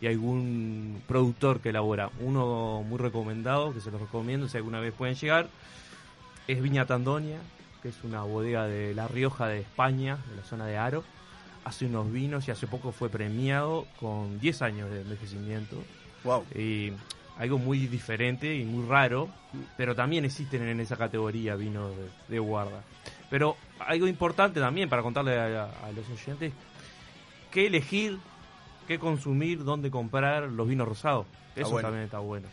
y algún productor que elabora. Uno muy recomendado, que se los recomiendo si alguna vez pueden llegar, es Viña Tandonia, que es una bodega de La Rioja de España, de la zona de Aro. Hace unos vinos y hace poco fue premiado con 10 años de envejecimiento. Wow. Y algo muy diferente y muy raro, pero también existen en esa categoría vinos de, de guarda. Pero algo importante también para contarle a, a los oyentes, qué elegir, qué consumir, dónde comprar los vinos rosados. Eso bueno. también está bueno.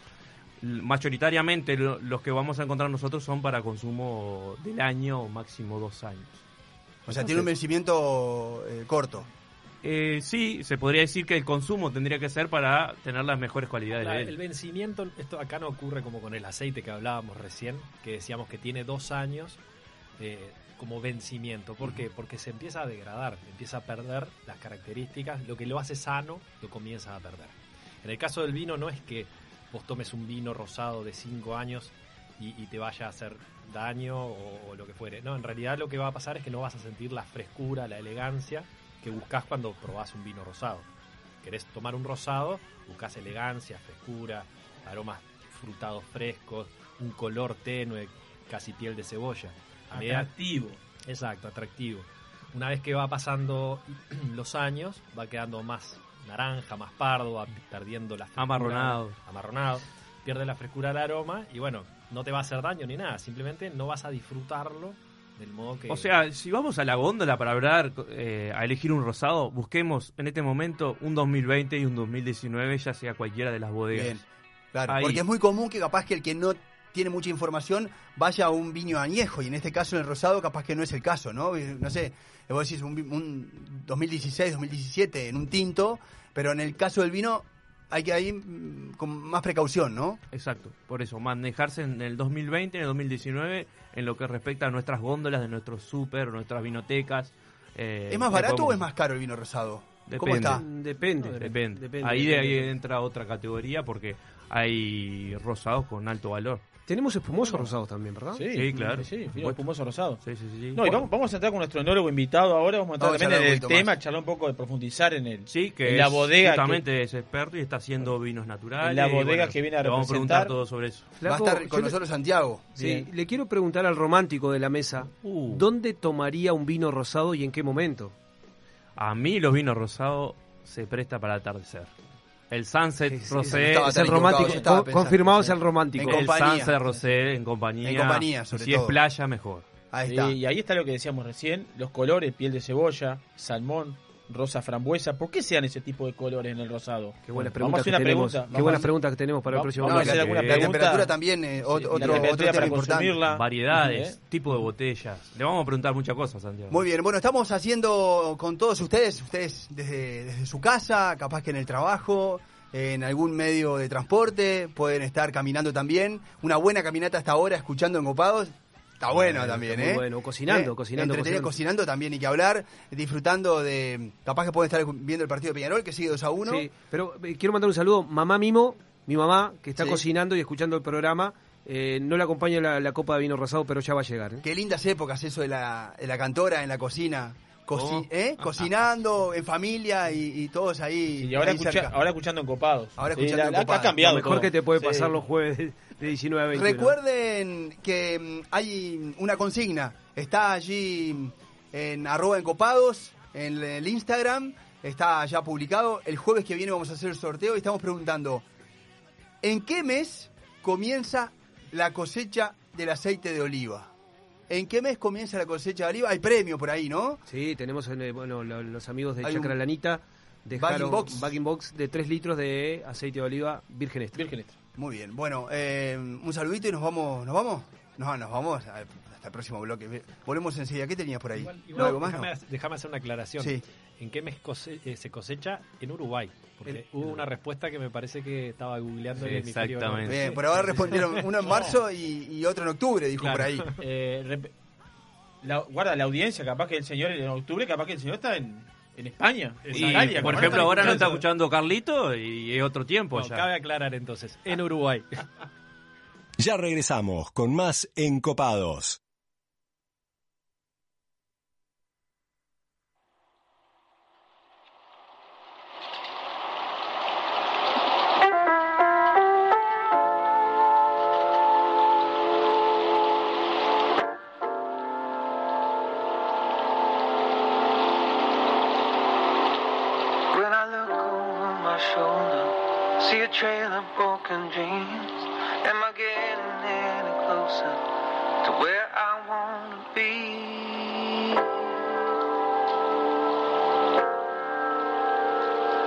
Mayoritariamente lo- los que vamos a encontrar nosotros son para consumo del año o máximo dos años. O sea, tiene un vencimiento eh, corto. Eh, sí, se podría decir que el consumo tendría que ser para tener las mejores cualidades La- de el él. vencimiento, esto acá no ocurre como con el aceite que hablábamos recién, que decíamos que tiene dos años eh, como vencimiento. ¿Por qué? Porque se empieza a degradar, empieza a perder las características, lo que lo hace sano lo comienza a perder. En el caso del vino no es que vos tomes un vino rosado de 5 años y, y te vaya a hacer daño o, o lo que fuere. No, en realidad lo que va a pasar es que no vas a sentir la frescura, la elegancia que buscas cuando probás un vino rosado. Querés tomar un rosado, buscas elegancia, frescura, aromas frutados frescos, un color tenue, casi piel de cebolla. Atractivo. Exacto, atractivo. Una vez que va pasando los años, va quedando más naranja, más pardo, va perdiendo la frescura. Amarronado. Amarronado. Pierde la frescura del aroma y bueno, no te va a hacer daño ni nada. Simplemente no vas a disfrutarlo del modo que... O sea, si vamos a la góndola para hablar, eh, a elegir un rosado, busquemos en este momento un 2020 y un 2019, ya sea cualquiera de las bodegas. Bien, claro. Ahí. Porque es muy común que capaz que el que no tiene mucha información vaya a un viño añejo y en este caso en el rosado capaz que no es el caso, ¿no? Eh, No sé, vos decís un, vi- un 2016, 2017 en un tinto, pero en el caso del vino hay que ir mm, con más precaución, ¿no? Exacto, por eso, manejarse en el 2020, en el 2019, en lo que respecta a nuestras góndolas de nuestros súper, nuestras vinotecas. eh, ¿Es más barato o es más caro el vino rosado? ¿Cómo Depende. está? Depende. Depende. Depende, ahí de ahí depende. entra otra categoría porque hay rosados con alto valor. Tenemos espumosos rosados también, ¿verdad? Sí, claro. Sí, vino espumoso rosado. Sí, sí, sí. No, y vamos, vamos a entrar con nuestro enólogo invitado ahora, vamos a entrar Vamos a también en el tema, más. charlar un poco de profundizar en el Sí, que en la es- bodega justamente es experto y está haciendo vinos naturales. En la bodega bueno, que viene a le vamos a preguntar representar. todo sobre eso. Flaco, Va a estar con le- nosotros Santiago. Sí, le quiero preguntar al romántico de la mesa, Uh. ¿dónde tomaría un vino rosado y en qué momento? A mí los vinos rosados se presta para atardecer. El Sunset Es- Rosé estaba Es el romántico, equivocado, yo estaba co- pensando, confirmado es el romántico. El En compañía. Sunset Rosé en compañía. En compañía, sobre si todo. es playa, mejor. Ahí Sí, y ahí está lo que decíamos recién, los colores, piel de cebolla, salmón, rosa frambuesa. ¿Por qué sean ese tipo de colores en el rosado? Qué buenas Vamos a preguntas hacer que una tenemos. pregunta. Qué buenas preguntas que tenemos para el próximo hacer alguna La temperatura también, eh, Sí, la otro, otro temperatura tema para importante. consumirla. Variedades, ¿Eh? tipo de botellas. Le vamos a preguntar muchas cosas, Santiago. Muy bien, bueno, estamos haciendo con todos ustedes, ustedes desde, desde su casa, capaz que en el trabajo, en algún medio de transporte, pueden estar caminando también. Una buena caminata hasta ahora, escuchando en Copados. Está bueno Bueno, también, está muy ¿eh? bueno. Cocinando, Eh, cocinando, cocinando. cocinando también, y que hablar, disfrutando de... Capaz que pueden estar viendo el partido de Peñarol, que sigue 2 a 1. Sí, pero eh, quiero mandar un saludo. Mamá Mimo, mi mamá, que está Sí. cocinando y escuchando el programa. eh, no le acompaña la, la copa de vino rosado, pero ya va a llegar. ¿eh? Qué lindas épocas eso de la, de la cantora en la cocina. Coci- Oh. ¿eh? Cocinando en familia y, y todos ahí. Y ahora, ahí escucha- cerca. ahora escuchando en copados. Ahora Sí, escuchando la- en la- ha Copados. cambiado Lo mejor todo. que te puede Sí. pasar los jueves de, de 19 a 21. Recuerden que mm, hay una consigna. Está allí en arroba en copados, en el Instagram. está ya publicado. El jueves que viene vamos a hacer el sorteo y estamos preguntando, ¿en qué mes comienza la cosecha del aceite de oliva? ¿En qué mes comienza la cosecha de oliva? Hay premio por ahí, ¿no? Sí, tenemos eh, bueno, lo- los amigos de Chacra Lanita dejaron bagging box. bagging box de 3 litros de aceite de oliva virgen extra. Virgen extra. Muy bien. Bueno, eh, un saludito y nos vamos. ¿Nos vamos? No, nos vamos a- hasta el próximo bloque. Volvemos enseguida. ¿Qué tenías por ahí? Igual, ¿Algo más? déjame, No. déjame hacer una aclaración. Sí. ¿En qué mes cose- eh, se cosecha? En Uruguay. Porque En- hubo una respuesta que me parece que estaba googleando el hemisferio Exactamente. norte. Bien, por ahora respondieron uno en marzo y, y otro en octubre, dijo Claro. por ahí. Eh, la- guarda la audiencia, capaz que el señor en octubre, capaz que el señor está en, en España. en Y, Italia, por ejemplo, ahora no está escuchando. escuchando Carlito y es otro tiempo No, ya. cabe aclarar entonces, en Uruguay. Ya regresamos con más Encopados. Trail of broken dreams. Am I getting any closer to where I wanna be?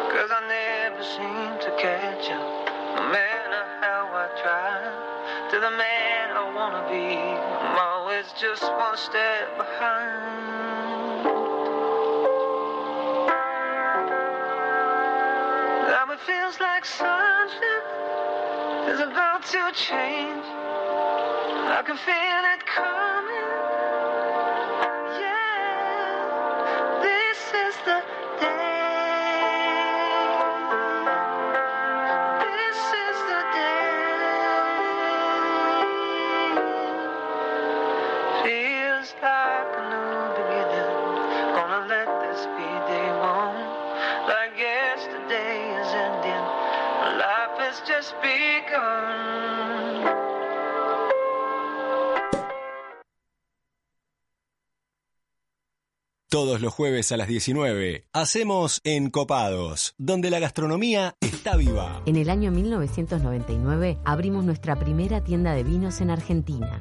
Cause I never seem to catch up, no matter how I try. To the man I wanna be, I'm always just one step behind. It feels like about change. I can feel Los jueves a las 19 hacemos Encopados, donde la gastronomía está viva. En el año 1999 abrimos nuestra primera tienda de vinos en Argentina.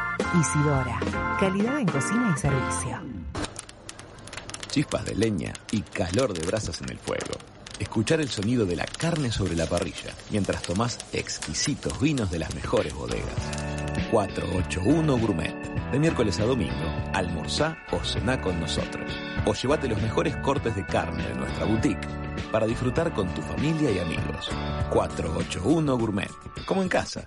Isidora, calidad en cocina y servicio. Chispas de leña y calor de brasas en el fuego. Escuchar el sonido de la carne sobre la parrilla mientras tomás exquisitos vinos de las mejores bodegas. 481 Gourmet. De miércoles a domingo, almorzá o cená con nosotros. O llévate los mejores cortes de carne de nuestra boutique para disfrutar con tu familia y amigos. 481 Gourmet. Como en casa.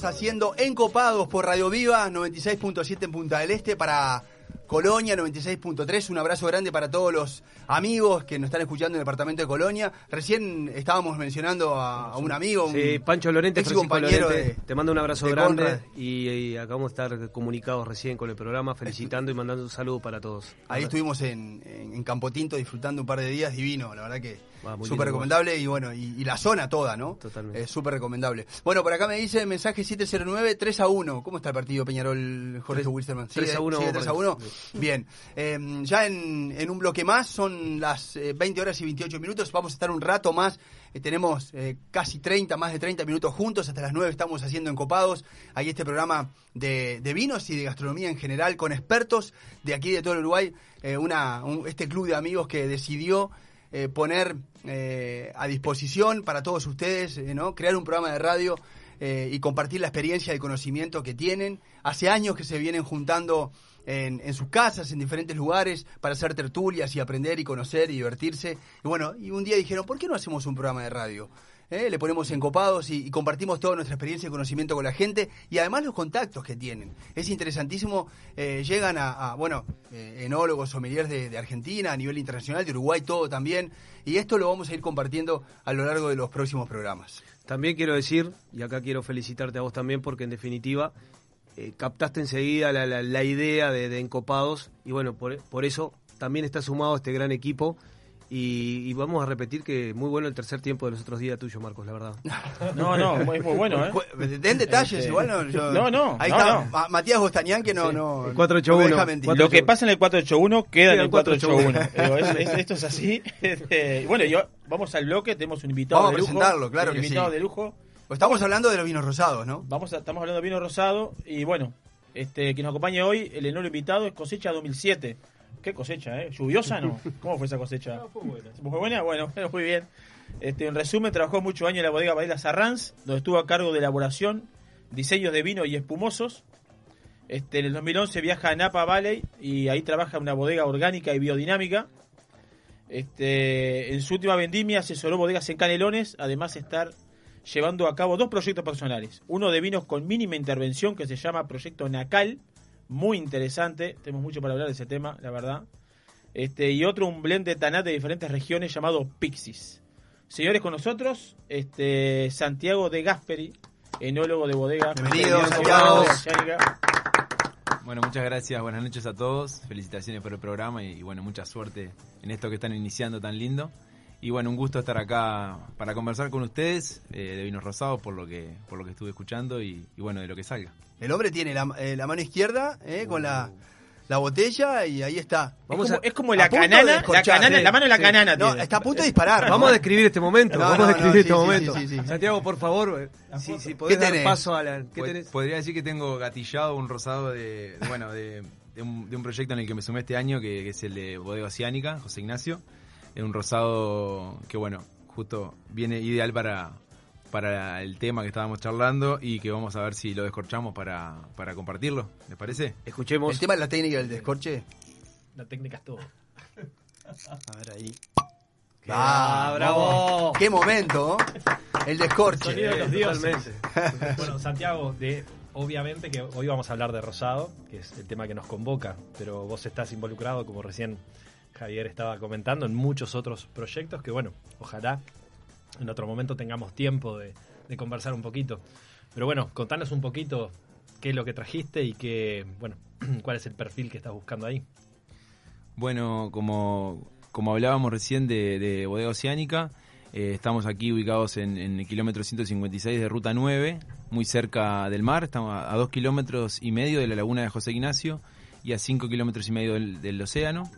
Estamos haciendo Encopados por Radio Viva 96.7 en Punta del Este para Colonia 96.3. Un abrazo grande para todos los amigos que nos están escuchando en el departamento de Colonia. Recién estábamos mencionando a, a un amigo, un Sí, Pancho Lorente, ex compañero Lorente, de, te mando un abrazo de grande y, y acabamos de estar comunicados recién con el programa, felicitando y mandando un saludo para todos. Ahí estuvimos en, en, en Campo Tinto disfrutando un par de días, divino, la verdad que Ah, súper recomendable y bueno, y, y la zona toda, ¿no? Totalmente. Es súper recomendable. Bueno, por acá me dice mensaje 709 3 a 1. ¿Cómo está el partido Peñarol Jorge Wilstermann? tres a uno, ¿Sigue vamos 3 a por 1? Bien. Eh, ya en, en un bloque más, son las eh, 20 horas y 28 minutos. Vamos a estar un rato más. Eh, tenemos eh, casi 30, más de 30 minutos juntos. Hasta las 9 estamos haciendo encopados. Ahí este programa de, de vinos y de gastronomía en general con expertos de aquí de todo el Uruguay. Eh, una, un- este club de amigos que decidió eh, poner eh, a disposición para todos ustedes, eh, crear un programa de radio eh, y compartir la experiencia y conocimiento que tienen. Hace años que se vienen juntando en, en sus casas, en diferentes lugares, para hacer tertulias y aprender y conocer y divertirse. Y bueno, y un día dijeron, ¿por qué no hacemos un programa de radio? ¿Eh? Le ponemos encopados y, compartimos toda nuestra experiencia y conocimiento con la gente y además los contactos que tienen. Es interesantísimo, eh, llegan a, bueno, eh, enólogos, sommeliers de, de Argentina, a nivel internacional, de Uruguay, todo también. Y esto lo vamos a ir compartiendo a lo largo de los próximos programas. También quiero decir, y acá quiero felicitarte a vos también, porque en definitiva captaste enseguida la, la- la idea de, de Encopados, y bueno, por, por eso también está sumado este gran equipo. Y, y vamos a repetir que muy bueno el tercer tiempo de los otros días tuyo, Marcos, la verdad. No, no, es muy bueno, ¿eh? Den detalles, Este, igual no. yo- no, no, Ahí no, está no. Matías Bostañán que no. Sí. no El 481, no me deja mentir. Lo que pasa en el 481 queda en Queda el en 481. 481. Digo, es- es- esto es así. Este, bueno, yo, vamos al bloque, tenemos un invitado Vamos a de lujo. presentarlo, claro un que sí. invitado de lujo. Estamos hablando de los vinos rosados, ¿no? Vamos a- estamos hablando de vino rosado y bueno, este que nos acompaña hoy, el enolo invitado es cosecha 2007. ¿Qué cosecha, eh? ¿Lluviosa no? ¿Cómo fue esa cosecha? fue buena. ¿Fue buena? Bueno, muy bien. Este, en resumen, trabajó muchos años en la bodega Varela Sarranz, donde estuvo a cargo de elaboración, diseños de vino y espumosos. Este, en el 2011 viaja a Napa Valley y ahí trabaja en una bodega orgánica y biodinámica. Este, en su última vendimia asesoró bodegas en Canelones, además de estar llevando a cabo dos proyectos personales. Uno de vinos con mínima intervención que se llama Proyecto Nacal, muy interesante, tenemos mucho para hablar de ese tema, la verdad. Este, y otro, un blend de tanat de diferentes regiones llamado Pixis. Señores, con nosotros, este, Santiago de Gasperi, enólogo de bodega. Bienvenido, Santiago. Bueno, muchas gracias, buenas noches a todos, felicitaciones por el programa y, y bueno, mucha suerte en esto que están iniciando tan lindo. Y bueno, un gusto estar acá para conversar con ustedes eh, de vinos rosados por lo que por lo que estuve escuchando y, y bueno, de lo que salga. El hombre tiene la, eh, la mano izquierda eh, con la, la botella y ahí está. Vamos es a- es como la canana, la canana- la mano de la canana No, tiene. está a punto de disparar. Vamos a describir este momento. No, vamos no, a describir sí, este sí, momento. sí, sí, sí. Santiago, por favor, eh, si, si podés ¿Qué dar tenés? paso a la. ¿Qué tenés? Podría decir que tengo gatillado un rosado de, de, bueno, de, de un, de un proyecto en el que me sumé este año, que, que es el de Bodega Oceánica, José Ignacio. Es un rosado que, bueno, justo viene ideal para, para el tema que estábamos charlando y que vamos a ver si lo descorchamos para, para compartirlo. ¿Les parece? Escuchemos. El tema de la técnica del descorche. La técnica es todo. A ver ahí. Ah, bravo. ¡Qué momento! El descorche. Sonido de los dioses. Bueno, Santiago, de, obviamente que hoy vamos a hablar de rosado, que es el tema que nos convoca, pero vos estás involucrado, como recién Javier estaba comentando, en muchos otros proyectos que, bueno, ojalá en otro momento tengamos tiempo de, conversar un poquito. Pero bueno, contanos un poquito qué es lo que trajiste y qué, bueno, cuál es el perfil que estás buscando ahí. Bueno, como, como hablábamos recién de, de Bodega Oceánica, eh, estamos aquí ubicados en, el kilómetro 156 de Ruta 9, muy cerca del mar, estamos a, dos kilómetros y medio de la laguna de José Ignacio y a cinco kilómetros y medio del, del océano.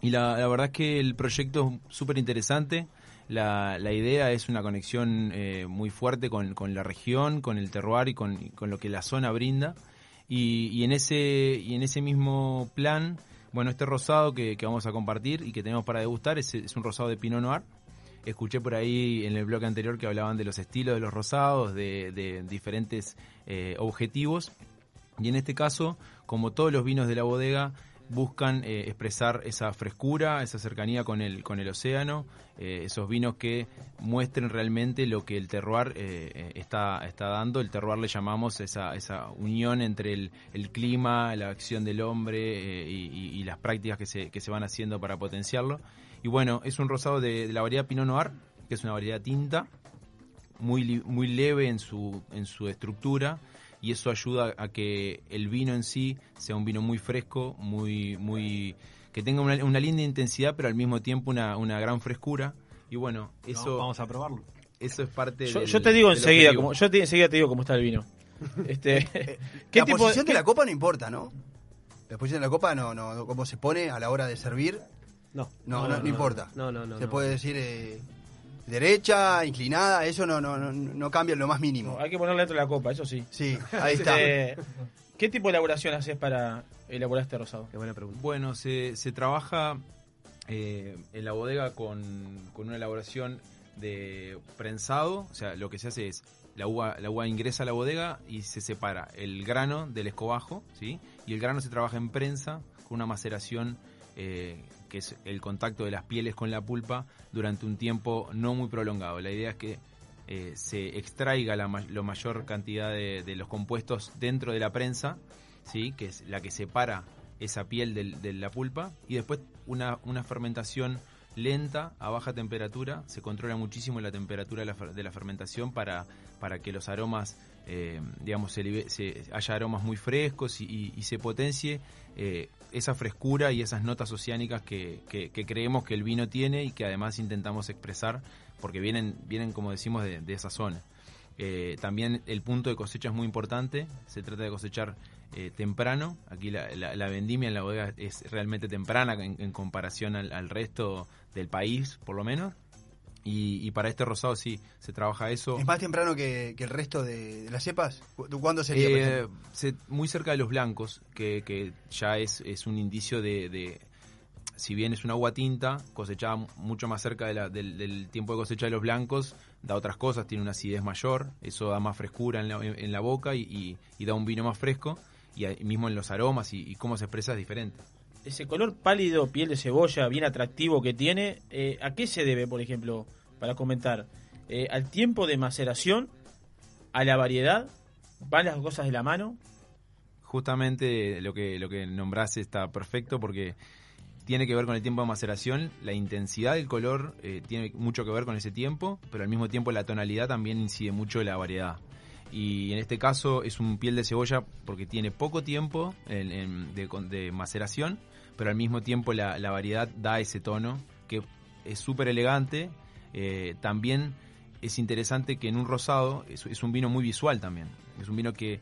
Y la, la verdad es que el proyecto es súper interesante. La, la idea es una conexión eh, muy fuerte con, la región, con el terroir y con, con lo que la zona brinda. Y, en ese y en ese mismo plan, bueno, este rosado que, vamos a compartir y que tenemos para degustar es, un rosado de Pinot Noir. Escuché por ahí en el bloque anterior que hablaban de los estilos de los rosados, de, de diferentes eh, objetivos. Y en este caso, como todos los vinos de la bodega, buscan eh, expresar esa frescura, esa cercanía con el, con el océano, eh, esos vinos que muestren realmente lo que el terroir eh, eh, está, está dando. El terroir le llamamos esa, esa unión entre el, el clima, la acción del hombre y, las prácticas que se, que se van haciendo para potenciarlo. Y bueno, es un rosado de, de la variedad Pinot Noir, que es una variedad tinta, muy, muy leve en su, en su estructura y eso ayuda a que el vino en sí sea un vino muy fresco, muy, muy que tenga una, una linda intensidad, pero al mismo tiempo una, una gran frescura. Y bueno, eso vamos a probarlo. Eso es parte Yo, del- yo te digo enseguida, como, yo te, enseguida te digo cómo está el vino. Este, ¿qué la tipo posición de, la copa no importa, ¿no? La posición de la copa no, no, no- cómo se pone a la hora de servir. No. No, No, no, no, no importa. no, no, no, Se no. puede decir eh, derecha, inclinada, eso no, no, no, no cambia en lo más mínimo. Hay que ponerle dentro de la copa, eso sí. Sí, ahí está. Este, ¿Qué tipo de elaboración haces para elaborar este rosado? Qué buena pregunta. Bueno, se, se trabaja eh, en la bodega con, con una elaboración de prensado, o sea, lo que se hace es la uva, la uva ingresa a la bodega y se separa el grano del escobajo, ¿sí? Y el grano se trabaja en prensa con una maceración eh, que es el contacto de las pieles con la pulpa durante un tiempo no muy prolongado. La idea es que eh, se extraiga la, ma- la mayor cantidad de, los compuestos dentro de la prensa, ¿sí? que es la que separa esa piel de la pulpa, y después una, una fermentación lenta a baja temperatura. Se controla muchísimo la temperatura de la, fermentación para, para que los aromas, eh, digamos, se, se- haya aromas muy frescos y se potencie eh, esa frescura y esas notas oceánicas que, que- creemos que el vino tiene y que además intentamos expresar porque vienen, vienen como decimos, de, esa zona. Eh, también el punto de cosecha es muy importante, se trata de cosechar eh, temprano, aquí la, la- vendimia en la bodega es realmente temprana en, comparación al resto del país, por lo menos, y, y para este rosado sí, se trabaja eso. ¿Es más temprano que, que el resto de, de las cepas? ¿Cu- ¿Cuándo sería? Eh, se- muy cerca de los blancos, que, que ya es, es un indicio de, de- si bien es una agua tinta, cosechada mucho más cerca de la- del, del tiempo de cosecha de los blancos, da otras cosas, tiene una acidez mayor, eso da más frescura en la, en- en la boca y, y- y da un vino más fresco, y mismo en los aromas y, y cómo se expresa es diferente. Ese color pálido, piel de cebolla, bien atractivo que tiene, eh, ¿a qué se debe, por ejemplo, para comentar? Eh, ¿Al tiempo de maceración? ¿A la variedad? ¿Van las cosas de la mano? Justamente lo que, lo que nombraste está perfecto porque tiene que ver con el tiempo de maceración, la intensidad del color eh, tiene mucho que ver con ese tiempo, pero al mismo tiempo la tonalidad también incide mucho en la variedad. Y en este caso es un piel de cebolla porque tiene poco tiempo en- en- de, de maceración, pero al mismo tiempo la, la variedad da ese tono que es súper elegante. Eh, también es interesante que en un rosado es, es un vino muy visual también. Es un vino que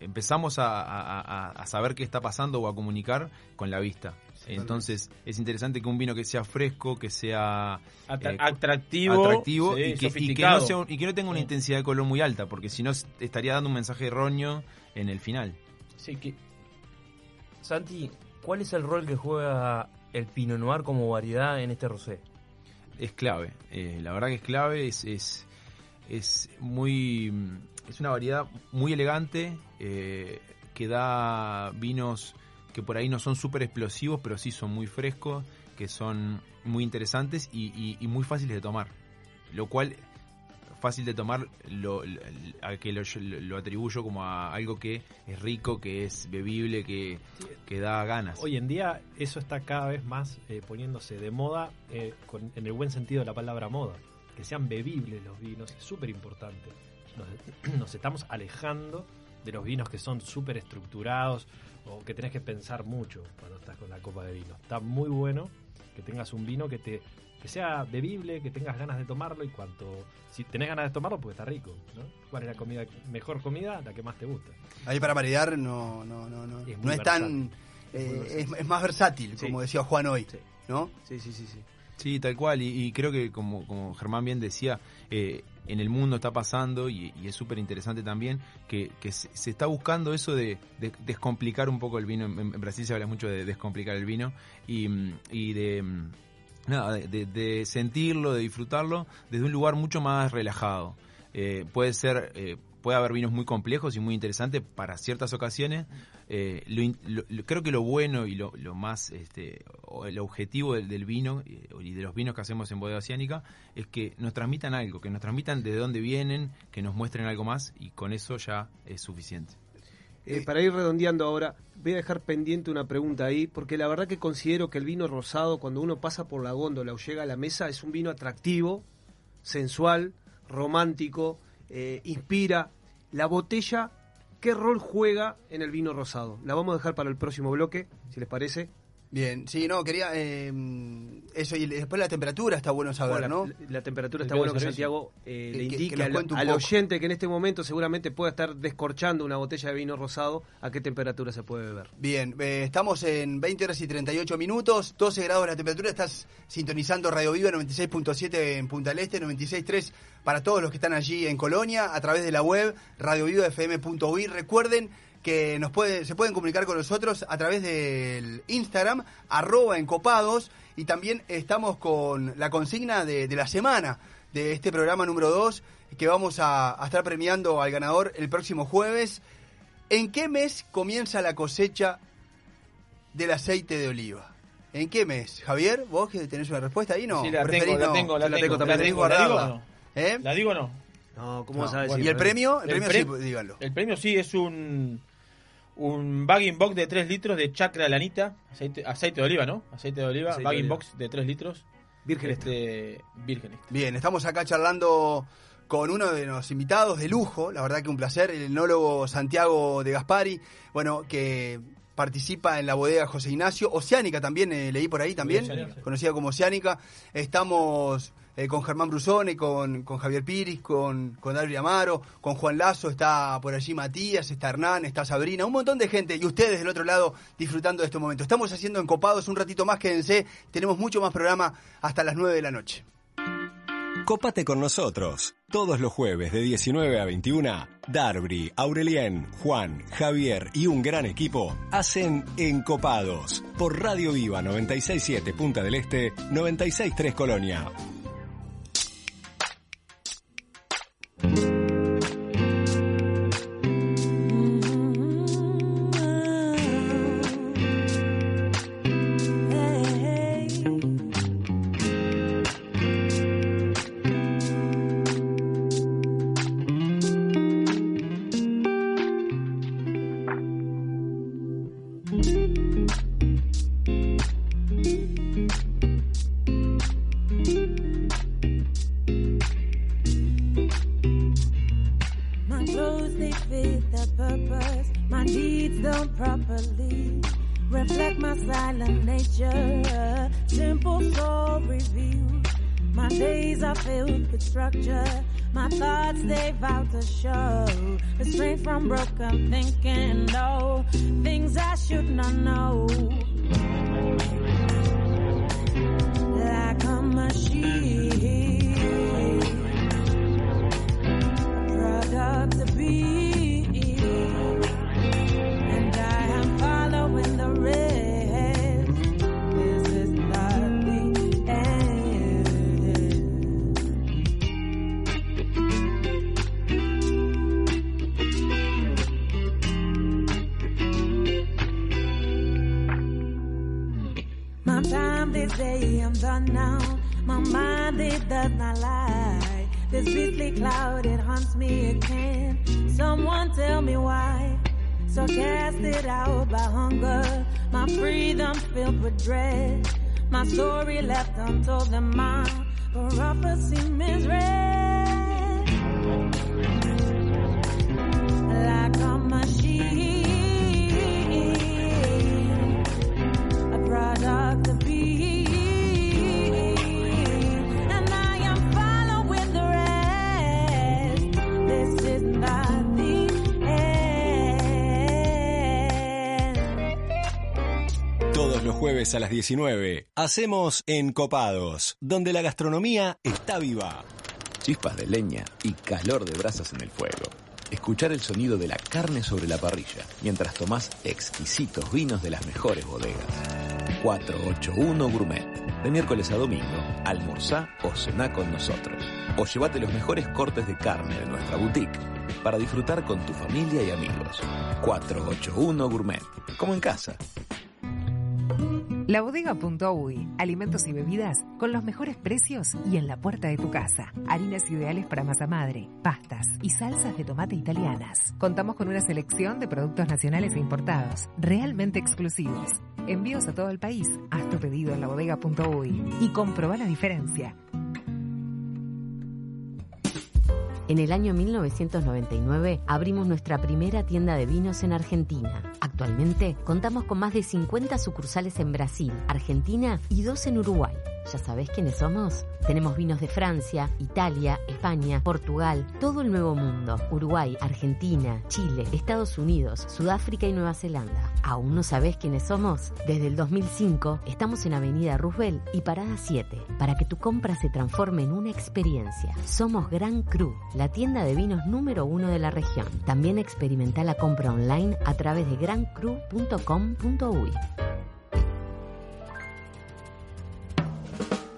empezamos a, a- a- a saber qué está pasando o a comunicar con la vista. Entonces es interesante que un vino que sea fresco, que sea Atra- eh, atractivo, atractivo sí, y, que, y que sofisticado. no sea un- y que no tenga una Sí. intensidad de color muy alta, porque si no estaría dando un mensaje erróneo en el final. Sí, que Santi, ¿cuál es el rol que juega el Pinot Noir como variedad en este rosé? es clave. Eh, la verdad que es clave, es, es, es muy. Es una variedad muy elegante, eh, que da vinos que por ahí no son súper explosivos, pero sí son muy frescos, que son muy interesantes y- y muy fáciles de tomar. Lo cual, fácil de tomar, lo, lo- que lo, lo atribuyo como a algo que es rico, que es bebible, que, que da ganas. Hoy en día eso está cada vez más eh, poniéndose de moda, eh, con- en el buen sentido de la palabra moda. Que sean bebibles los vinos es súper importante. Nos, nos estamos alejando de los vinos que son súper estructurados o que tenés que pensar mucho cuando estás con la copa de vino. Está muy bueno que tengas un vino que te que sea bebible, que tengas ganas de tomarlo y cuanto si tenés ganas de tomarlo porque está rico, ¿no? ¿Cuál es la comida mejor comida? La que más te gusta. Ahí para maridar no no no no Es no es tan eh, es, es más versátil, como decía Juan hoy, ¿no? Sí, sí, sí, sí. Sí, tal cual. Y, y creo que, como, como Germán bien decía, eh, en el mundo está pasando, y, y es súper interesante también, que, que se, se está buscando eso de, de descomplicar un poco el vino. En, en Brasil se habla mucho de descomplicar el vino y, y de, de, de- sentirlo, de disfrutarlo desde un lugar mucho más relajado. Eh, puede ser... eh, Puede haber vinos muy complejos y muy interesantes para ciertas ocasiones. Eh, lo lo- creo que lo bueno y lo, lo más, este, el objetivo del, del vino eh, y de los vinos que hacemos en Bodega Oceánica es que nos transmitan algo, que nos transmitan de dónde vienen, que nos muestren algo más y con eso ya es suficiente. Eh, para ir redondeando ahora, voy a dejar pendiente una pregunta ahí, porque la verdad que considero que el vino rosado, cuando uno pasa por la góndola o llega a la mesa, es un vino atractivo, sensual, romántico, eh, inspira. La botella, ¿qué rol juega en el vino rosado? La vamos a dejar para el próximo bloque, si les parece. Bien, sí, no, quería eh, eso y después la temperatura está bueno saber, la, ¿no? la- la temperatura está bueno que. Santiago eh, le que- que indique al, oyente que en este momento seguramente pueda estar descorchando una botella de vino rosado, a qué temperatura se puede beber. Bien, eh, estamos en 20 horas y 38 minutos, 12 grados la temperatura, estás sintonizando Radio Viva 96.7 en Punta del Este, 96.3 para todos los que están allí en Colonia, a través de la web radiovivafm.uy. Recuerden que nos puede, se pueden comunicar con nosotros a través del Instagram, arroba encopados, y también estamos con la consigna de, de la semana de este programa número 2, que vamos a, a estar premiando al ganador el próximo jueves. ¿En qué mes comienza la cosecha del aceite de oliva? ¿En qué mes? Javier, vos que tenés una respuesta ahí, ¿no? Sí, la ¿Preferís tengo, la tengo, la tengo, la tengo, ¿Preferís ¿la digo o guardarla? no? ¿Eh? ¿La digo o no? No, ¿cómo vas a decir? ¿Y el premio? El premio sí, pre- díganlo. El premio sí es un un bagging box de 3 litros de chacra lanita, aceite, aceite de oliva, ¿no? Aceite de oliva, Aceite de bagging oliva. box de 3 litros. Virgen este, virgen extra. Bien, estamos acá charlando con uno de los invitados de lujo, la verdad que un placer, el enólogo Santiago de Gaspari, bueno, que participa en la bodega José Ignacio, Oceánica también, eh, leí por ahí también, Oceánica, conocida como Oceánica. Estamos eh, con Germán Brusone, con, con Javier Piris, con, con Amaro, con Juan Lazo, está por allí Matías, está Hernán, está Sabrina, un montón de gente y ustedes del otro lado disfrutando de este momento. Estamos haciendo encopados un ratito más, quédense, tenemos mucho más programa hasta las 9 de la noche. Cópate con nosotros. Todos los jueves de 19 a 21, Darby, Aurelien, Juan, Javier y un gran equipo hacen Encopados por Radio Viva 967 Punta del Este, 963 Colonia. Restraint from broken thinking. No, things I should not know. A las 19 hacemos Encopados, donde la gastronomía está viva. Chispas de leña y calor de brasas en el fuego. Escuchar el sonido de la carne sobre la parrilla mientras tomás exquisitos vinos de las mejores bodegas. 481 Gourmet. De miércoles a domingo, almorzá o cená con nosotros. O llévate los mejores cortes de carne de nuestra boutique para disfrutar con tu familia y amigos. 481 Gourmet. Como en casa. La bodega.uy, alimentos y bebidas con los mejores precios y en la puerta de tu casa. Harinas ideales para masa madre, pastas y salsas de tomate italianas. Contamos con una selección de productos nacionales e importados, realmente exclusivos. Envíos a todo el país. Haz tu pedido en la bodega.uy y comproba la diferencia. En el año 1999 abrimos nuestra primera tienda de vinos en Argentina. Actualmente contamos con más de 50 sucursales en Brasil, Argentina y dos en Uruguay. ¿Ya sabés quiénes somos? Tenemos vinos de Francia, Italia, España, Portugal, todo el Nuevo Mundo, Uruguay, Argentina, Chile, Estados Unidos, Sudáfrica y Nueva Zelanda. ¿Aún no sabés quiénes somos? Desde el 2005 estamos en Avenida Roosevelt y Parada 7 para que tu compra se transforme en una experiencia. Somos Gran Cru, la tienda de vinos número uno de la región. También experimenta la compra online a través de grancru.com.uy.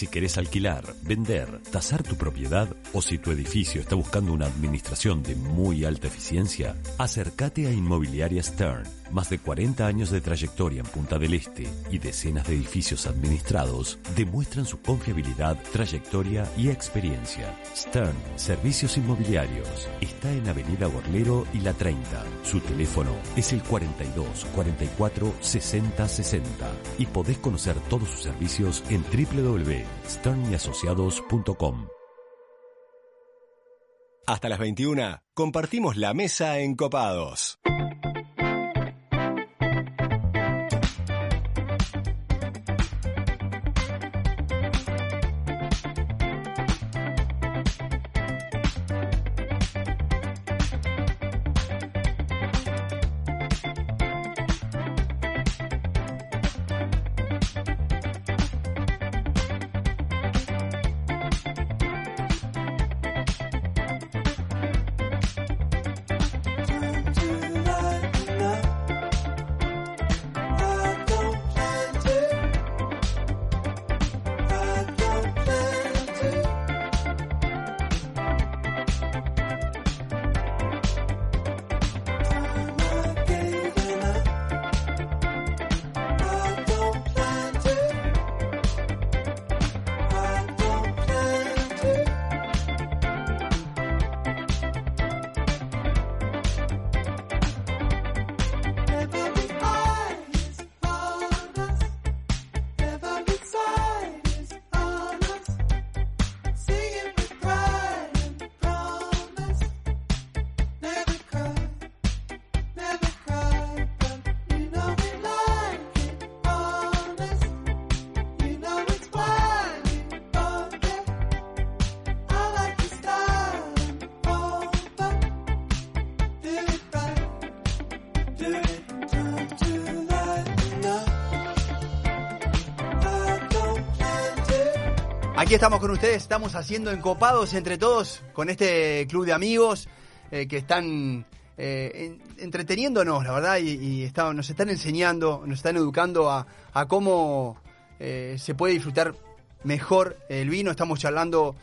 Si querés alquilar, vender, tasar tu propiedad o si tu edificio está buscando una administración de muy alta eficiencia, acércate a Inmobiliaria Stern. Más de 40 años de trayectoria en Punta del Este y decenas de edificios administrados demuestran su confiabilidad, trayectoria y experiencia. Stern, Servicios Inmobiliarios. Está en Avenida Gorlero y La 30. Su teléfono es el 42 44 60 60 y podés conocer todos sus servicios en www.sternyasociados.com. Hasta las 21 compartimos la mesa en Copados. Aquí estamos con ustedes, estamos haciendo encopados entre todos con este club de amigos eh, que están eh, en- entreteniéndonos, la verdad, y, y nos están enseñando, nos están educando a, cómo eh, se puede disfrutar mejor el vino. Estamos charlando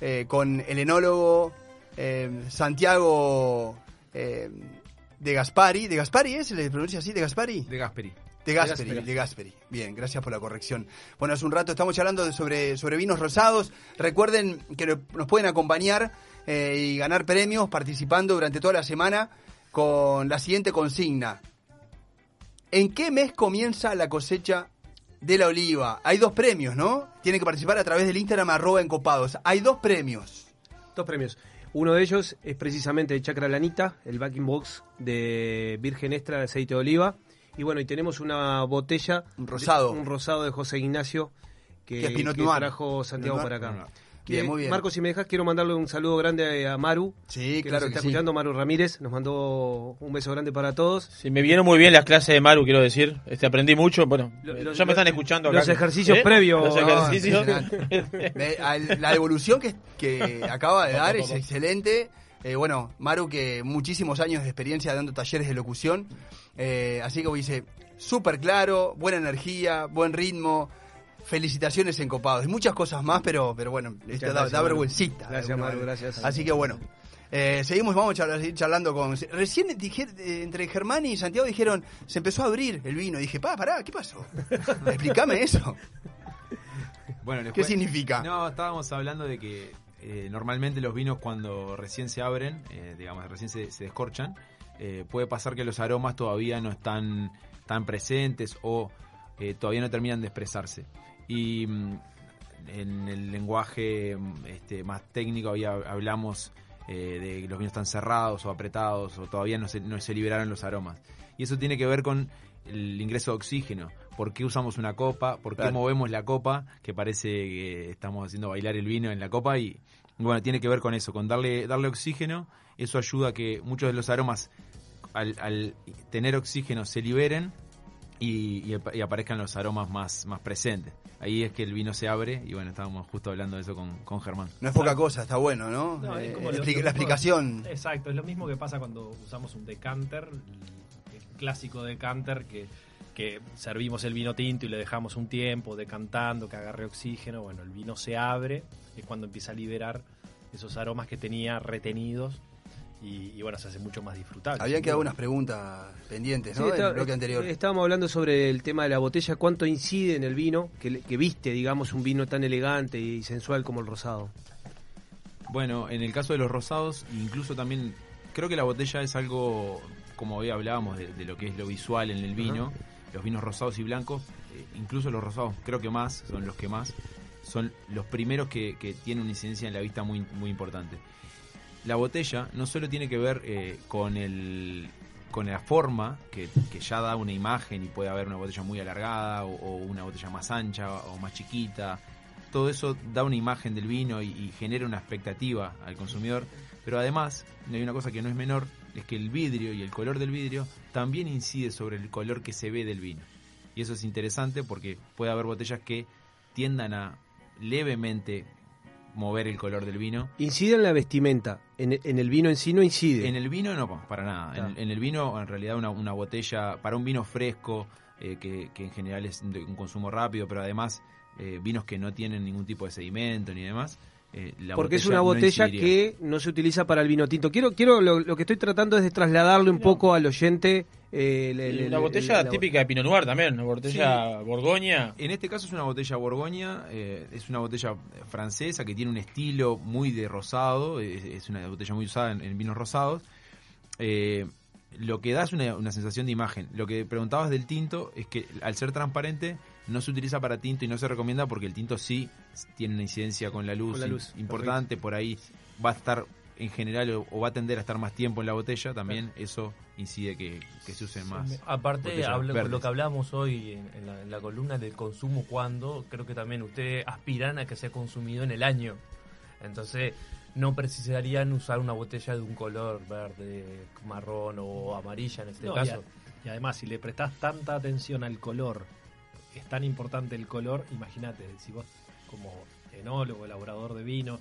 eh, con el enólogo Santiago de Gaspari. ¿De Gaspari es? ¿Se le pronuncia así? ¿De Gaspari? De Gasperi. De Gasperi, de Gasperi. Bien, gracias por la corrección. Bueno, hace un rato estamos hablando de- sobre, sobre vinos rosados. Recuerden que nos pueden acompañar eh, y ganar premios participando durante toda la semana con la siguiente consigna. ¿En qué mes comienza la cosecha de la Oliva. Hay dos premios, ¿no? Tienen que participar a través del Instagram arroba encopados. Hay dos premios. Dos premios. Uno de ellos es precisamente el Chakra Lanita, el backing box de Virgen Extra de aceite de oliva. Y bueno, y tenemos una botella. Un rosado. de- un rosado de José Ignacio que, Que es Pinot que Noir. trajo Santiago Pinot para acá. Bien, muy bien. Marcos, si me dejas, quiero mandarle un saludo grande a Maru. Sí, que claro nos que está sí. escuchando. Maru Ramírez nos mandó un beso grande para todos. Sí, me vieron muy bien las clases de Maru, quiero decir. Este, aprendí mucho. Bueno, Lo- ya me están escuchando acá. los ejercicios previos. Los No, ejercicios. la devolución que, que acaba de dar es excelente. Eh, bueno, Maru, que muchísimos años de experiencia dando talleres de locución. Eh, así que dice, súper claro, buena energía, buen ritmo. Felicitaciones en Copados. Y muchas cosas más, pero, pero bueno, esto da, gracias, da vergüencita. Gracias, Maru, gracias. Así que bueno. eh, seguimos, vamos a seguir charlando con... Recién dije, entre Germán y Santiago dijeron, se empezó a abrir el vino. dije, pa, pará, ¿qué pasó? Explícame eso. Bueno, ¿Qué significa? No, estábamos hablando de que eh, normalmente los vinos cuando recién se abren, eh, digamos, recién se, descorchan, eh, puede pasar que los aromas todavía no están tan presentes o todavía no terminan de expresarse. Y mm, en el lenguaje mm, este, más técnico hablamos de que los vinos están cerrados o apretados o todavía no se, no se liberaron los aromas. Y eso tiene que ver con el ingreso de oxígeno. ¿Por qué usamos una copa? ¿Por qué Claro. movemos la copa? Que parece que estamos haciendo bailar el vino en la copa y bueno, tiene que ver con eso, con darle, darle oxígeno. Eso ayuda a que muchos de los aromas al, al tener oxígeno se liberen y, y ap- y aparezcan los aromas más, más presentes. Ahí es que el vino se abre y bueno, estábamos justo hablando de eso con, con Germán. No es poca cosa, está bueno, ¿no? No, es Eh, como lo la explicación. Exacto, es lo mismo que pasa cuando usamos un decanter, el, el clásico decanter que, que servimos el vino tinto y le dejamos un tiempo decantando, que agarre oxígeno. Bueno, el vino se abre, es cuando empieza a liberar esos aromas que tenía retenidos y, y bueno, se hace mucho más disfrutable. Habían quedado unas preguntas pendientes, ¿no? Sí, Del está- bloque anterior. eh, Estábamos hablando sobre el tema de la botella, cuánto incide en el vino, que viste, digamos, un vino tan elegante y sensual como el rosado. Bueno, en el caso de los rosados, incluso también creo que la botella es algo, como hoy hablábamos, de, de lo que es lo visual en el vino, los vinos rosados y blancos, eh, incluso los rosados creo que más, son los que más, son los primeros que, que tienen una incidencia en la vista muy, muy importante. La botella no solo tiene que ver eh, con el con la forma, que, que ya da una imagen y puede haber una botella muy alargada o, o una botella más ancha o más chiquita, todo eso da una imagen del vino y, y genera una expectativa al consumidor. Pero además, hay una cosa que no es menor, es que el vidrio y el color del vidrio también incide sobre el color que se ve del vino. Y eso es interesante porque puede haber botellas que tiendan a levemente mover el color del vino. Incide en la vestimenta, en, en el vino en sí no incide. En el vino no, para nada. En, en el vino, en realidad, una, una botella, para un vino fresco, eh, que, que en general es de un consumo rápido, pero además eh, vinos que no tienen ningún tipo de sedimento ni demás. Eh, la Porque es una botella que no se utiliza para el vino tinto. Quiero, quiero lo, lo que estoy tratando es de trasladarle un poco al oyente. eh, una el- botella la- típica de Pinot Noir también, una botella Borgoña. En este caso es una botella Borgoña, eh, es una botella francesa que tiene un estilo muy de rosado, es, es una botella muy usada en, en vinos rosados. Eh, lo que da es una, una sensación de imagen. Lo que preguntabas del tinto es que al ser transparente no se utiliza para tinto y no se recomienda porque el tinto sí tiene una incidencia con la luz, Con la luz, importante, por ahí va a estar en general o, o va a tender a estar más tiempo en la botella, también eso incide que, que se usen más. Aparte, verdes. lo que hablamos hoy en, en la, en la columna del consumo cuando, creo que también ustedes aspiran a que sea consumido en el año. Entonces, no precisarían usar una botella de un color verde, marrón o amarilla en este No, y, caso. a- y además, si le prestás tanta atención al color, es tan importante el color, imagínate, si vos como enólogo, elaborador de vino,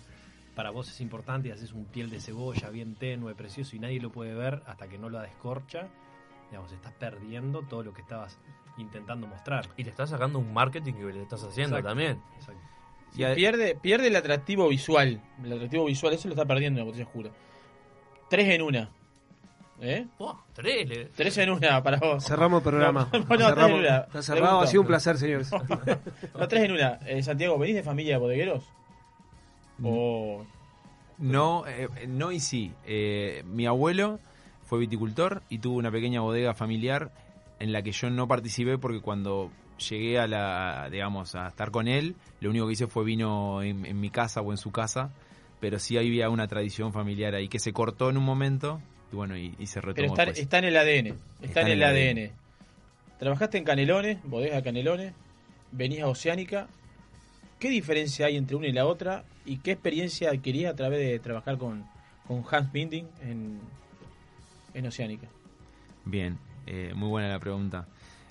para vos es importante y haces un piel de cebolla bien tenue, precioso y nadie lo puede ver hasta que no lo descorcha, digamos, estás perdiendo todo lo que estabas intentando mostrar. Y le estás sacando un marketing que le estás haciendo Exacto, también. exacto. Y pierde, pierde el atractivo visual. El atractivo visual, eso lo está perdiendo en la botella oscura. Tres en una. ¿Eh? tres, le- Tres en una para vos. Cerramos el programa. No, no, tres en una. Está cerrado, ha sido un placer, señores. no, tres en una. Eh, Santiago, ¿venís de familia de bodegueros? O... No, eh, no y sí. Eh, mi abuelo fue viticultor y tuvo una pequeña bodega familiar en la que yo no participé porque cuando llegué a la, digamos, a estar con él, lo único que hice fue vino en, en mi casa o en su casa, pero sí había una tradición familiar ahí que se cortó en un momento y bueno, y, y se retomó Pero está, en el ADN. Está, en el ADN. Trabajaste en Canelones, bodega Canelones, venís a Oceánica. ¿Qué diferencia hay entre una y la otra? ¿Y qué experiencia adquirís a través de trabajar con, con Hans Binding en, en Oceánica? Bien, eh, muy buena la pregunta.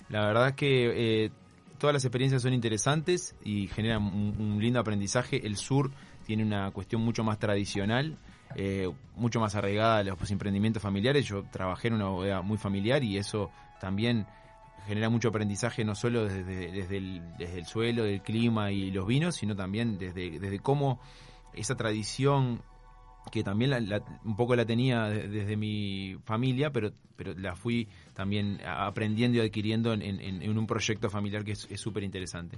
La verdad es que eh, todas las experiencias son interesantes y generan un, un lindo aprendizaje. El sur tiene una cuestión mucho más tradicional, eh, mucho más arraigada a los emprendimientos familiares. Yo trabajé en una bodega muy familiar y eso también genera mucho aprendizaje no solo desde, desde, el, desde el suelo, del clima y los vinos, sino también desde, desde cómo esa tradición que también un poco la tenía de- desde mi familia, pero, pero la fui también aprendiendo y adquiriendo en, un proyecto familiar que es súper interesante.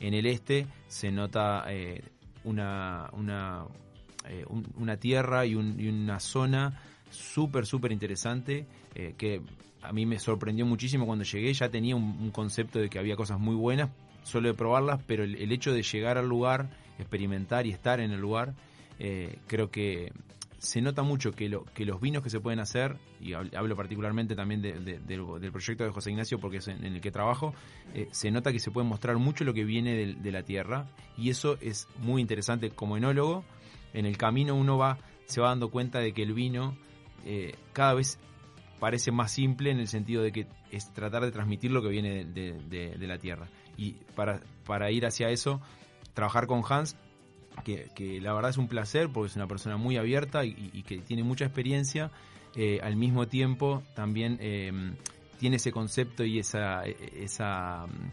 En el este se nota eh, una, una, eh, un- una tierra y, un- y una zona súper, súper interesante eh, que a mí me sorprendió muchísimo cuando llegué. Ya tenía un, concepto de que había cosas muy buenas, solo de probarlas, pero el, hecho de llegar al lugar, experimentar y estar en el lugar, eh, creo que se nota mucho que, lo, que los vinos que se pueden hacer, y hab- hablo particularmente también de- de- del, proyecto de José Ignacio porque es en, el que trabajo, se nota que se puede mostrar mucho lo que viene de, la tierra y eso es muy interesante como enólogo. En el camino uno va se va dando cuenta de que el vino eh, cada vez parece más simple en el sentido de que es tratar de transmitir lo que viene de, la tierra. Y para, para ir hacia eso, trabajar con Hans que, la verdad es un placer porque es una persona muy abierta y, que tiene mucha experiencia. eh, al mismo tiempo también eh, tiene ese concepto y esa, esa, mm,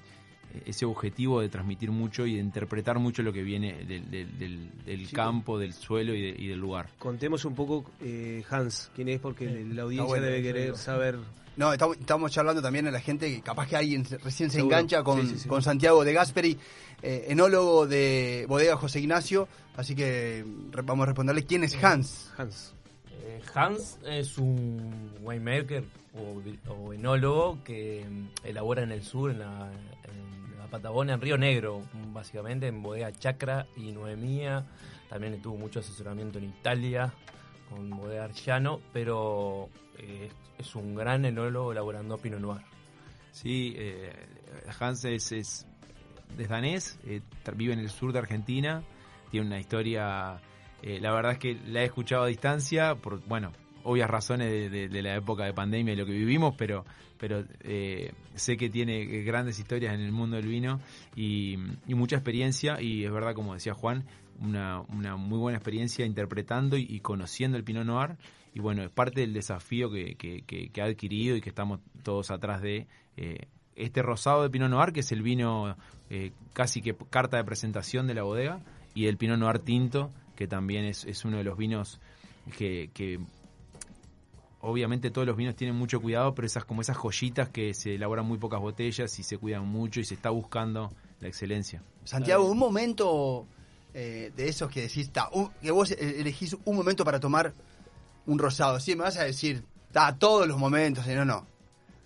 ese objetivo de transmitir mucho y de interpretar mucho lo que viene del, del- del- del Sí. campo, del suelo y, de- y del lugar. Contemos un poco, eh, Hans, quién es, porque la audiencia bueno, debe querer sí. saber. No, estamos, estamos charlando también a la gente que capaz que alguien recién se Seguro. engancha con, Sí, sí, sí. con Santiago de Gasperi, eh, enólogo de Bodega José Ignacio. Así que re- vamos a responderle quién es Hans. Hans. Eh, Hans es un winemaker o, enólogo que mm, elabora en el sur, en la, en la Patagonia, en Río Negro, básicamente, en bodega Chacra y Noemía. También tuvo mucho asesoramiento en Italia con bodega Arciano, pero eh, es, un gran enólogo elaborando Pinot Noir. Sí, eh, Hans es, danés, eh, vive en el sur de Argentina, tiene una historia, la verdad es que la he escuchado a distancia, por, bueno, obvias razones de, la época de pandemia y lo que vivimos, pero, pero eh, sé que tiene grandes historias en el mundo del vino y, y mucha experiencia. Y es verdad, como decía Juan, una, una muy buena experiencia interpretando y, conociendo el Pinot Noir. Y bueno, es parte del desafío que- que ha adquirido y que estamos todos atrás de eh, este rosado de Pinot Noir, que es el vino eh, casi que carta de presentación de la bodega, y el Pinot Noir tinto, que también es, es uno de los vinos que, que obviamente todos los vinos tienen mucho cuidado, pero esas como esas joyitas que se elaboran muy pocas botellas y se cuidan mucho y se está buscando la excelencia. Santiago, un momento eh, de esos que decís, ta, un- que vos eh, elegís un momento para tomar un rosado. Sí, me vas a decir, ta, todos los momentos, y no, no.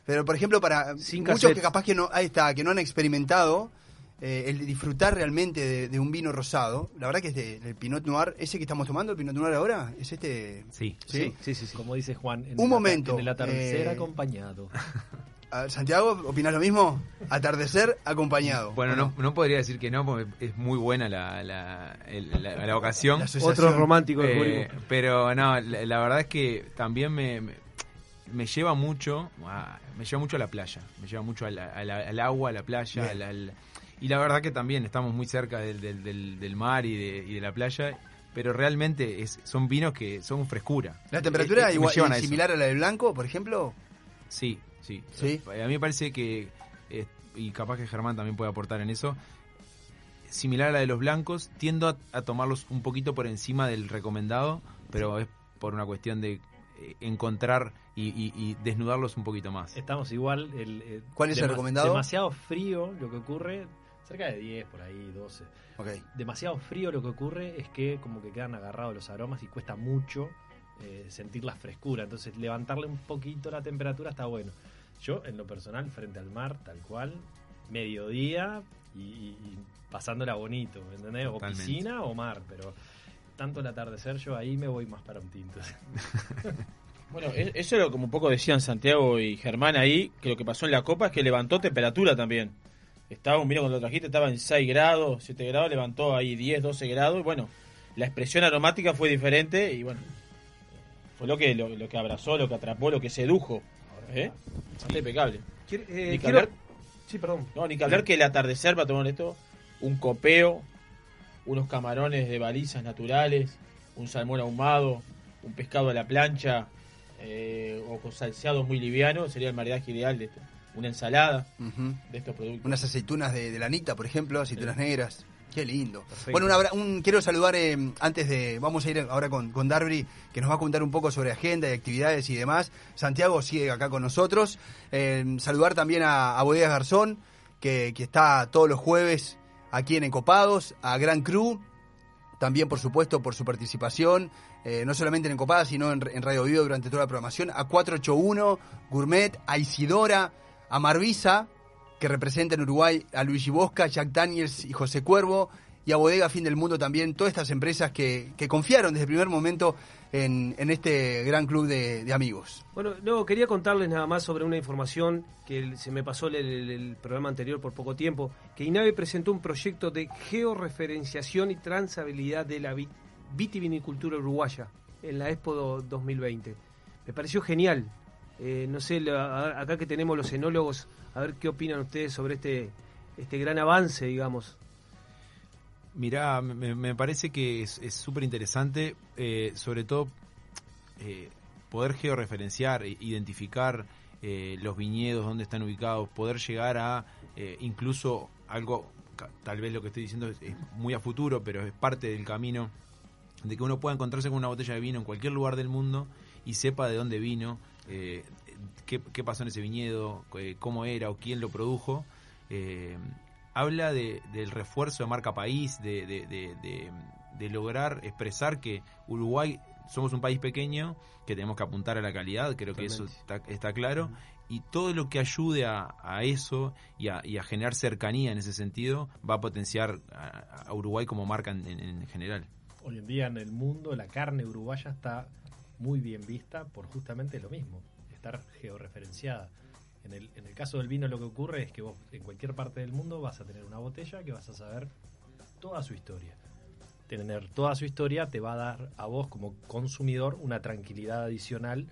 Pero, por ejemplo, para muchos cassette. que capaz que no, ahí está, que no han experimentado eh, el disfrutar realmente de, de un vino rosado, la verdad que es de- del Pinot Noir, ese que estamos tomando, el Pinot Noir ahora, es este... Sí, ¿Sí? Sí, sí, sí. Como dice Juan, en Un el momento, En el atardecer eh, acompañado. Santiago, ¿opinás lo mismo? Atardecer acompañado. Bueno, no, no podría decir que no, porque es muy buena la, la, la- la ocasión. Otro romántico Eh, pero no, la, la verdad es que también me, me, me lleva mucho, a- me lleva mucho a la playa, me lleva mucho a la- a la- al agua, a la playa, al- y la verdad que también estamos muy cerca del, del, del- del mar y de, y de la playa, pero realmente es, son vinos que son frescura. ¿La temperatura Eh, eh, me igual, eso. similar a la del blanco, por ejemplo? Sí, sí. ¿Sí? A mí me parece que, eh, y capaz que Germán también puede aportar en eso, similar a la de los blancos, tiendo a, a tomarlos un poquito por encima del recomendado, pero es por una cuestión de eh, encontrar y, y- y desnudarlos un poquito más. Estamos igual. El, eh, ¿Cuál es el recomendado? Demasiado frío lo que ocurre, cerca de 10, por ahí, 12. Ok. Demasiado frío lo que ocurre es que como que quedan agarrados los aromas y cuesta mucho eh, sentir la frescura. Entonces levantarle un poquito la temperatura está bueno. Yo, en lo personal, frente al mar, tal cual, mediodía y, y- y pasándola bonito, ¿me entendés? O piscina o mar, pero tanto el atardecer, yo ahí me voy más para un tinto. Bueno, e- eso era como un poco decían Santiago y Germán ahí, que lo que pasó en la copa es que levantó temperatura también. Estaba vino cuando lo trajiste, estaba en 6 grados, 7 grados, levantó ahí 10, 12 grados y bueno, la expresión aromática fue diferente y bueno, fue lo que, lo, lo que abrazó, lo que atrapó, lo que sedujo. ¿Eh? Bastante impecable. Eh, Ni que quiero- hablar- Sí, perdón. no, ni que hablar que el atardecer para tomar esto, un copeo, unos camarones de balizas naturales, un salmón ahumado, un pescado a la plancha, eh, o con salseado muy liviano, sería el maridaje ideal de esto. Una ensalada de estos productos. Unas aceitunas de, de la Anita, por ejemplo, aceitunas negras. Qué lindo. Perfecto. Bueno, un abra- un- quiero saludar eh, antes de. Vamos a ir ahora con, con Darby, que nos va a contar un poco sobre agenda y actividades y demás. Santiago sigue acá con nosotros. Eh, saludar también a, a Bodegas Garzón, que, que está todos los jueves aquí en Encopados. A Gran Cru, también por supuesto por su participación, eh, no solamente en Encopadas, sino en, en Radio Vivo durante toda la programación. A 481, Gourmet, a Isidora, a Marvisa, que representa en Uruguay a Luigi Bosca, Jack Daniels y José Cuervo, y a Bodega Fin del Mundo también, todas estas empresas que, que confiaron desde el primer momento en, en este gran club de, amigos. Bueno, no, quería contarles nada más sobre una información que se me pasó el, el- programa anterior por poco tiempo, que INAVE presentó un proyecto de georreferenciación y transabilidad de la vi- vitivinicultura uruguaya en la Expo do- 2020. Me pareció genial. Eh, no sé, acá que tenemos los enólogos, a ver qué opinan ustedes sobre este, este gran avance, digamos. Mirá, me, parece que es súper interesante, eh, sobre todo eh, poder georreferenciar, e identificar eh, los viñedos, dónde están ubicados, poder llegar a incluso algo, tal vez lo que estoy diciendo es muy a futuro, pero es parte del camino, de que uno pueda encontrarse con una botella de vino en cualquier lugar del mundo y sepa de dónde vino, eh, qué, qué pasó en ese viñedo, eh, cómo era o quién lo produjo. eh, habla de, del refuerzo de marca país, de, de- de- de- de lograr expresar que Uruguay somos un país pequeño, que tenemos que apuntar a la calidad, creo que eso está, está claro, y todo lo que ayude a, a eso y a, y a generar cercanía en ese sentido va a potenciar a, a Uruguay como marca en, en- en general. Hoy en día en el mundo la carne uruguaya está muy bien vista por justamente lo mismo, estar georreferenciada. En el, en el caso del vino lo que ocurre es que vos en cualquier parte del mundo vas a tener una botella que vas a saber toda su historia. Tener toda su historia te va a dar a vos como consumidor una tranquilidad adicional,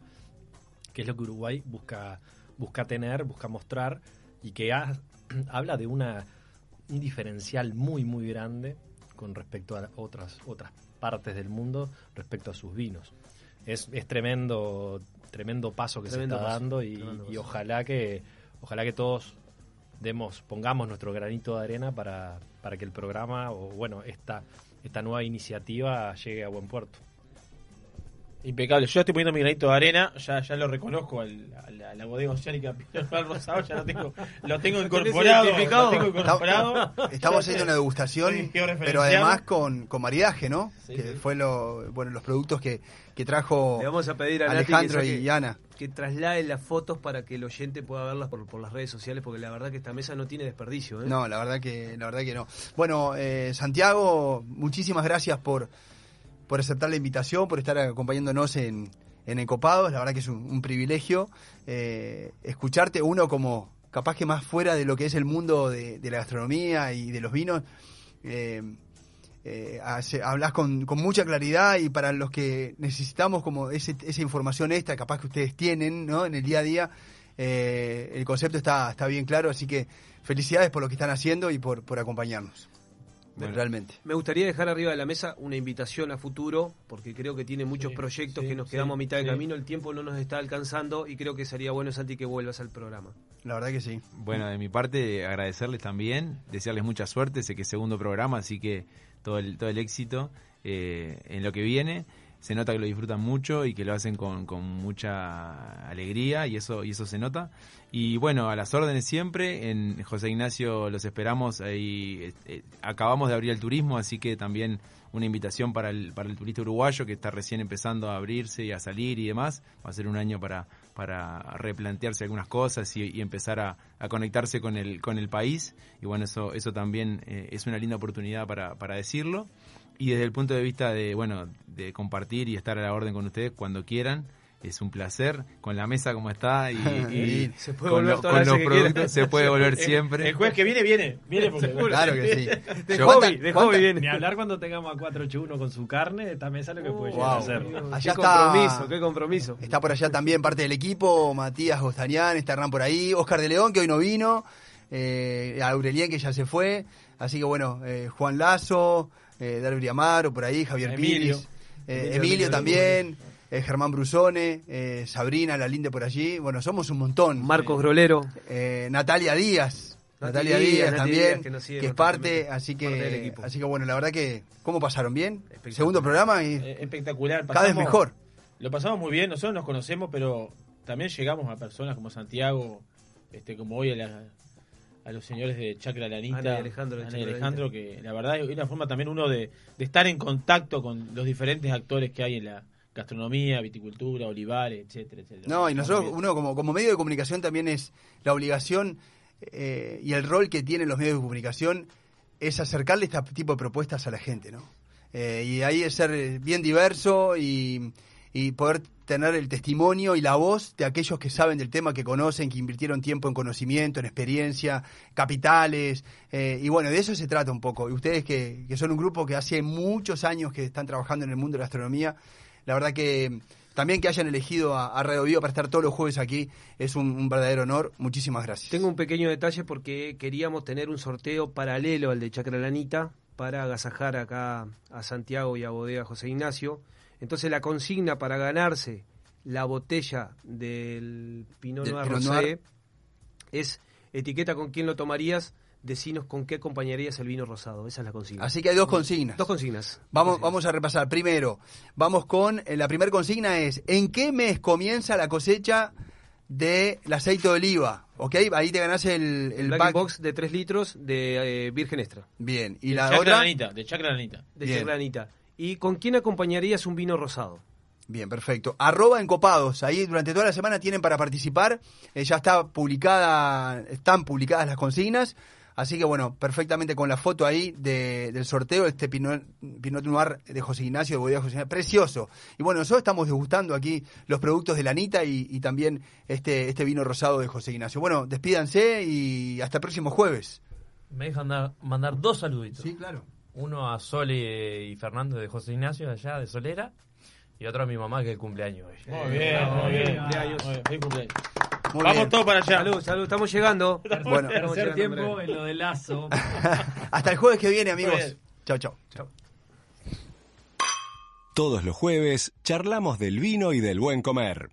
que es lo que Uruguay busca, busca tener, busca mostrar, y que ha- habla de una, un diferencial muy, muy grande con respecto a otras, otras partes del mundo respecto a sus vinos. Es, es tremendo, tremendo paso que Tremendo se está paso, dando y, y ojalá que ojalá que todos demos pongamos nuestro granito de arena para, para que el programa o bueno esta esta nueva iniciativa llegue a buen puerto. Impecable. Yo ya estoy poniendo mi granito de arena, ya, ya lo reconozco al- a, la, a la bodega oceánica Rosado, ya lo tengo, lo tengo incorporado. Lo tengo incorporado. Estamos haciendo una degustación, pero además con, con maridaje, ¿no? Sí, que sí. fue lo, bueno, los productos que, que trajo Le vamos a pedir a Nati Alejandro que, saque- y Ana. que traslade las fotos para que el oyente pueda verlas por, por las redes sociales, porque la verdad que esta mesa no tiene desperdicio. ¿eh? No, la verdad que, la verdad que no. Bueno, eh, Santiago, muchísimas gracias por, por aceptar la invitación, por estar acompañándonos en, en Encopados. La verdad que es un, privilegio eh, escucharte, uno como capaz que más fuera de lo que es el mundo de, la gastronomía y de los vinos. eh, eh, hablas con, mucha claridad y para los que necesitamos como ese- esa información extra, capaz que ustedes tienen ¿no? en el día a día, el concepto está, está bien claro, así que felicidades por lo que están haciendo y por, por acompañarnos. Realmente. Me gustaría dejar arriba de la mesa una invitación a futuro, porque creo que tiene muchos proyectos sí, que nos sí, quedamos a mitad de sí. camino, el tiempo no nos está alcanzando y creo que sería bueno, Santi, que vuelvas al programa. La verdad que sí. Bueno, de mi parte, agradecerles también, desearles mucha suerte, sé que es segundo programa, así que todo el, todo el éxito eh, en lo que viene. Se nota que lo disfrutan mucho y que lo hacen con, con mucha alegría y eso, y eso se nota. Y bueno, a las órdenes siempre, en José Ignacio los esperamos, ahí eh, acabamos de abrir el turismo, así que también una invitación para el, para el turista uruguayo que está recién empezando a abrirse y a salir y demás. Va a ser un año para, para replantearse algunas cosas y, y empezar a, a conectarse con el, con el país. Y bueno, eso, eso también eh, es una linda oportunidad para, para decirlo. Y desde el punto de vista de, bueno, de compartir y estar a la orden con ustedes cuando quieran, es un placer con la mesa como está y, y Se puede con, volver lo- con los quiera. productos se puede volver siempre. El juez que viene, viene. Viene porque Claro que sí. De Yo- hobby, ¿Cuánta- de cuánta- hobby viene. Ni hablar cuando tengamos a 481 con su carne, esta mesa lo que puede llegar Wow. a hacer. Allá qué está- compromiso, qué compromiso. Está por allá también parte del equipo, Matías Gostanián, está Hernán por ahí, Oscar de León, que hoy no vino, eh, Aurelien, que ya se fue, así que bueno, eh, Juan Lazo, eh, Darby Amaro por ahí, Javier Emilio. Piris, eh, Emilio, también, eh, Germán Brusone, eh, Sabrina Lalinde por allí, bueno, somos un montón. Marcos Grolero. Eh, Natalia Díaz. Natalia Díaz, también, Díaz, que que, nos sigue es parte, así que, equipo. así que bueno, la verdad que, ¿cómo pasaron? ¿Bien? Segundo programa y espectacular. cada vez mejor. Lo pasamos muy bien, nosotros nos conocemos, pero también llegamos a personas como Santiago, este como hoy a, la- a los señores de Chacra Lanita, Ana y Alejandro Ana y Alejandro, que la verdad es una forma también uno de, de estar en contacto con los diferentes actores que hay en la gastronomía, viticultura, olivares, etcétera, etcétera. No, y nosotros, uno como, como medio de comunicación también es la obligación eh, y el rol que tienen los medios de comunicación es acercarle este tipo de propuestas a la gente, ¿no? Eh, y ahí es ser eh, bien diverso y, y poder tener el testimonio y la voz de aquellos que saben del tema, que conocen, que invirtieron tiempo en conocimiento, en experiencia, capitales, eh, y bueno, de eso se trata un poco. Y ustedes que, que son un grupo que hace muchos años que están trabajando en el mundo de la gastronomía, la verdad que también que hayan elegido a, a Radio Vivo para estar todos los jueves aquí es un, un verdadero honor. Muchísimas gracias. Tengo un pequeño detalle porque queríamos tener un sorteo paralelo al de Chacra Lanita para agasajar acá a Santiago y a Bodega José Ignacio. Entonces la consigna para ganarse la botella del Pinot Noir Rosé es etiqueta con quién lo tomarías, decinos con qué acompañarías el vino rosado. Esa es la consigna. Así que hay dos consignas. Dos consignas. Vamos, vamos a repasar. Primero, vamos con eh, la primera consigna es ¿en qué mes comienza la cosecha del aceite de oliva? ¿Ok? Ahí te ganás el, el Black pack. Box de 3 litros de eh, Virgen Extra. Bien. Y De la Chacra otra. Lanita, de Chacra Lanita. De Bien. Chacra Lanita. ¿Y con quién acompañarías un vino rosado? Bien, perfecto. Arroba encopados. Ahí durante toda la semana tienen para participar. Eh, ya está publicada, están publicadas las consignas. Así que bueno, perfectamente con la foto ahí de- del sorteo de este Pinot, Pinot Noir de José Ignacio, de Bodega José Ignacio. Precioso. Y bueno, nosotros estamos degustando aquí los productos de la Anita y, y también este, este vino rosado de José Ignacio. Bueno, despídanse y hasta el próximo jueves. Me dejan dar- mandar dos saluditos. Sí, claro. Uno a Sole y Fernando de José Ignacio, allá de Solera. Y otro a mi mamá, que es el cumpleaños hoy. Muy bien, muy bien. Cumpleaños. Muy bien, feliz cumpleaños. Muy Vamos bien. todos para allá. Salud, salud, estamos llegando. Bueno. Estamos Tercer llegando, tiempo en lo de Lazo. hasta el jueves que viene, amigos. bien. Chao, chao. Todos los jueves charlamos del vino y del buen comer.